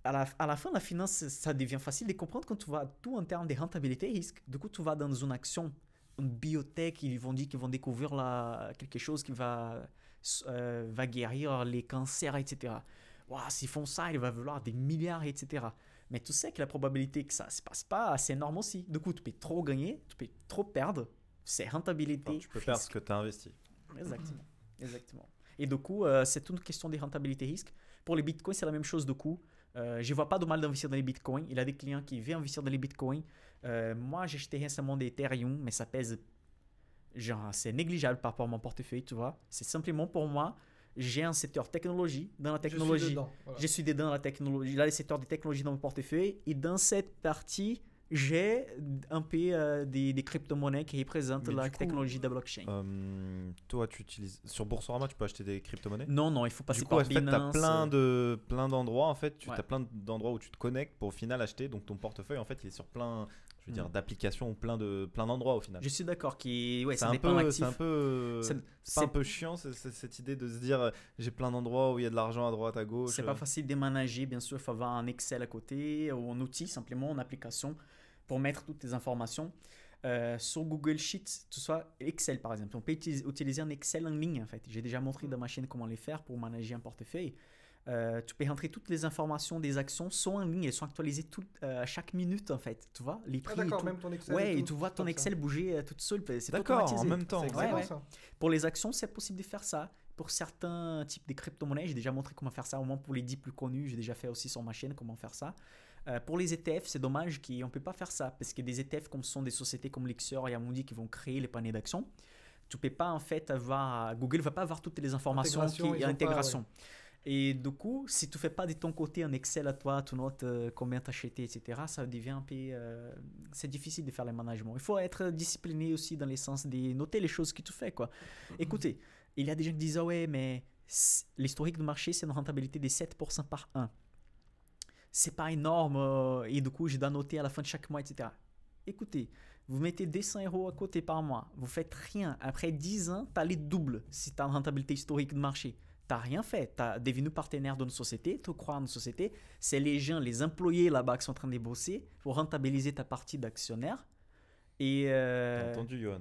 À la, à la fin, la finance, ça devient facile de comprendre quand tu vas tout en termes de rentabilité et risque. Du coup, tu vas dans une action, une biotech, ils vont dire qu'ils vont découvrir la, quelque chose qui va, euh, va guérir les cancers, etc. Waouh, s'ils font ça, il va vouloir des milliards, etc. Mais tu sais que la probabilité que ça ne se passe pas, c'est énorme aussi. Du coup, tu peux trop gagner, tu peux trop perdre. C'est rentabilité. Enfin, tu peux perdre risque. ce que tu as investi. Exactement. Exactement. Et du coup, euh, c'est toute une question de rentabilité-risque. Pour les bitcoins, c'est la même chose du coup. Euh, je vois pas de mal d'investir dans les bitcoins. Il y a des clients qui veulent investir dans les bitcoins. Euh, moi, j'ai acheté récemment des Ethereum, mais ça pèse. Genre, c'est négligeable par rapport à mon portefeuille, tu vois. C'est simplement pour moi, j'ai un secteur technologie. Dans la Je suis technologie, dedans, voilà. je suis dedans dans la technologie. Là, le secteur des technologies dans mon portefeuille. Et dans cette partie, j'ai un peu euh, des, des crypto-monnaies qui représentent Mais la coup, technologie de la blockchain. Euh, toi, tu utilises. Sur Boursorama, tu peux acheter des crypto-monnaies? Non, non, il faut passer Du coup, par en fait, tu as Binance. plein de plein d'endroits en fait, tu Ouais. as plein d'endroits où tu te connectes pour au final acheter donc ton portefeuille en fait, il est sur plein je veux dire, Mm. d'applications plein de plein d'endroits au final. Je suis d'accord qui ouais, c'est un peu, c'est un peu, c'est un peu chiant cette idée de se dire euh, j'ai plein d'endroits où il y a de l'argent à droite à gauche. C'est euh. pas facile de manager, bien sûr, il faut avoir un Excel à côté ou un outil, simplement une application pour mettre toutes les informations. Euh, sur Google Sheets, tout ça, Excel par exemple. On peut utiliser un Excel en ligne en fait. J'ai déjà montré dans ma chaîne comment les faire pour manager un portefeuille. Euh, tu peux rentrer toutes les informations des actions sont en ligne, elles sont actualisées tout, euh, à chaque minute en fait. Tu vois, les Ah, prix et d'accord, tout. même ton Excel. Ouais, et et tu vois ton ça. Excel bouger euh, toute seule. C'est D'accord, en même temps. C'est Ouais, excellent, ouais. ça. Pour les actions, c'est possible de faire ça. Pour certains types de crypto-monnaies, j'ai déjà montré comment faire ça. Au moins pour les 10 plus connus, j'ai déjà fait aussi sur ma chaîne comment faire ça. Euh, pour les ETF, c'est dommage qu'on ne peut pas faire ça parce que des ETF, comme ce sont des sociétés comme Lixer et Amundi qui vont créer les paniers d'actions, tu peux pas en fait avoir. Google va pas avoir toutes les informations Intégration, qui ils ont pas, intégration. Et du coup, si tu fais pas de ton côté un Excel à toi, tu notes euh, combien tu acheté, etc., ça devient un peu. euh, c'est difficile de faire le management. Il faut être discipliné aussi dans le sens de noter les choses que tu fais. Quoi. Écoutez, il y a des gens qui disent Ah ouais, mais l'historique du marché, c'est une rentabilité de 7% par an. C'est pas énorme euh, et du coup, je dois noter à la fin de chaque mois, etc. Écoutez, vous mettez 200 euros à côté par mois, vous faites rien. Après 10 ans, tu as les doubles si tu as une rentabilité historique de marché. Tu rien fait. Tu as devenu partenaire d'une société, tu crois en une société. C'est les gens, les employés là-bas qui sont en train de bosser pour rentabiliser ta partie d'actionnaire. Et. T'as euh, entendu, Johan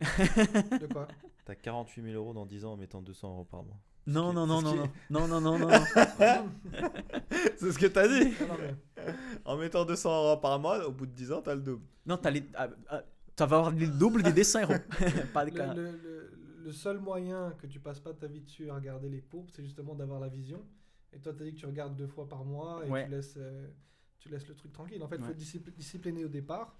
De quoi? T'as 48 000 euros dans 10 ans en mettant 200 euros par mois. Non, non, non, non, non, non, non, non, non, non. C'est ce que t'as dit Non, non, mais- En mettant 200 euros par mois, au bout de 10 ans, t'as le double. Non, t'as les, ah, ah, tu vas avoir le double des dessins euros. pas de Le, le- le- le seul moyen que tu passes pas ta vie dessus à regarder les courbes, c'est justement d'avoir la vision. Et toi, tu as dit que tu regardes deux fois par mois et Ouais. tu, laisses, euh, tu laisses le truc tranquille. En fait, il faut Ouais. être discipli- discipliné au départ.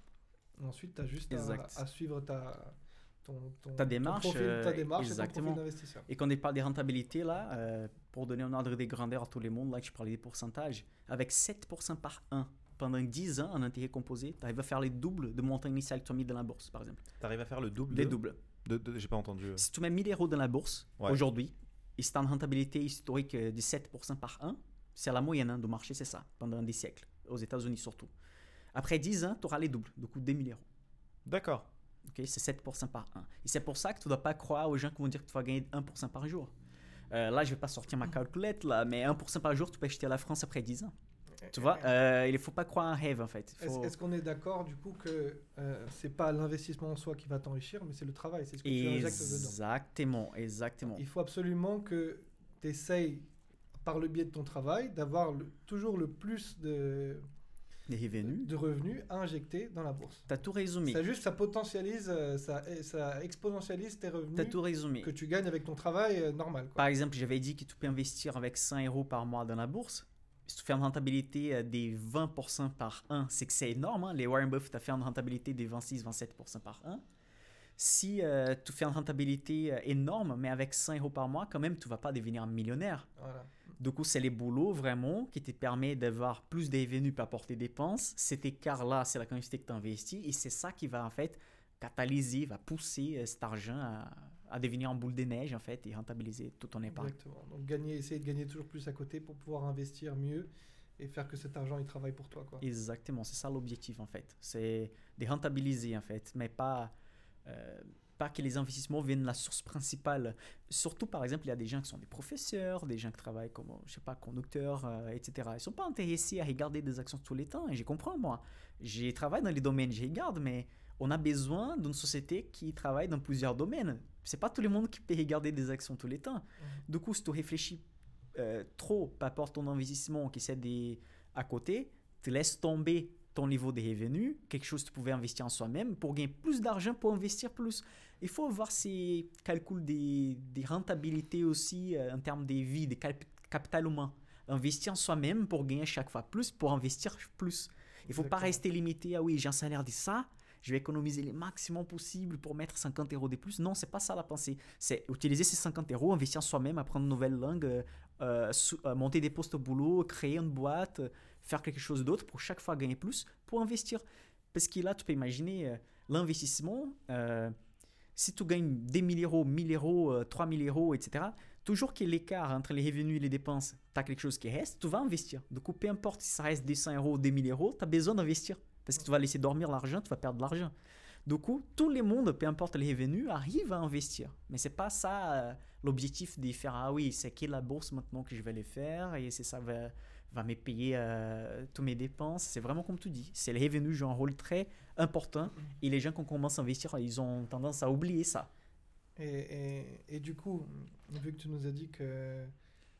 Ensuite, tu as juste à, suivre ta, ton, ton- Ta ton démarche, profil, euh, ta démarche et ton exactement. profil d'investisseur. Et quand on parle des rentabilités, là, euh, pour donner un ordre de grandeur à tout le monde, là, que je parlais des pourcentages, avec 7% par an pendant 10 ans en intérêt composé, tu arrives à faire les doubles de montant initial que tu as mis dans la bourse, par exemple. T'arrives à faire le double Les de- doubles. J'ai pas entendu. euh. Si tu mets 1000 euros dans la bourse Ouais. aujourd'hui, et as une rentabilité historique euh, de 7% par an, c'est la moyenne hein, du marché, c'est ça, pendant des siècles, aux États-Unis surtout. Après 10 ans, tu auras les doubles, du coup 2000 euros. D'accord. Ok, c'est 7% par an. Et c'est pour ça que tu ne dois pas croire aux gens qui vont dire que tu vas gagner 1% par jour. Euh, là, je vais pas sortir ma calculette, là, mais 1% par jour, tu peux acheter à la France après 10 ans. Tu vois, euh, il ne faut pas croire un rêve, en fait. Est-ce faut- est-ce qu'on est d'accord du coup que euh, c'est pas l'investissement en soi qui va t'enrichir, mais c'est le travail, c'est ce que tu injectes dedans? Exactement, exactement. Il faut absolument que tu essayes, par le biais de ton travail, d'avoir toujours le plus de, Les revenus, de revenus à injecter dans la bourse. tu as tout résumé. Ça juste, ça potentialise, euh, ça, ça exponentialise tes Tu as revenus tout résumé. que tu gagnes avec ton travail euh, normal. quoi. Par exemple, j'avais dit que tu peux investir avec 100 euros par mois dans la bourse. Si tu fais une rentabilité euh, des 20% par an, c'est que c'est énorme. hein. Les Warren Buffett a fait une rentabilité des 26-27% par an. Si euh, tu fais une rentabilité euh, énorme, mais avec 100 euros par mois, quand même, tu vas pas devenir millionnaire. Voilà. Du coup, c'est les boulots vraiment qui te permettent d'avoir plus de revenus par à tes dépenses. Cet écart-là, c'est la quantité que tu investis et c'est ça qui va en fait catalyser, va pousser euh, cet argent à, à devenir en boule de neige en fait et rentabiliser tout ton épargne. Exactement. Donc gagner, essayer de gagner toujours plus à côté pour pouvoir investir mieux et faire que cet argent il travaille pour toi. Quoi. Exactement, c'est ça l'objectif en fait. C'est de rentabiliser en fait, mais pas, euh, pas que les investissements viennent de la source principale. Surtout par exemple, il y a des gens qui sont des professeurs, des gens qui travaillent comme, je sais pas, conducteurs, euh, etc. Ils sont pas intéressés à regarder des actions tous les temps et je comprends moi. J'ai travaillé dans les domaines, je regarde, mais on a besoin d'une société qui travaille dans plusieurs domaines. C'est pas tout le monde qui peut regarder des actions tous les temps. Du coup, si tu réfléchis euh, trop par rapport à ton investissement qui c'est des à côté, tu laisses tomber ton niveau de revenus, quelque chose que tu pouvais investir en soi-même pour gagner plus d'argent pour investir plus. Il faut voir ces calculs des, des rentabilités aussi euh, en termes des vies, des cap- capital humain. Investir en soi-même pour gagner chaque fois plus, pour investir plus. Il faut pas rester limité à oui, j'ai un salaire de ça, je vais économiser le maximum possible pour mettre 50 euros de plus. Non, c'est pas ça la pensée. C'est utiliser ces 50 euros, investir en soi-même, apprendre une nouvelle langue, euh, euh, euh, monter des postes au boulot, créer une boîte, faire quelque chose d'autre pour chaque fois gagner plus pour investir. Parce que là, tu peux imaginer l'investissement. si tu gagnes des 1000 euros, 1000 euros, euh, 3000 euros, etc., toujours qu'il y ait l'écart entre les revenus et les dépenses, tu as quelque chose qui reste, tu vas investir. Du coup, peu importe si ça reste des 100 euros ou des 1000 euros, tu as besoin d'investir. Parce que tu vas laisser dormir l'argent, tu vas perdre de l'argent. Du coup, tout le monde, peu importe les revenus, arrive à investir. Mais c'est pas ça euh, l'objectif de faire ah oui, c'est qui la bourse maintenant que je vais les faire et c'est ça va, va me payer euh, tous mes dépenses. C'est vraiment comme tu dis. C'est les revenus jouent un rôle très important et les gens qui commencent à investir, ils ont tendance à oublier ça. Et, et, et du coup, vu que tu nous as dit que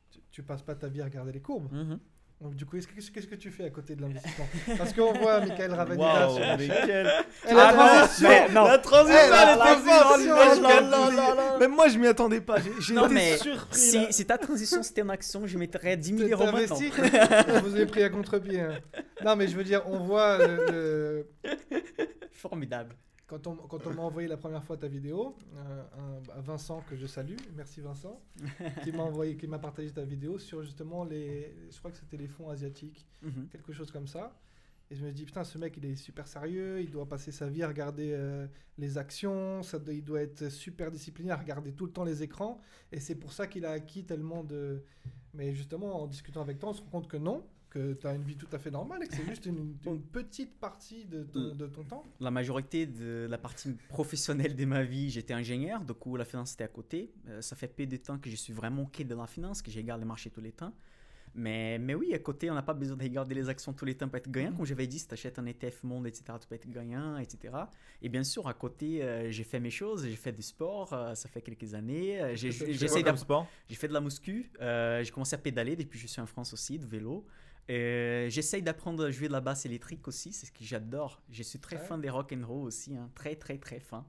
tu, tu passes pas ta vie à regarder les courbes, Mhm. Donc du coup, est-ce que- qu'est-ce que tu fais à côté de l'investissement? Parce qu'on voit Michael Ravanilla Waouh, sur mais quel- Eh, la Ah, non, transition mais non. La transition, Eh, la elle était transition, forte. Moi, je. Même moi, je m'y attendais pas. J'ai- J'ai Non, été mais surpris. Si, là. si ta transition c'était une action, je mettrais 10 000 T'as euros maintenant. Vous avez pris à contre-pied. hein. Non, mais je veux dire, on voit le- le, Formidable. Quand on, quand on m'a envoyé la première fois ta vidéo, euh, un- Vincent que je salue, merci Vincent, qui m'a envoyé, qui m'a partagé ta vidéo sur justement les, je crois que c'était les fonds asiatiques, Mhm. quelque chose comme ça. Et je me dis putain, ce mec il est super sérieux, il doit passer sa vie à regarder euh, les actions, ça, doit- il doit être super discipliné à regarder tout le temps les écrans. Et c'est pour ça qu'il a acquis tellement de. Mais justement, en discutant avec toi, on se rend compte que non, que tu as une vie tout à fait normale et que c'est juste une, une petite partie de ton- de ton temps. La majorité de la partie professionnelle de ma vie, j'étais ingénieur, du coup la finance était à côté. Euh, ça fait peu de temps que je suis vraiment quai de la finance, que je regarde les marchés tous les temps. Mais, mais oui, à côté, on n'a pas besoin de regarder les actions tous les temps pour être gagnant. Comme j'avais dit, si tu achètes un ETF monde, etc., tu peux être gagnant, etc. Et bien sûr, à côté, euh, j'ai fait mes choses, j'ai fait du sport, euh, ça fait quelques années. Euh, j'ai- fait de la muscu, euh, j'ai commencé à pédaler depuis que je suis en France aussi, de vélo. Euh, J'essaye d'apprendre à jouer de la basse électrique aussi, c'est ce que j'adore. Je suis très Ouais. fan des rock and roll aussi, hein, très très très fan.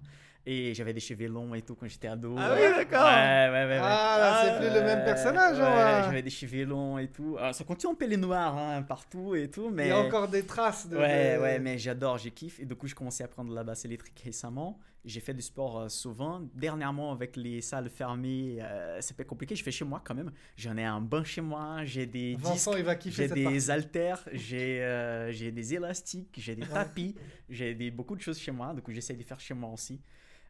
Et j'avais des cheveux longs et tout quand j'étais ado. Ah oui, d'accord. Ouais, ouais, ouais. ouais. Ah, là, c'est plus le même personnage. ouais, hein. J'avais des cheveux longs et tout. Alors, ça continue en pelé noir hein, partout et tout, mais. Il y a encore des traces de. Ouais, ouais, mais j'adore, j'ai kiffe. Et du coup, j'ai commencé à prendre la basse électrique récemment. J'ai fait du sport euh, souvent. Dernièrement, avec les salles fermées, euh, c'est pas compliqué. Je fais chez moi quand même. J'en ai un banc chez moi, j'ai des Vincent, disques, j'ai des haltères, j'ai euh, j'ai des élastiques, j'ai des tapis, j'ai des, beaucoup de choses chez moi. Du coup, j'essaie de faire chez moi aussi.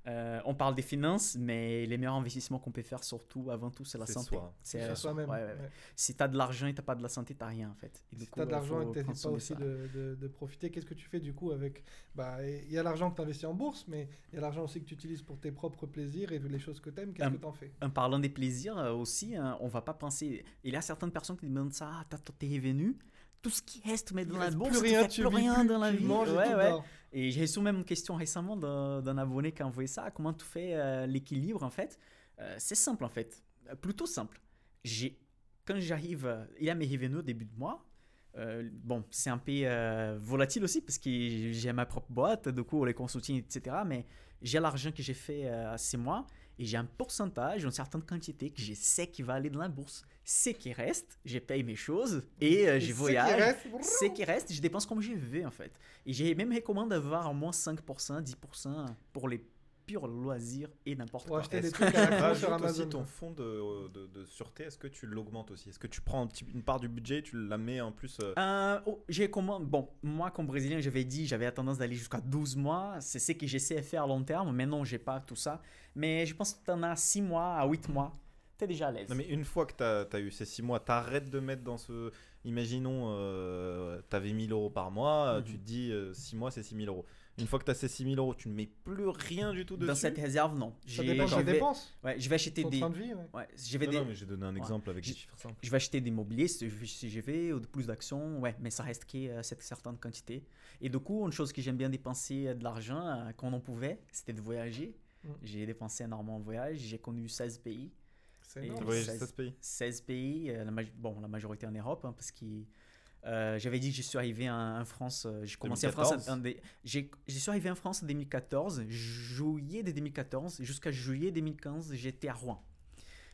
Euh, on parle des finances, mais les meilleurs investissements qu'on peut faire, surtout, avant tout, c'est la C'est santé. soi. C'est soi-même. ouais, ouais, ouais. ouais. Si t'as de l'argent et t'as pas de la santé, t'as rien en fait. Et Si tu as de l'argent et que tu pas aussi de, de- de profiter, qu'est-ce que tu fais du coup avec. Bah, il y a l'argent que tu investis en bourse, mais il y a l'argent aussi que tu utilises pour tes propres plaisirs et les choses que tu aimes. Qu'est-ce que tu en fais? En parlant des plaisirs euh, aussi, hein, on va pas penser. Il y a certaines personnes qui demandent ça, ah, t'as tous tes revenus, tout ce qui reste, mais dans la bourse, plus rien, tu plus rien dans la vie. manges et Ouais, tout ouais. dort. Et j'ai reçu même une question récemment d'un abonné qui a envoyé ça. Comment tu fais euh, l'équilibre en fait Euh, C'est simple en fait, Euh, plutôt simple. J'ai quand j'arrive, il y a mes revenus au début de mois. Euh, bon, c'est un peu volatile aussi parce que j'ai ma propre boîte, du coup, les consulting, etc. Mais j'ai l'argent que j'ai fait ces mois et j'ai un pourcentage, une certaine quantité que je sais qui va aller dans la bourse. C'est qui reste, je paye mes choses et euh, je voyage. C'est qui reste, je dépense comme je veux en fait. Et j'ai même recommandé d'avoir au moins 5%, 10% pour les purs loisirs et n'importe quoi. acheter des trucs à sur aussi Amazon. ton fonds de, de, de sûreté, est-ce que tu l'augmentes aussi? Est-ce que tu prends un petit- une part du budget, tu la mets en plus euh, Euh, oh, j'ai comment Bon, moi comme Brésilien, j'avais dit, j'avais tendance d'aller jusqu'à 12 mois. C'est ce que j'essaie de faire à long terme. Mais non, j'ai pas tout ça. Mais je pense que tu en as 6 mois à 8 mois. Tu es déjà à l'aise. Non mais une fois que tu as, eu ces 6 mois, t'arrêtes de mettre dans ce... Imaginons, euh, tu avais 1000 euros par mois, Mhm. tu te dis 6 mois c'est 6000 euros. Une fois que tu as ces 6000 euros, tu ne mets plus rien du tout dessus Dans cette réserve, non. Ça dépend de je tes vais- dépenses. Ouais, je vais acheter Ton des. train de vie, ouais. Ouais, je vais Non, des- non, mais j'ai donné un Ouais. exemple avec des chiffres simples. Je vais acheter des mobiliers si je, vais, ou de plus d'actions, ouais, mais ça reste que euh, cette certaine quantité. Et du coup, une chose que j'aime bien dépenser euh, de l'argent euh, quand on pouvait, c'était de voyager. Mm. J'ai dépensé énormément en voyage, j'ai connu 16 pays. C'est Et- Tu énorme. voyages seize. 16 pays 16 pays, euh, la, bon, la majorité en Europe, hein, parce que euh, j'avais dit que je suis arrivé en, en France, euh, j'ai commencé en France, 2014. en- en j'ai- je suis arrivé en France en 2014, juillet de 2014, jusqu'à juillet 2015, j'étais à Rouen.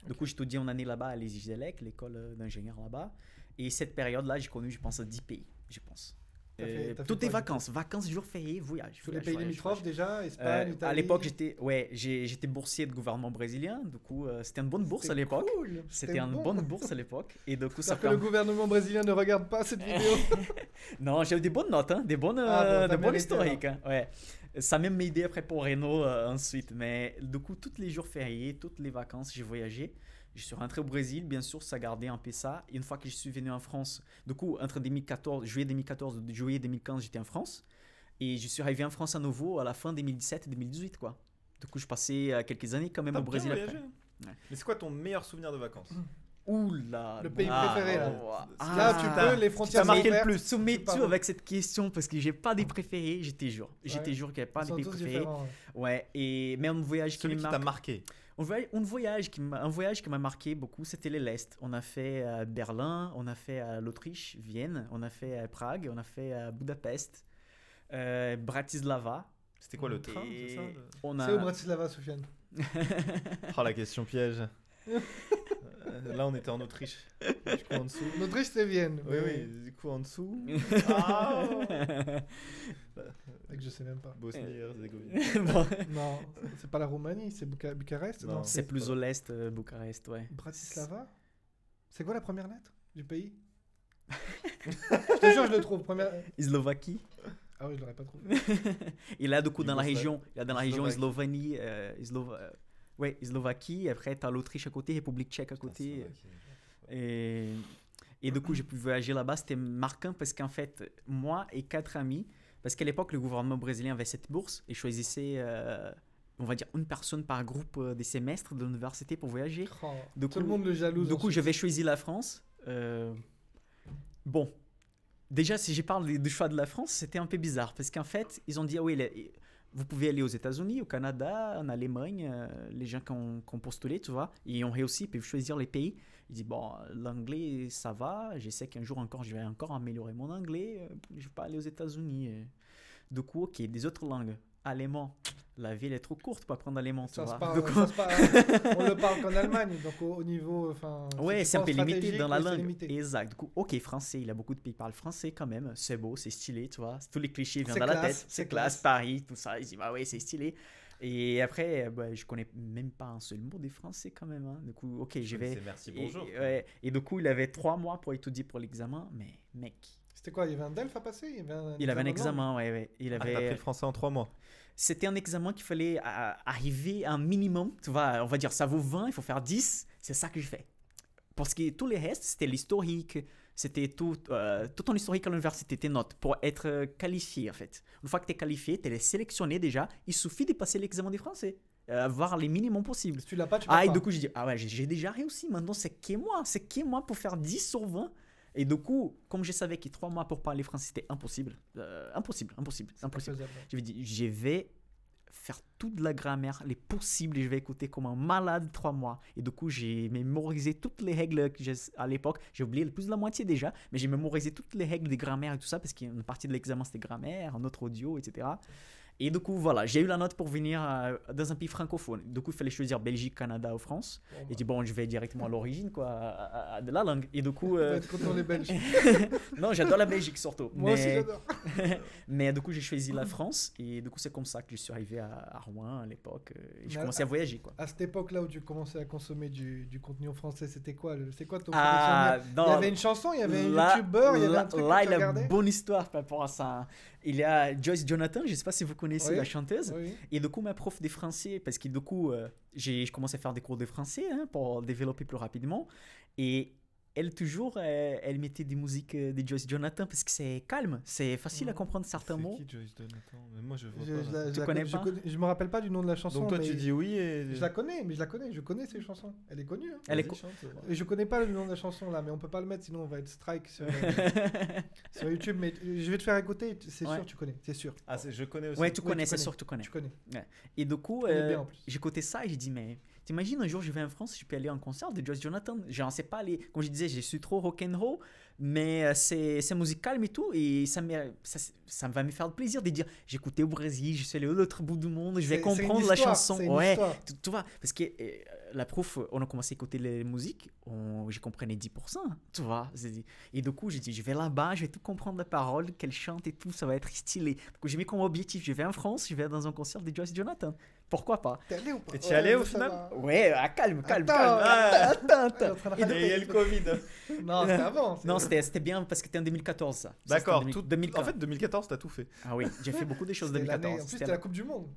Du coup, j'étudiais une année là-bas à l'ESIGELEC, l'école euh, d'ingénieur là-bas. Et cette période-là, j'ai connu, je pense, 10 pays, je pense. Fait- Euh, toutes les vacances, vacances, jours fériés, voyage. Tous les pays limitrophes déjà, Euh, Espagne, Italie. à l'époque, j'étais ouais, j'étais boursier de gouvernement brésilien. Du coup, euh, c'était une bonne bourse à l'époque. cool, C'était une bon. bonne bourse à l'époque. Et du coup, ça que le gouvernement brésilien ne regarde pas cette vidéo. Non, j'ai eu des bonnes notes, hein, des bonnes, Ah bon, euh, des bonnes historiques. hein, ouais. Ça a même aidé après pour Renault euh, ensuite. Mais du coup, tous les jours fériés, toutes les vacances, j'ai voyagé. Je suis rentré au Brésil, bien sûr, ça gardait un peu ça. Et une fois que je suis venu en France, du coup, entre 2014, juillet 2014 et juillet 2015, j'étais en France. Et je suis arrivé en France à nouveau à la fin 2017-2018, quoi. Du coup, je passais euh, quelques années quand même au Brésil voyagé, après. Ouais. Mais c'est quoi ton meilleur souvenir de vacances? Ouh là Le pays préféré, là. Ah, Là, tu peux, les frontières Ça marqué sont le plus. Soumets tu pars. tout avec cette question parce que j'ai pas des préférés, je te jure. Je te Ouais. jure qu'il n'y a pas Ils des sont préférés. ouais. Ouais, et mais un voyage qui marque. marqué. Un voyage, un voyage qui m'a, un voyage qui m'a marqué beaucoup, c'était les l'Est. On a fait à Berlin, on a fait à l'Autriche, Vienne, on a fait à Prague, on a fait à Budapest, euh, Bratislava. C'était quoi le train c'est ça le- on où. Bratislava, Sofiane? Oh la question piège. Euh, Là on était en Autriche. Du coup en dessous. L'Autriche, c'est Vienne. Oui mais- oui, du coup en dessous. Ah Mec, je sais même pas. Bosnie Herzégovine. Bon, Non, c'est pas la Roumanie, c'est Buca- Bucarest Non. Non, c'est plus au l'Est, euh, Bucarest, ouais. Bratislava C'est quoi la première lettre du pays Je te jure, je le trouve. Première... Slovaquie. Ah oui, je l'aurais pas trouvé. Et là, du coup, dans la région, là, dans la région Slovaquie. Slovanie, euh, Slova- euh, ouais, Slovaquie, après, t'as l'Autriche à côté, République tchèque à côté. Et, et du coup, j'ai pu voyager là-bas. C'était marquant parce qu'en fait, moi et quatre amis, parce qu'à l'époque, le gouvernement brésilien avait cette bourse et choisissait, euh, on va dire, une personne par groupe euh, des semestres de l'université pour voyager. Oh, Du tout le monde le jalouse. Du coup, j'avais choisi la France. Euh, bon, déjà, si je parle du choix de la France, c'était un peu bizarre parce qu'en fait, ils ont dit ah oui, les- vous pouvez aller aux États-Unis, au Canada, en Allemagne, euh, les gens qui ont, postulé, tu vois, ils ont réussi, ils peuvent choisir les pays. Ils disent bon, l'anglais, ça va, je sais qu'un jour encore, je vais encore améliorer mon anglais, euh, je vais pas aller aux États-Unis. euh. Du coup, ok, des autres langues. Allemand, la ville est trop courte pour apprendre allemand, tu Ça se vois. parle- coup- ça se parle- on le parle qu'en Allemagne, donc au, au niveau. Ouais, tu c'est un peu limité dans la langue. Exact. Du coup, ok, français, il y a beaucoup de pays qui parlent français quand même. C'est beau, c'est stylé, tu vois. Tous les clichés viennent dans la tête. c'est classe, classe. Paris, tout ça. Ils disent, bah ouais, c'est stylé. Et après, euh, bah, je connais même pas un seul mot des français quand même. hein. Du coup, ok, je vais. Merci Et, bonjour. ouais, et du coup, il avait trois mois pour étudier pour l'examen, mais mec, C'était quoi Il y avait un DELF à passer? Il, avait un, il avait un examen, ouais, ouais. Il Ah, t'as pris avait. le français en trois mois. C'était un examen qu'il fallait euh, arriver à un minimum. Tu vois, on va dire, ça vaut 20, il faut faire 10. C'est ça que je fais. Parce que tous les restes, c'était l'historique. C'était tout, euh, tout ton historique à l'université, tes notes, pour être euh, qualifié, en fait. Une fois que tu es qualifié, tu es sélectionné déjà. Il suffit de passer l'examen du français. euh, avoir les minimums possibles. Si tu l'as pas, tu Ah, peux et pas. du coup, j'ai dit, ah ouais, j'ai- j'ai déjà réussi. Maintenant, c'est que moi. C'est que moi pour faire 10 sur 20. Et du coup, comme je savais que 3 mois pour parler français, c'était impossible. euh, impossible, impossible, impossible. Je vais dire, je vais faire toute la grammaire, les possibles, et je vais écouter comme un malade trois mois. Et du coup, j'ai mémorisé toutes les règles que j'ai à l'époque. J'ai oublié plus de la moitié déjà, mais j'ai mémorisé toutes les règles des grammaires et tout ça, parce qu'une partie de l'examen c'était grammaire, un autre audio, etc. Et du coup, voilà, j'ai eu la note pour venir euh, dans un pays francophone. Du coup, il fallait choisir Belgique, Canada ou France. Bon, Et bah, dit, bon, je vais directement à l'origine, quoi, à- à- de la langue. Et du coup, euh, les Belges. non, j'adore la Belgique surtout. Moi aussi, mais- j'adore. mais du coup, j'ai choisi la France et du coup, c'est comme ça que je suis arrivé à, à Rouen à l'époque. euh, Et j'ai commencé à voyager, quoi. À cette époque-là où tu commençais à consommer du, du contenu en français, c'était quoi C'est quoi ton Ah, non, Il y avait une chanson, il y avait un youtubeur, il y avait un truc Là, que il a une bonne histoire par rapport à ça. Il y a Joyce Jonathan, je ne sais pas si vous connaissez Oui. la chanteuse. Oui. Et du coup, ma prof de français, parce que du coup, euh, j'ai je commençais à faire des cours de français hein, pour développer plus rapidement. Et elle, toujours, euh, elle mettait des musiques euh, de Joyce Jonathan parce que c'est calme, c'est facile à comprendre certains C'est mots. qui Joyce Jonathan? Mais moi je vois Je, pas. je là. la- je Tu la connais pas je, connais- je me rappelle pas du nom de la chanson. Donc toi mais tu dis oui et. Je la connais, mais je la connais, je connais ces chansons. Elle est connue. hein. Elle est chante. Et je connais pas le nom de la chanson là, mais on peut pas le mettre sinon on va être strike sur, sur YouTube. Mais je vais te faire écouter, c'est Ouais. sûr, tu connais, c'est sûr. Ah, c'est- je connais aussi. ouais, tu connais, c'est sûr que tu connais. Tu connais. Et du coup, euh, écouté ça et j'ai dit, mais t'imagines un jour je vais en France, je peux aller un concert de Joyce Jonathan. Je ne sais pas aller, comme je disais, je suis trop rock'n'roll, mais euh, c'est c'est musical et tout, et ça, me, ça, ça va me faire plaisir de dire, j'ai écouté au Brésil, je suis allé à l'autre bout du monde, je vais comprendre la chanson. Ouais, tu, tu vois, parce que euh, la prof, on a commencé à écouter les musiques, on, j'y comprenais 10%, tu vois. Et du coup, j'ai dit, je vais là-bas, je vais tout comprendre la parole, qu'elle chante et tout, ça va être stylé. Du coup, j'ai mis comme objectif, je vais en France, je vais dans un concert de Joyce Jonathan. Pourquoi pas T'es allé ou pas Et t'y es allé, au final. Ouais, ah, calme, calme, Attends, calme. attends, Attends, est attends. de Et il y a le Covid. Non, c'était avant. Non, c'était c'était bien parce que c'était en 2014, ça. En D'accord. 2000 tout- 2015. En fait 2014 t'as tout fait. Ah oui, j'ai fait beaucoup de choses en c'était l'année- 2014. En plus, C'était la Coupe du Monde.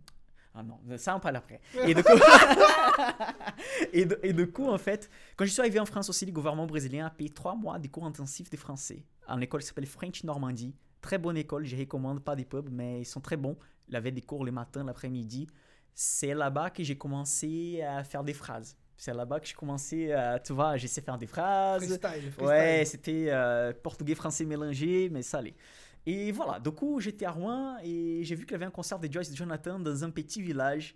Ah non, ça on parle après. Et du coup, et, de- et du coup, en fait, quand je suis arrivé en France aussi, le gouvernement brésilien a payé trois mois de cours intensifs de français en école qui s'appelle French Normandie Très bonne école, je recommande pas des pubs, mais ils sont très bons. Il avait des cours le matin, l'après-midi. C'est là-bas que j'ai commencé à faire des phrases. C'est là-bas que j'ai commencé à, tu vois, j'essaie de faire des phrases. Freestyle, freestyle. Ouais, c'était euh, portugais-français mélangé, mais ça allait. Et voilà, du coup, j'étais à Rouen et j'ai vu qu'il y avait un concert de Joyce Jonathan dans un petit village.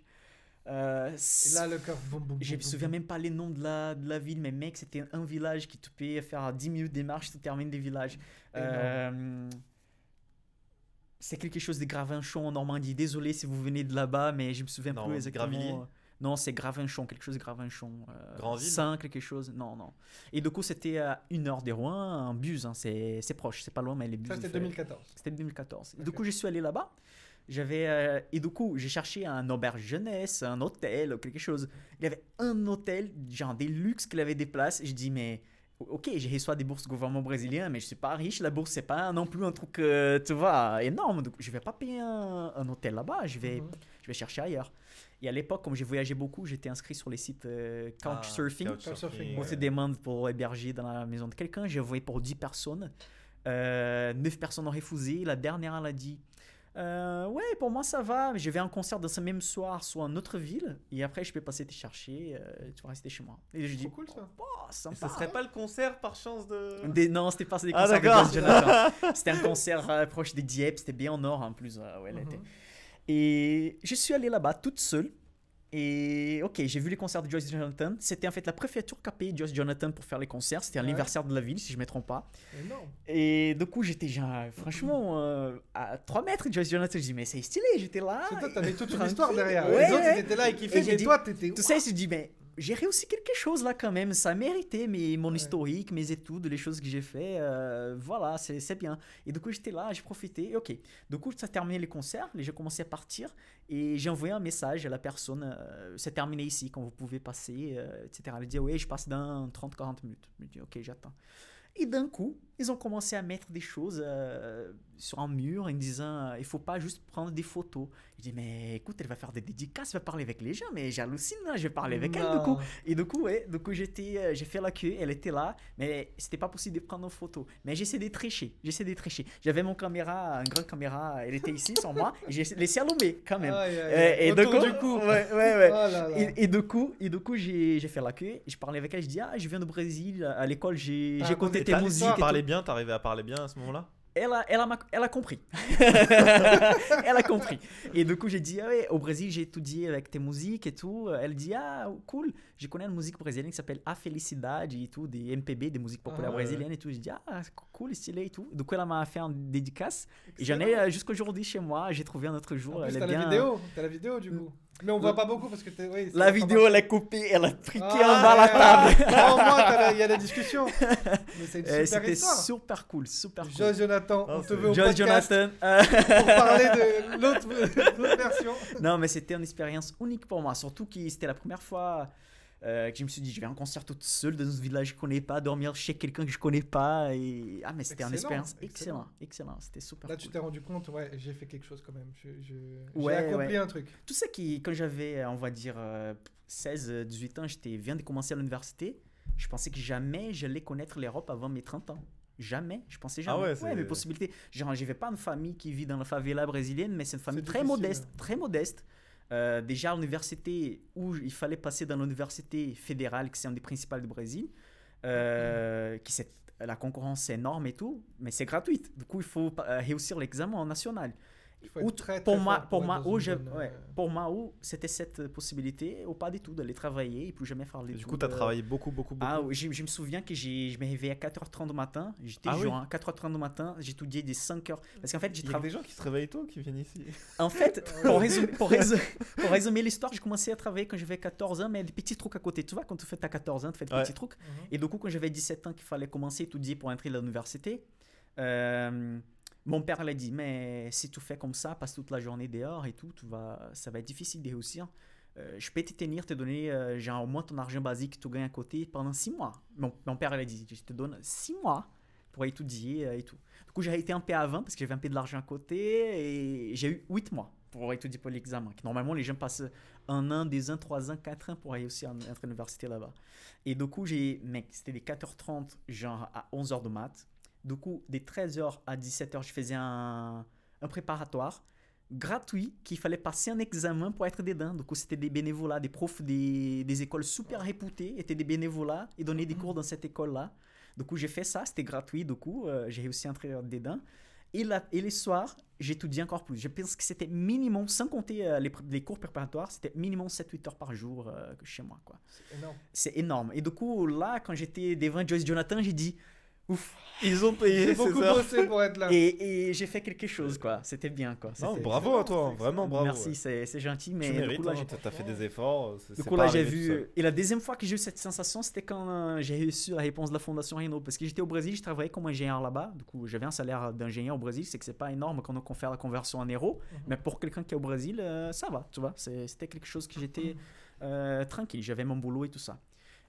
Euh, Et là, le cœur, boum, boum, je me souviens même pas les noms de la, de la ville, mais mec, c'était un village qui tu peux faire 10 minutes de marche, tu termines des villages. Euh, c'est quelque chose de Gravinchon en Normandie. Désolé si vous venez de là-bas, mais je me souviens plus Normandie, exactement. Gravilliers Non, c'est Gravinchon, quelque chose de Gravinchon. Euh, Grandville Saint, quelque chose. Non, non. Et du coup, c'était à une heure des Rouen, un bus. hein, c'est c'est proche, c'est pas loin, mais les bus. Ça, c'était fait- 2014. c'était 2014. Et Ok. Du coup, je suis allé là-bas. J'avais euh, et du coup, j'ai cherché un auberge jeunesse, un hôtel, quelque chose. Il y avait un hôtel, genre des luxes qu'il avait des places. Et je dis mais ok, j'ai reçu des bourses du gouvernement brésilien, mais je suis pas riche. La bourse c'est pas non plus un truc, euh, tu vois, énorme. Donc, je vais pas payer un, un hôtel là-bas. Je vais Mhm. je vais chercher ailleurs. Et à l'époque, comme j'ai voyagé beaucoup, j'étais inscrit sur les sites euh, Couchsurfing. Ah, Couchsurfing, On te demande pour héberger dans la maison de quelqu'un. J'ai envoyé pour 10 personnes. Euh, 9 personnes ont refusé. La dernière, elle a dit euh, Ouais, pour moi, ça va. mais Je vais à un concert dans ce même soir, soit en autre ville. Et après, je peux passer te chercher. euh, tu vas rester chez moi. Et je dis cool, ça. Oh, sympa. Ce serait pas le concert par chance de. Des- non, c'était pas des Ah, concerts de d'accord. Joyce Jonathan. C'était un concert euh, proche des Dieppe. C'était bien en or en plus. euh, ouais, elle Mhm. était. Et je suis allé là-bas toute seule. Et ok, j'ai vu les concerts de Joyce Jonathan. C'était en fait la préfecture qui a payé Joyce Jonathan pour faire les concerts. C'était Ouais. l'anniversaire de la ville, si je ne me trompe pas. Énorme. Et du coup, j'étais genre, franchement, euh, à 3 mètres de Joyce Jonathan. Je dis, mais c'est stylé, j'étais là. Parce que toi, t'avais toute une histoire derrière. Ouais, les autres, ils étaient là et kiffaient, mais dit- toi, t'étais. Tout ça, je me dis, mais j'ai réussi quelque chose là quand même. Ça méritait mais mon Ouais. historique, mes études, les choses que j'ai fait. euh, voilà, c'est bien. Et du coup, j'étais là, j'ai profité. Et ok. Du coup, ça a terminé les concerts. Gens commençaient à partir. Et j'ai envoyé un message à la personne. euh, c'est terminé ici, quand vous pouvez passer, euh, etc. Elle dit, oui, je passe dans 30-40 minutes. Je me dis, ok, j'attends. Et d'un coup, ils ont commencé à mettre des choses euh, sur un mur en disant euh, il faut pas juste prendre des photos. Je dis mais écoute, elle va faire des dédicaces, elle va parler avec les gens, mais j'hallucine, là, je vais parler avec elle du coup. Et du coup, ouais, du coup j'étais, euh, j'ai fait la queue, elle était là, mais c'était pas possible de prendre une photo. Mais j'essaie de tricher, j'essaie de tricher. J'avais mon caméra, une grande caméra, elle était ici sur moi, j'ai laissé allumer quand même. Euh, et du coup, du ouais, ouais, ouais. Oh là là. Et, et du coup, et du coup j'ai, j'ai fait la queue, je parlais avec elle, je dis ah je viens du Brésil, à l'école j'ai, j'ai raconté tes musiques. Bien, t'arrivais à parler bien à ce moment-là? Elle a, elle, a, elle a compris. elle a compris. Et du coup, j'ai dit, ah ouais, au Brésil, j'ai étudié avec tes musiques et tout. Elle dit, ah, cool, je connais une musique brésilienne qui s'appelle A Felicidade et tout, des MPB, des musiques populaires Ah brésiliennes et tout. J'ai dit, ah, cool, stylé et tout. Du coup, elle m'a fait une dédicace. Et j'en ai euh, jusqu'aujourd'hui chez moi. J'ai trouvé un autre jour. En plus, elle est t'as bien. la vidéo. T'as la vidéo, du coup. Mais on voit pas beaucoup parce que t'es. oui, ça La vidéo, elle est coupée, elle a friqué marcher. en bas la Ah, table. ouais. Au moins, t'as la- il y a la discussion. Mais c'est une Euh, super C'était histoire. super cool, super cool. Joyce Jonathan, Ah, on te veut au Joyce podcast Jonathan. euh, pour parler de l'autre l'autre version. Non, mais c'était une expérience unique pour moi. Surtout que c'était la première fois euh, que je me suis dit, je vais à un concert toute seule dans un village que je connais pas, dormir chez quelqu'un que je connais pas. Et... Ah, mais c'était une Excellent, expérience excellent. excellente. Excellent, c'était super Là, cool. tu t'es rendu compte, ouais, j'ai fait quelque chose quand même. Je- je- J'ai Ouais, accompli ouais. un truc. Tout ça qui, quand j'avais, on va dire, euh, 16, euh, 18 ans, j'étais viens de commencer à l'université. Je pensais que jamais j'allais connaître l'Europe avant mes 30 ans. Jamais, je pensais jamais. Ah ouais, c'est- mes possibilités. Genre, je vais pas une famille qui vit dans la favela brésilienne, mais c'est une famille très modeste, très modeste. Euh, déjà à l'université où il fallait passer dans l'université fédérale, qui c'est une des principales du Brésil, euh, qui c'est la concurrence est énorme et tout, mais c'est gratuite. Du coup, il faut euh, réussir l'examen en national. Très, très pour moi, pour moi, où je- bonne, ouais, euh, pour moi, où c'était cette possibilité, ou pas du tout, d'aller travailler et plus jamais faire les Du coup, t'as travaillé beaucoup, beaucoup, beaucoup. Ah oui, je, je me souviens que j'ai- je me réveillais à 4h30 du matin, j'étais Ah oui. joint, 4h30 du matin, j'étudiais des 5 heures. Parce qu'en fait, j'ai Il y a travaillé. des gens qui se réveillent tôt qui viennent ici. En fait, pour résumer, pour résumer, pour résumer l'histoire, j'ai commencé à travailler quand j'avais 14 ans, mais des petits trucs à côté. Tu vois, quand tu fais ta 14 ans, tu fais des Ouais. petits trucs. mhm. Et du coup, quand j'avais 17 ans, qu'il fallait commencer à étudier pour entrer à l'université, euh, mon père l'a dit, mais si tu fais comme ça, passe toute la journée dehors et tout, ça va être difficile de réussir. Euh, je peux te tenir, te donner euh, genre, au moins ton argent basique que tu gagnes à côté pendant 6 mois. Mon, mon père l'a dit, je te donne 6 mois pour étudier euh, et tout. Du coup, j'ai été un peu avant parce que j'avais un peu de l'argent à côté et j'ai eu 8 mois pour étudier pour l'examen. Normalement, les gens passent un an, deux ans, trois ans, quatre ans pour réussir à entrer à l'université là-bas. Et du coup, j'ai, mec, c'était des 4h30, genre à 11h de maths, Du coup, des 13h à 17h, je faisais un, un préparatoire gratuit qu'il fallait passer un examen pour être dedans. Du coup, c'était des bénévolats, des profs des, des écoles super réputées étaient des bénévolats et donnaient des cours dans cette école-là. Du coup, j'ai fait ça, c'était gratuit. Du coup, euh, j'ai réussi à entrer dedans. Et, la, et les soirs, j'étudiais encore plus. Je pense que c'était minimum, sans compter euh, les, les cours préparatoires, c'était minimum 7-8 heures par jour euh, chez moi. C'est énorme. C'est énorme. Et du coup, là, quand j'étais devant Joyce Jonathan, j'ai dit, ouf, ils ont payé, J'ai beaucoup ça. bossé pour être là. Et, et j'ai fait quelque chose, quoi. C'était bien, quoi. Non, bravo à toi, vraiment bravo. Merci, ouais. c'est gentil, mais tu mérites, coup, là, hein, t'as fait des efforts. c'est- du coup, là, j'ai vu. Et la deuxième fois que j'ai eu cette sensation, c'était quand euh, j'ai reçu la réponse de la Fondation Renault. Parce que j'étais au Brésil, je travaillais comme ingénieur là-bas. Du coup, j'avais un salaire d'ingénieur au Brésil. C'est que c'est pas énorme quand on fait la conversion en euros. Mhm. Mais pour quelqu'un qui est au Brésil, euh, ça va, tu vois. C'était quelque chose que j'étais euh, tranquille. J'avais mon boulot et tout ça.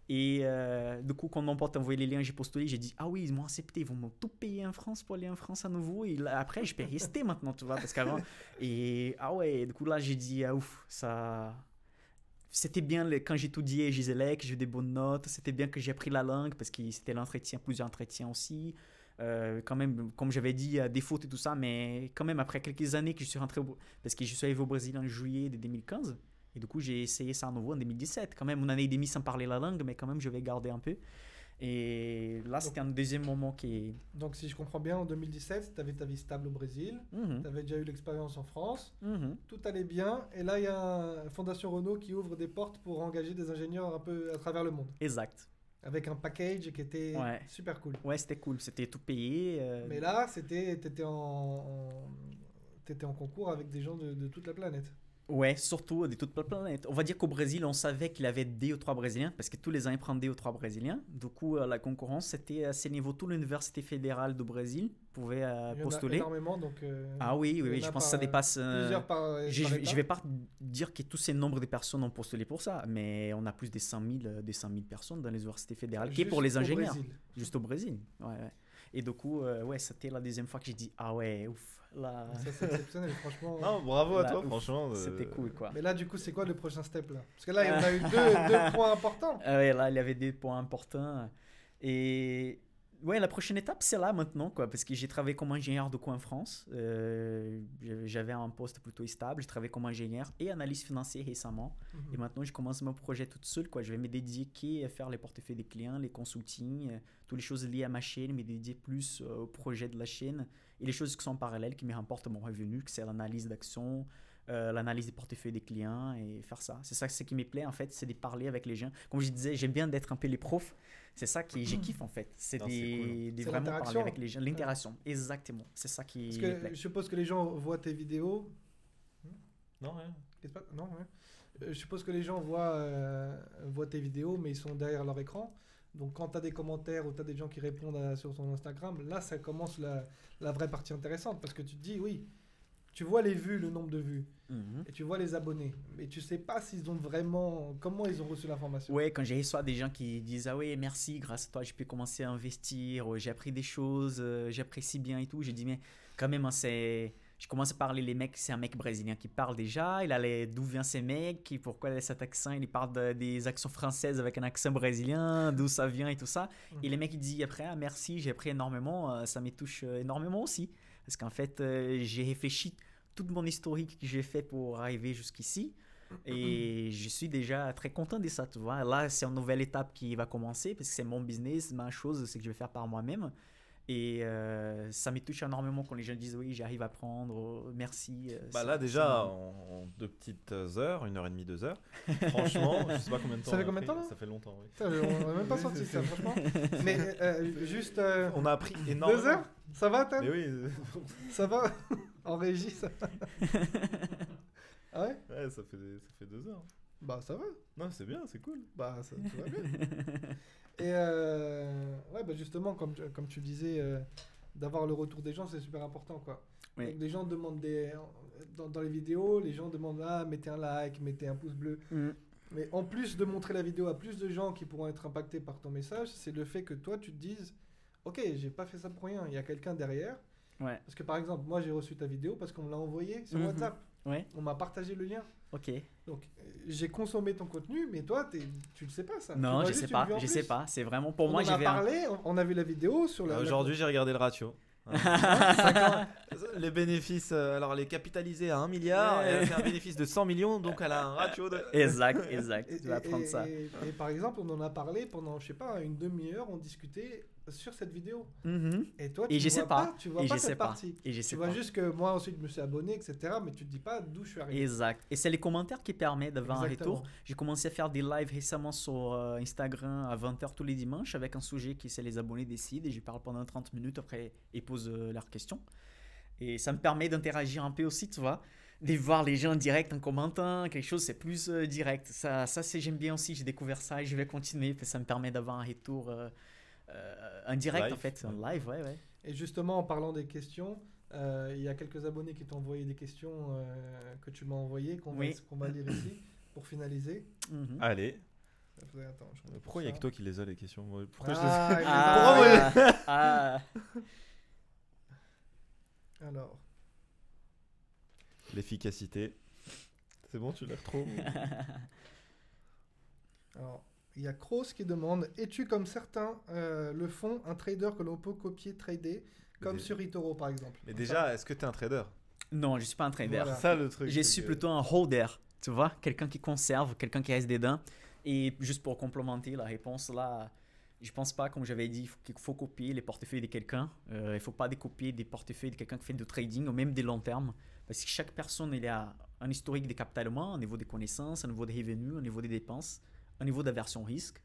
Et euh, du coup, quand mon pote a envoyé les liens, j'ai postulé, j'ai dit Ah oui, ils m'ont accepté, ils vont me tout payer en France pour aller en France à nouveau. Et là, après, je peux rester maintenant, tu vois, parce qu'avant. Et ah ouais, du coup, là, j'ai dit Ah ouf, ça. C'était bien le- quand j'étudiais Giselec, j'ai eu des bonnes notes. C'était bien que j'ai appris la langue parce que c'était l'entretien, plusieurs entretiens aussi. Euh, quand même, comme j'avais dit, des fautes et tout ça, mais quand même, après quelques années que je suis rentré au, parce que je suis arrivé au Brésil en juillet de 2015, et du coup, j'ai essayé ça à nouveau en 2017. Quand même, une année et demie sans parler la langue, mais quand même, je vais garder un peu. Et là, c'était un deuxième moment qui. Donc, si je comprends bien, en 2017, tu avais ta vie stable au Brésil. Mhm, Tu avais déjà eu l'expérience en France. mhm. Tout allait bien. Et là, il y a Fondation Renault qui ouvre des portes pour engager des ingénieurs un peu à travers le monde. Exact. Avec un package qui était Ouais. super cool. Ouais, c'était cool. C'était tout payé. euh, Mais là, c'était, t'étais en, en- concours avec des gens de, de toute la planète. Ouais, surtout de toute la planète. On va dire qu'au Brésil, on savait qu'il avait deux ou trois Brésiliens, parce que tous les ans, ils prennent deux ou trois Brésiliens. Du coup, euh, la concurrence, c'était à ce niveau. Toute l'université fédérale du Brésil pouvait euh, Il y en a postuler. énormément, donc. euh, Ah oui, il oui, je pense que ça dépasse. euh, par. Je par je vais pas dire que tous ces nombres de personnes ont postulé pour ça, mais on a plus de 100 000, euh, des 100 000 personnes dans les universités fédérales, qui est pour les au ingénieurs, Brésil. juste au Brésil. Ouais, ouais. Et du coup, euh, ouais, c'était la deuxième fois que j'ai dit ah ouais, ouf, là, Ça, c'est exceptionnel, franchement. Non, bravo à Là, toi, ouf, franchement. euh, c'était cool quoi. Mais là, du coup, c'est quoi le prochain step là? Parce que là, il y en a eu deux, deux points importants. Ah ouais, là, il y avait des points importants. Et ouais, la prochaine étape, c'est là maintenant, quoi, parce que j'ai travaillé comme ingénieur de coin en France. Euh, J'avais un poste plutôt stable. J'ai travaillé comme ingénieur et analyste financier récemment. Et maintenant, je commence mon projet toute seule. Quoi. Je vais me dédier à faire les portefeuilles des clients, les consultings, euh, toutes les choses liées à ma chaîne, me dédier plus euh, au projet de la chaîne et les choses qui sont parallèles, qui me rapportent mon revenu, que c'est l'analyse d'action, euh, l'analyse des portefeuilles des clients et faire ça. C'est ça ce qui me plaît en fait, c'est de parler avec les gens. Comme je disais, j'aime bien d'être un peu les profs. C'est ça qui j'ai kiffe en fait. C'est des, cool. des vraiment parler l'interaction. avec les gens. L'interaction, exactement. C'est ça qui Parce me que plaît. je suppose que les gens voient tes vidéos. Non, rien. Non. Euh, Je suppose que les gens voient, euh, voient tes vidéos, mais ils sont derrière leur écran. Donc quand tu as des commentaires ou tu as des gens qui répondent à- sur ton Instagram, là, ça commence la, la vraie partie intéressante. Parce que tu te dis, oui, tu vois les vues, le nombre de vues, Mhm. et tu vois les abonnés. Mais tu sais pas s'ils ont vraiment... Comment ils ont reçu l'information. Ouais, quand j'ai reçois des gens qui disent Ah oui, merci, grâce à toi, j'ai pu commencer à investir, j'ai appris des choses, euh, j'apprécie bien et tout. J'ai dit Mais quand même, hein, c'est. Je commence à parler les mecs, c'est un mec brésilien qui parle déjà. Il a les d'où vient ces mecs, qui- pourquoi il a cet accent? Il parle de- des actions françaises avec un accent brésilien, d'où ça vient et tout ça. Et les mecs, ils disent après ah, merci, j'ai appris énormément, euh, ça me touche euh, énormément aussi. Parce qu'en fait, euh, j'ai réfléchi toute mon historique que j'ai fait pour arriver jusqu'ici. Et je suis déjà très content de ça, tu vois. Là, c'est une nouvelle étape qui va commencer parce que c'est mon business, ma chose, c'est que je vais faire par moi-même. Et euh, ça me touche énormément quand les gens disent oui, j'arrive à prendre, oh, merci. euh, Bah là déjà en, en deux petites heures, une heure et demie, deux heures. Franchement, je sais pas combien de temps. Ça fait combien de temps, Ça fait longtemps, oui. Putain, on n'a même pas sorti ça, franchement. Mais euh, juste... euh, On a appris énormément. deux heures Ça va, Mais oui, Ça va En régie, ça va Ah ouais ouais, ça fait ça fait deux heures. Bah ça va. Non, c'est bien, c'est cool. Bah ça, tout va bien. Et euh, ouais, bah justement, comme, tu- comme tu disais, euh, d'avoir le retour des gens, c'est super important, quoi. Oui. Donc, les gens demandent des... Dans, dans les vidéos, les gens demandent, ah, mettez un like, mettez un pouce bleu. Mm. Mais en plus de montrer la vidéo à plus de gens qui pourront être impactés par ton message, c'est le fait que toi, tu te dises, ok, j'ai pas fait ça pour rien, il y a quelqu'un derrière. Ouais. Parce que par exemple, moi, j'ai reçu ta vidéo parce qu'on me l'a envoyé sur Mhm. WhatsApp. Ouais. On m'a partagé le lien. Ok. Donc, j'ai consommé ton contenu, mais toi, t'es- tu le sais pas ça. Non, je sais pas. Je sais pas. C'est vraiment pour On moi. en J'y a un- parlé, on- on a vu la vidéo sur la. Euh, la- Aujourd'hui, j'ai regardé le ratio. 50 les bénéfices, euh, alors elle est capitalisée à 1 milliard, et elle a fait un bénéfice de 100 millions, donc elle a un ratio de. Exact, exact. Et, Tu vas et- prendre ça. et- et par exemple, on en a parlé pendant, je sais pas, une demi-heure, on discutait sur cette vidéo. Mhm. Et toi, Et tu sais vois pas. tu vois Et pas cette sais pas. partie. Et Tu vois pas. juste que moi ensuite je me suis abonné, etc. Mais tu te dis pas d'où je suis arrivé. Exact. Et c'est les commentaires qui permettent d'avoir un retour. J'ai commencé à faire des lives récemment sur euh, Instagram à 20h tous les dimanches avec un sujet qui c'est les abonnés décident et je parle pendant 30 minutes après ils posent euh, leurs questions. Et ça me permet d'interagir un peu aussi, tu vois, de voir les gens en direct en commentant, quelque chose c'est plus euh, direct. Ça, ça c'est j'aime bien aussi, j'ai découvert ça et je vais continuer parce que ça me permet d'avoir un retour euh, en direct Live, en fait, en live, ouais, ouais. Et justement, en parlant des questions, euh, il y a quelques abonnés qui t'ont envoyé des questions euh, que tu m'as envoyées, qu'on Oui. va, lire ici pour finaliser. Mhm. Allez, Attends, je reprends pourquoi il y a que toi qui les as les questions? Pourquoi je les- Ah, a- Ah, ah, Alors, L'efficacité. C'est bon, tu la retrouves alors, il y a Kroos qui demande Es-tu comme certains euh, le font, un trader que l'on peut copier, trader, comme Des- sur eToro par exemple? Mais déjà, est-ce que t'es un trader? Non, je suis pas un trader. Voilà. C'est ça le truc. Je suis que- plutôt un holder, tu vois, quelqu'un qui conserve, quelqu'un qui reste dedans. Et juste pour complémenter la réponse là, je pense pas, comme j'avais dit, qu'il faut copier les portefeuilles de quelqu'un. Euh, il faut pas décopier des portefeuilles de quelqu'un qui fait du trading ou même des long terme. Parce que chaque personne, il a un historique de capitalement, un niveau de connaissances, un niveau de revenus, un niveau de dépenses, un niveau d'aversion risque,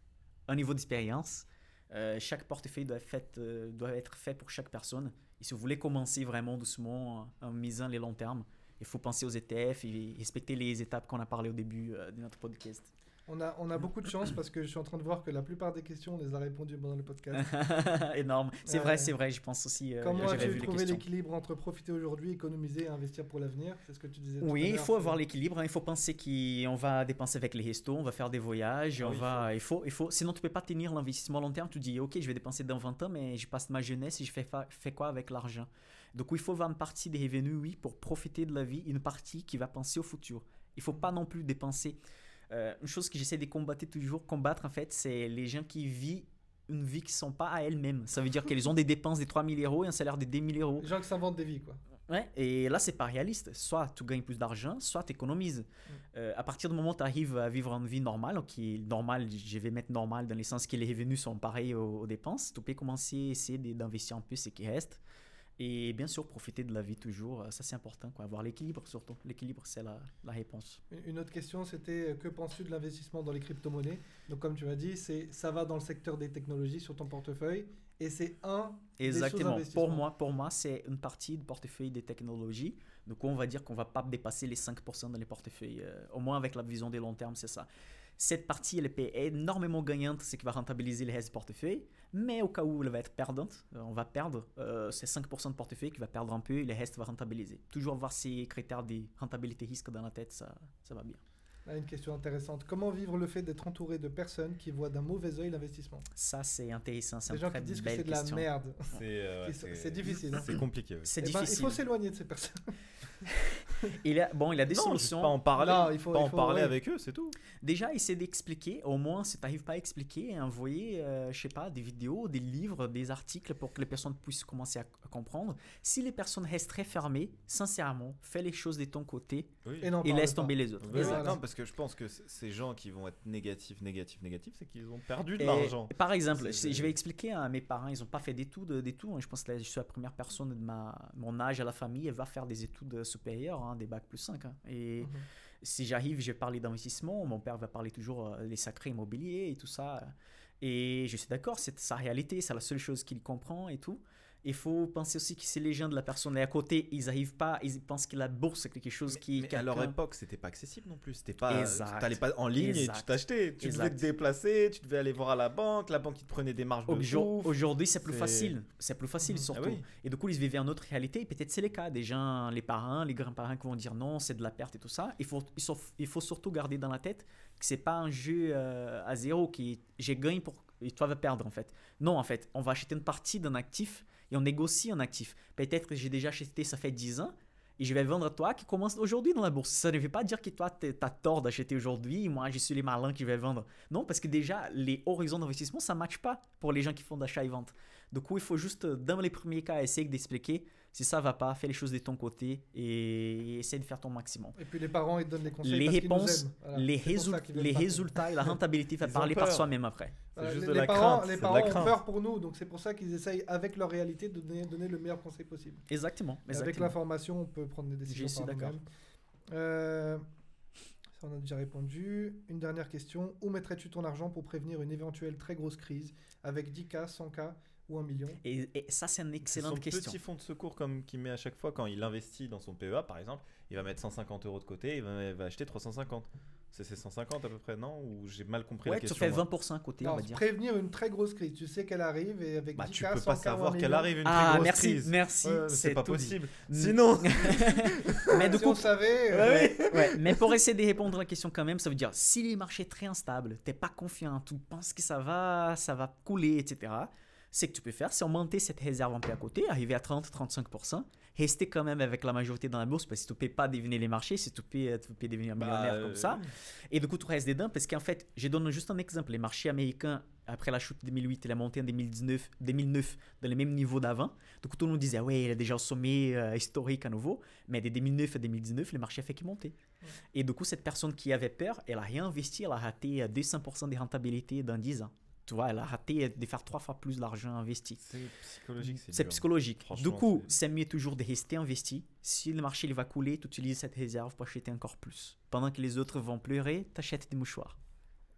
un niveau d'expérience. Euh, chaque portefeuille doit être, fait, euh, doit être fait pour chaque personne. Et si vous voulez commencer vraiment doucement en, en misant les long termes, il faut penser aux ETF et respecter les étapes qu'on a parlé au début euh, de notre podcast. On a, on a beaucoup de chance parce que je suis en train de voir que la plupart des questions, on les a répondues pendant le podcast. Énorme. C'est vrai, c'est vrai, je pense aussi. euh, Comment as-tu trouvé l'équilibre entre profiter aujourd'hui, économiser et investir pour l'avenir? C'est ce que tu disais tout à Oui, il faut avoir l'équilibre. hein. Il faut penser qu'on va dépenser avec les restos, on va faire des voyages, Ah on il va, il faut, il faut. Sinon, tu peux pas tenir l'investissement long terme. Tu dis, ok, je vais dépenser dans 20 ans, mais je passe ma jeunesse et je fais, fa- fais quoi avec l'argent? Donc, il faut avoir une partie des revenus, oui, pour profiter de la vie, une partie qui va penser au futur. Il faut pas non plus dépenser. Euh, une chose que j'essaie de combattre toujours, combattre en fait, c'est les gens qui vivent une vie qui sont pas à elles-mêmes. Ça veut dire qu'elles ont des dépenses de 3000 euros et un salaire de 10 000 euros. Les gens qui s'inventent des vies, quoi. Ouais, et là, c'est pas réaliste. Soit tu gagnes plus d'argent, soit tu économises. Euh, à partir du moment où tu arrives à vivre une vie normale, qui est normale, je vais mettre normal dans le sens que les revenus sont pareils aux, aux dépenses, tu peux commencer à essayer d'investir un peu ce qui reste. Et bien sûr, profiter de la vie toujours, ça c'est important, quoi. avoir l'équilibre surtout. L'équilibre, c'est la, la réponse. Une- autre question, c'était euh, que penses-tu de l'investissement dans les crypto-monnaies? Donc, comme tu m'as dit, c'est ça va dans le secteur des technologies sur ton portefeuille et c'est un des Exactement. sous-investissements. Pour moi, pour moi c'est une partie du portefeuille des technologies. Donc, on va dire qu'on va pas dépasser les 5% dans les portefeuilles. euh, au moins, avec la vision des long terme, c'est ça. Cette partie, elle est énormément gagnante, c'est qui va rentabiliser les restes du portefeuille. Mais au cas où elle va être perdante, euh, on va perdre, euh, c'est 5% de portefeuille qui va perdre un peu et le reste va rentabiliser. Toujours avoir ces critères de rentabilité-risque dans la tête, ça, ça va bien. Une question intéressante. Comment vivre le fait d'être entouré de personnes qui voient d'un mauvais œil l'investissement? Ça, c'est intéressant. C'est gens qui disent que c'est de la merde. C'est euh, c'est difficile, hein. C'est compliqué. oui. C'est Eh ben, il difficile. faut s'éloigner de ces personnes. il a, bon, il a des Non, solutions. pas en parler. Non, il faut- pas il en parler ouais. avec eux, c'est tout. Déjà, essayer d'expliquer, au moins si tu n'arrives pas à expliquer, envoyer, euh, je sais pas, des vidéos, des livres, des articles pour que les personnes puissent commencer à, à comprendre. Si les personnes restent très fermées, sincèrement, fais les choses de ton côté Oui. Et, laisse pas. tomber les autres. Oui. Non, parce que je pense que ces gens qui vont être négatifs, négatifs, négatifs, c'est qu'ils ont perdu de l'argent. Par exemple, je, vais expliquer à mes parents, ils n'ont pas fait d'études, d'études. Je pense que là, je suis la première personne de ma, mon âge à la famille, elle va faire des études supérieures, hein, des bacs plus 5. hein. Et Mhm. si j'arrive, je vais parler d'investissement. Mon père va parler toujours euh, les sacrés immobiliers et tout ça. Et je suis d'accord, c'est sa réalité, c'est la seule chose qu'il comprend et tout. Il faut penser aussi que si les gens de la personne est à côté, ils n'arrivent pas, ils pensent que la bourse c'est quelque chose qui. Mais à leur époque, c'était pas accessible non plus. C'était pas. Exact. Tu n'allais pas en ligne et tu t'achetais. Tu devais te déplacer, tu devais aller voir à la banque. La banque, ils te prenait des marges Aujourd-. Aujourd'hui, c'est plus C'est- facile. C'est plus facile Mhm. surtout. Ah oui. Et du coup, ils vivaient en autre réalité. Peut-être c'est le cas. Des gens, les parents, les grands-parents qui vont dire non, c'est de la perte et tout ça. Il faut, il faut, il faut surtout garder dans la tête que c'est pas un jeu euh, à zéro qui j'ai gagné pour et toi vas perdre en fait. Non, en fait, on va acheter une partie d'un actif et on négocie un actif. Peut-être que j'ai déjà acheté, ça fait 10 ans. et je vais vendre à toi qui commence aujourd'hui dans la bourse. Ça ne veut pas dire que toi, tu as tort d'acheter aujourd'hui, moi, je suis les malins qui vais vendre. Non, parce que déjà, les horizons d'investissement, ça ne matche pas pour les gens qui font d'achat et vente. Du coup, il faut juste, dans les premiers cas, essayer d'expliquer. Si ça va pas, fais les choses de ton côté et essaie de faire ton maximum. Et puis les parents, ils te donnent des conseils. Les parce qu'ils nous réponses. Voilà. les, résul- les résultats et la rentabilité va parler par soi-même après. Voilà, juste les, de les la parents, crainte. les de parents la ont peur pour nous, donc c'est pour ça qu'ils essayent, avec leur réalité, de donner, donner le meilleur conseil possible. Exactement. Et Avec exactement. l'information, on peut prendre des décisions. Je suis par d'accord. nous-mêmes. Euh, ça, on a déjà répondu. Une dernière question. Où mettrais-tu ton argent pour prévenir une éventuelle très grosse crise avec 10K, 100K ou 1 million Et, et ça, c'est une excellente son question. petit fonds de secours comme qu'il met à chaque fois quand il investit dans son PEA par exemple, il va mettre 150 euros de côté, il va, il va acheter 350. C'est ces 150 à peu près, non? Ou j'ai mal compris Ouais, la tu question fais moi? 20% à côté, on Non, va dire. Prévenir une très grosse crise. Tu sais qu'elle arrive et avec Bah 10K, tu peux 100K pas ou 1 savoir qu'elle arrive une très Ah, grosse merci, crise. merci. Ouais, c'est pas dit. possible. Sinon, Mais du Si coup, on savait. euh, Ouais, Ouais, mais pour essayer de répondre à la question quand même, ça veut dire si les marchés très instables, t'es pas confiant, tu penses que ça va, ça va couler, etc. C'est que tu peux faire, c'est augmenter cette réserve un peu à côté, arriver à 30-35%, rester quand même avec la majorité dans la bourse parce que tu peux pas deviner les marchés, si tu peux, tu peux devenir Bah, millionnaire euh, comme ça. Et du coup, tu restes dedans parce qu'en fait, je donne juste un exemple. Les marchés américains, après la chute de 2008 et la montée en 2019, 2009, dans les mêmes niveaux d'avant, du coup, tout le monde disait, ouais, il est déjà au sommet euh, historique à nouveau. Mais de 2009 à 2019, les marchés fait qu'ils montaient. Et du coup, cette personne qui avait peur, elle a réinvesti, elle a raté euh, 200% de rentabilité dans 10 ans. Tu vois, elle a raté de faire trois fois plus d'argent investi. c'est psychologique. C'est psychologique. Du coup, c'est- mieux toujours de rester investi. Si le marché il va couler, tu utilises cette réserve pour acheter encore plus. Pendant que les autres vont pleurer, tu achètes des mouchoirs.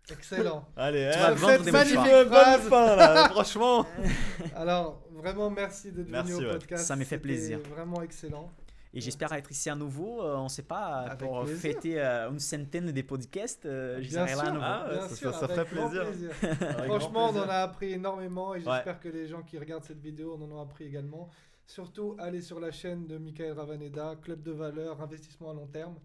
Excellent. Allez, Tu eh, vas vendre des magnifique mouchoirs. bonne phrase. fin là, franchement. Alors, vraiment, merci d'être venu au ouais. podcast. Ça me fait plaisir. Vraiment excellent. Et j'espère être ici à nouveau. euh, on ne sait pas, Avec pour plaisir. fêter euh, une centaine de podcasts. euh, je Bien serai là à nouveau. Ah bien ça- sûr, ça- ça ferait plaisir. Franchement, on en a appris énormément et Ouais. j'espère que les gens qui regardent cette vidéo en ont appris également. Surtout, allez sur la chaîne de Michael Ravaneda, Club de valeur, investissement à long terme.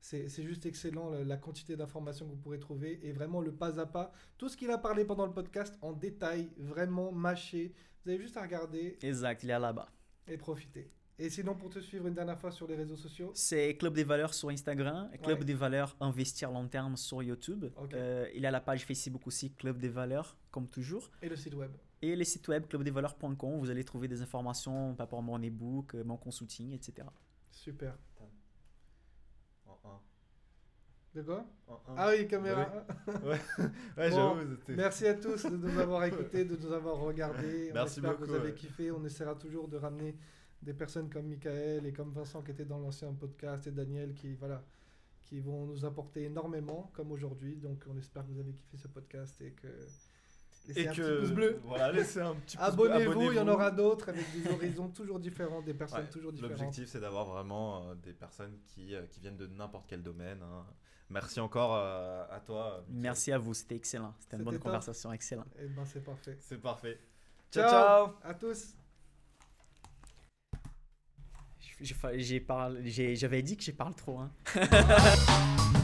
C'est c'est juste excellent la, la quantité d'informations que vous pourrez trouver et vraiment le pas à pas. Tout ce qu'il a parlé pendant le podcast en détail, vraiment mâché. Vous avez juste à regarder Exact, il est là-bas. et profiter. Et sinon, pour te suivre une dernière fois sur les réseaux sociaux, C'est Club des valeurs sur Instagram, Club Ouais. des valeurs investir long terme sur YouTube. Euh, il a la page Facebook aussi, Club des valeurs, comme toujours. et le site web? Et le site web clubdesvaleurs.com, vous allez trouver des informations par rapport à mon e-book, euh, mon consulting, etc. Super. En un, De quoi? En un. Ah oui, caméra. Ouais, Bon, Merci à tous de nous avoir écoutés, de nous avoir regardés. On Merci espère que vous beaucoup, avez ouais. kiffé. On essaiera toujours de ramener des personnes comme Michael et comme Vincent qui étaient dans l'ancien podcast et Daniel qui, voilà, qui vont nous apporter énormément comme aujourd'hui. Donc on espère que vous avez kiffé ce podcast et que... Laissez Et un que petit pouce bleu. Voilà, laissez un petit pouce bleu, Abonnez-vous, il y en aura d'autres avec des horizons toujours différents, des personnes Ouais, toujours différentes. L'objectif, c'est d'avoir vraiment euh, des personnes qui, euh, qui viennent de n'importe quel domaine. hein. Merci encore euh, à toi. Michael. Merci à vous, c'était excellent. C'était une bonne top. conversation, excellent. Et ben c'est parfait. C'est parfait. Ciao, Ciao, ciao. à tous. J'ai- j'ai- j'ai parlé- j'ai- J'avais dit que j'ai parlé trop. Hein.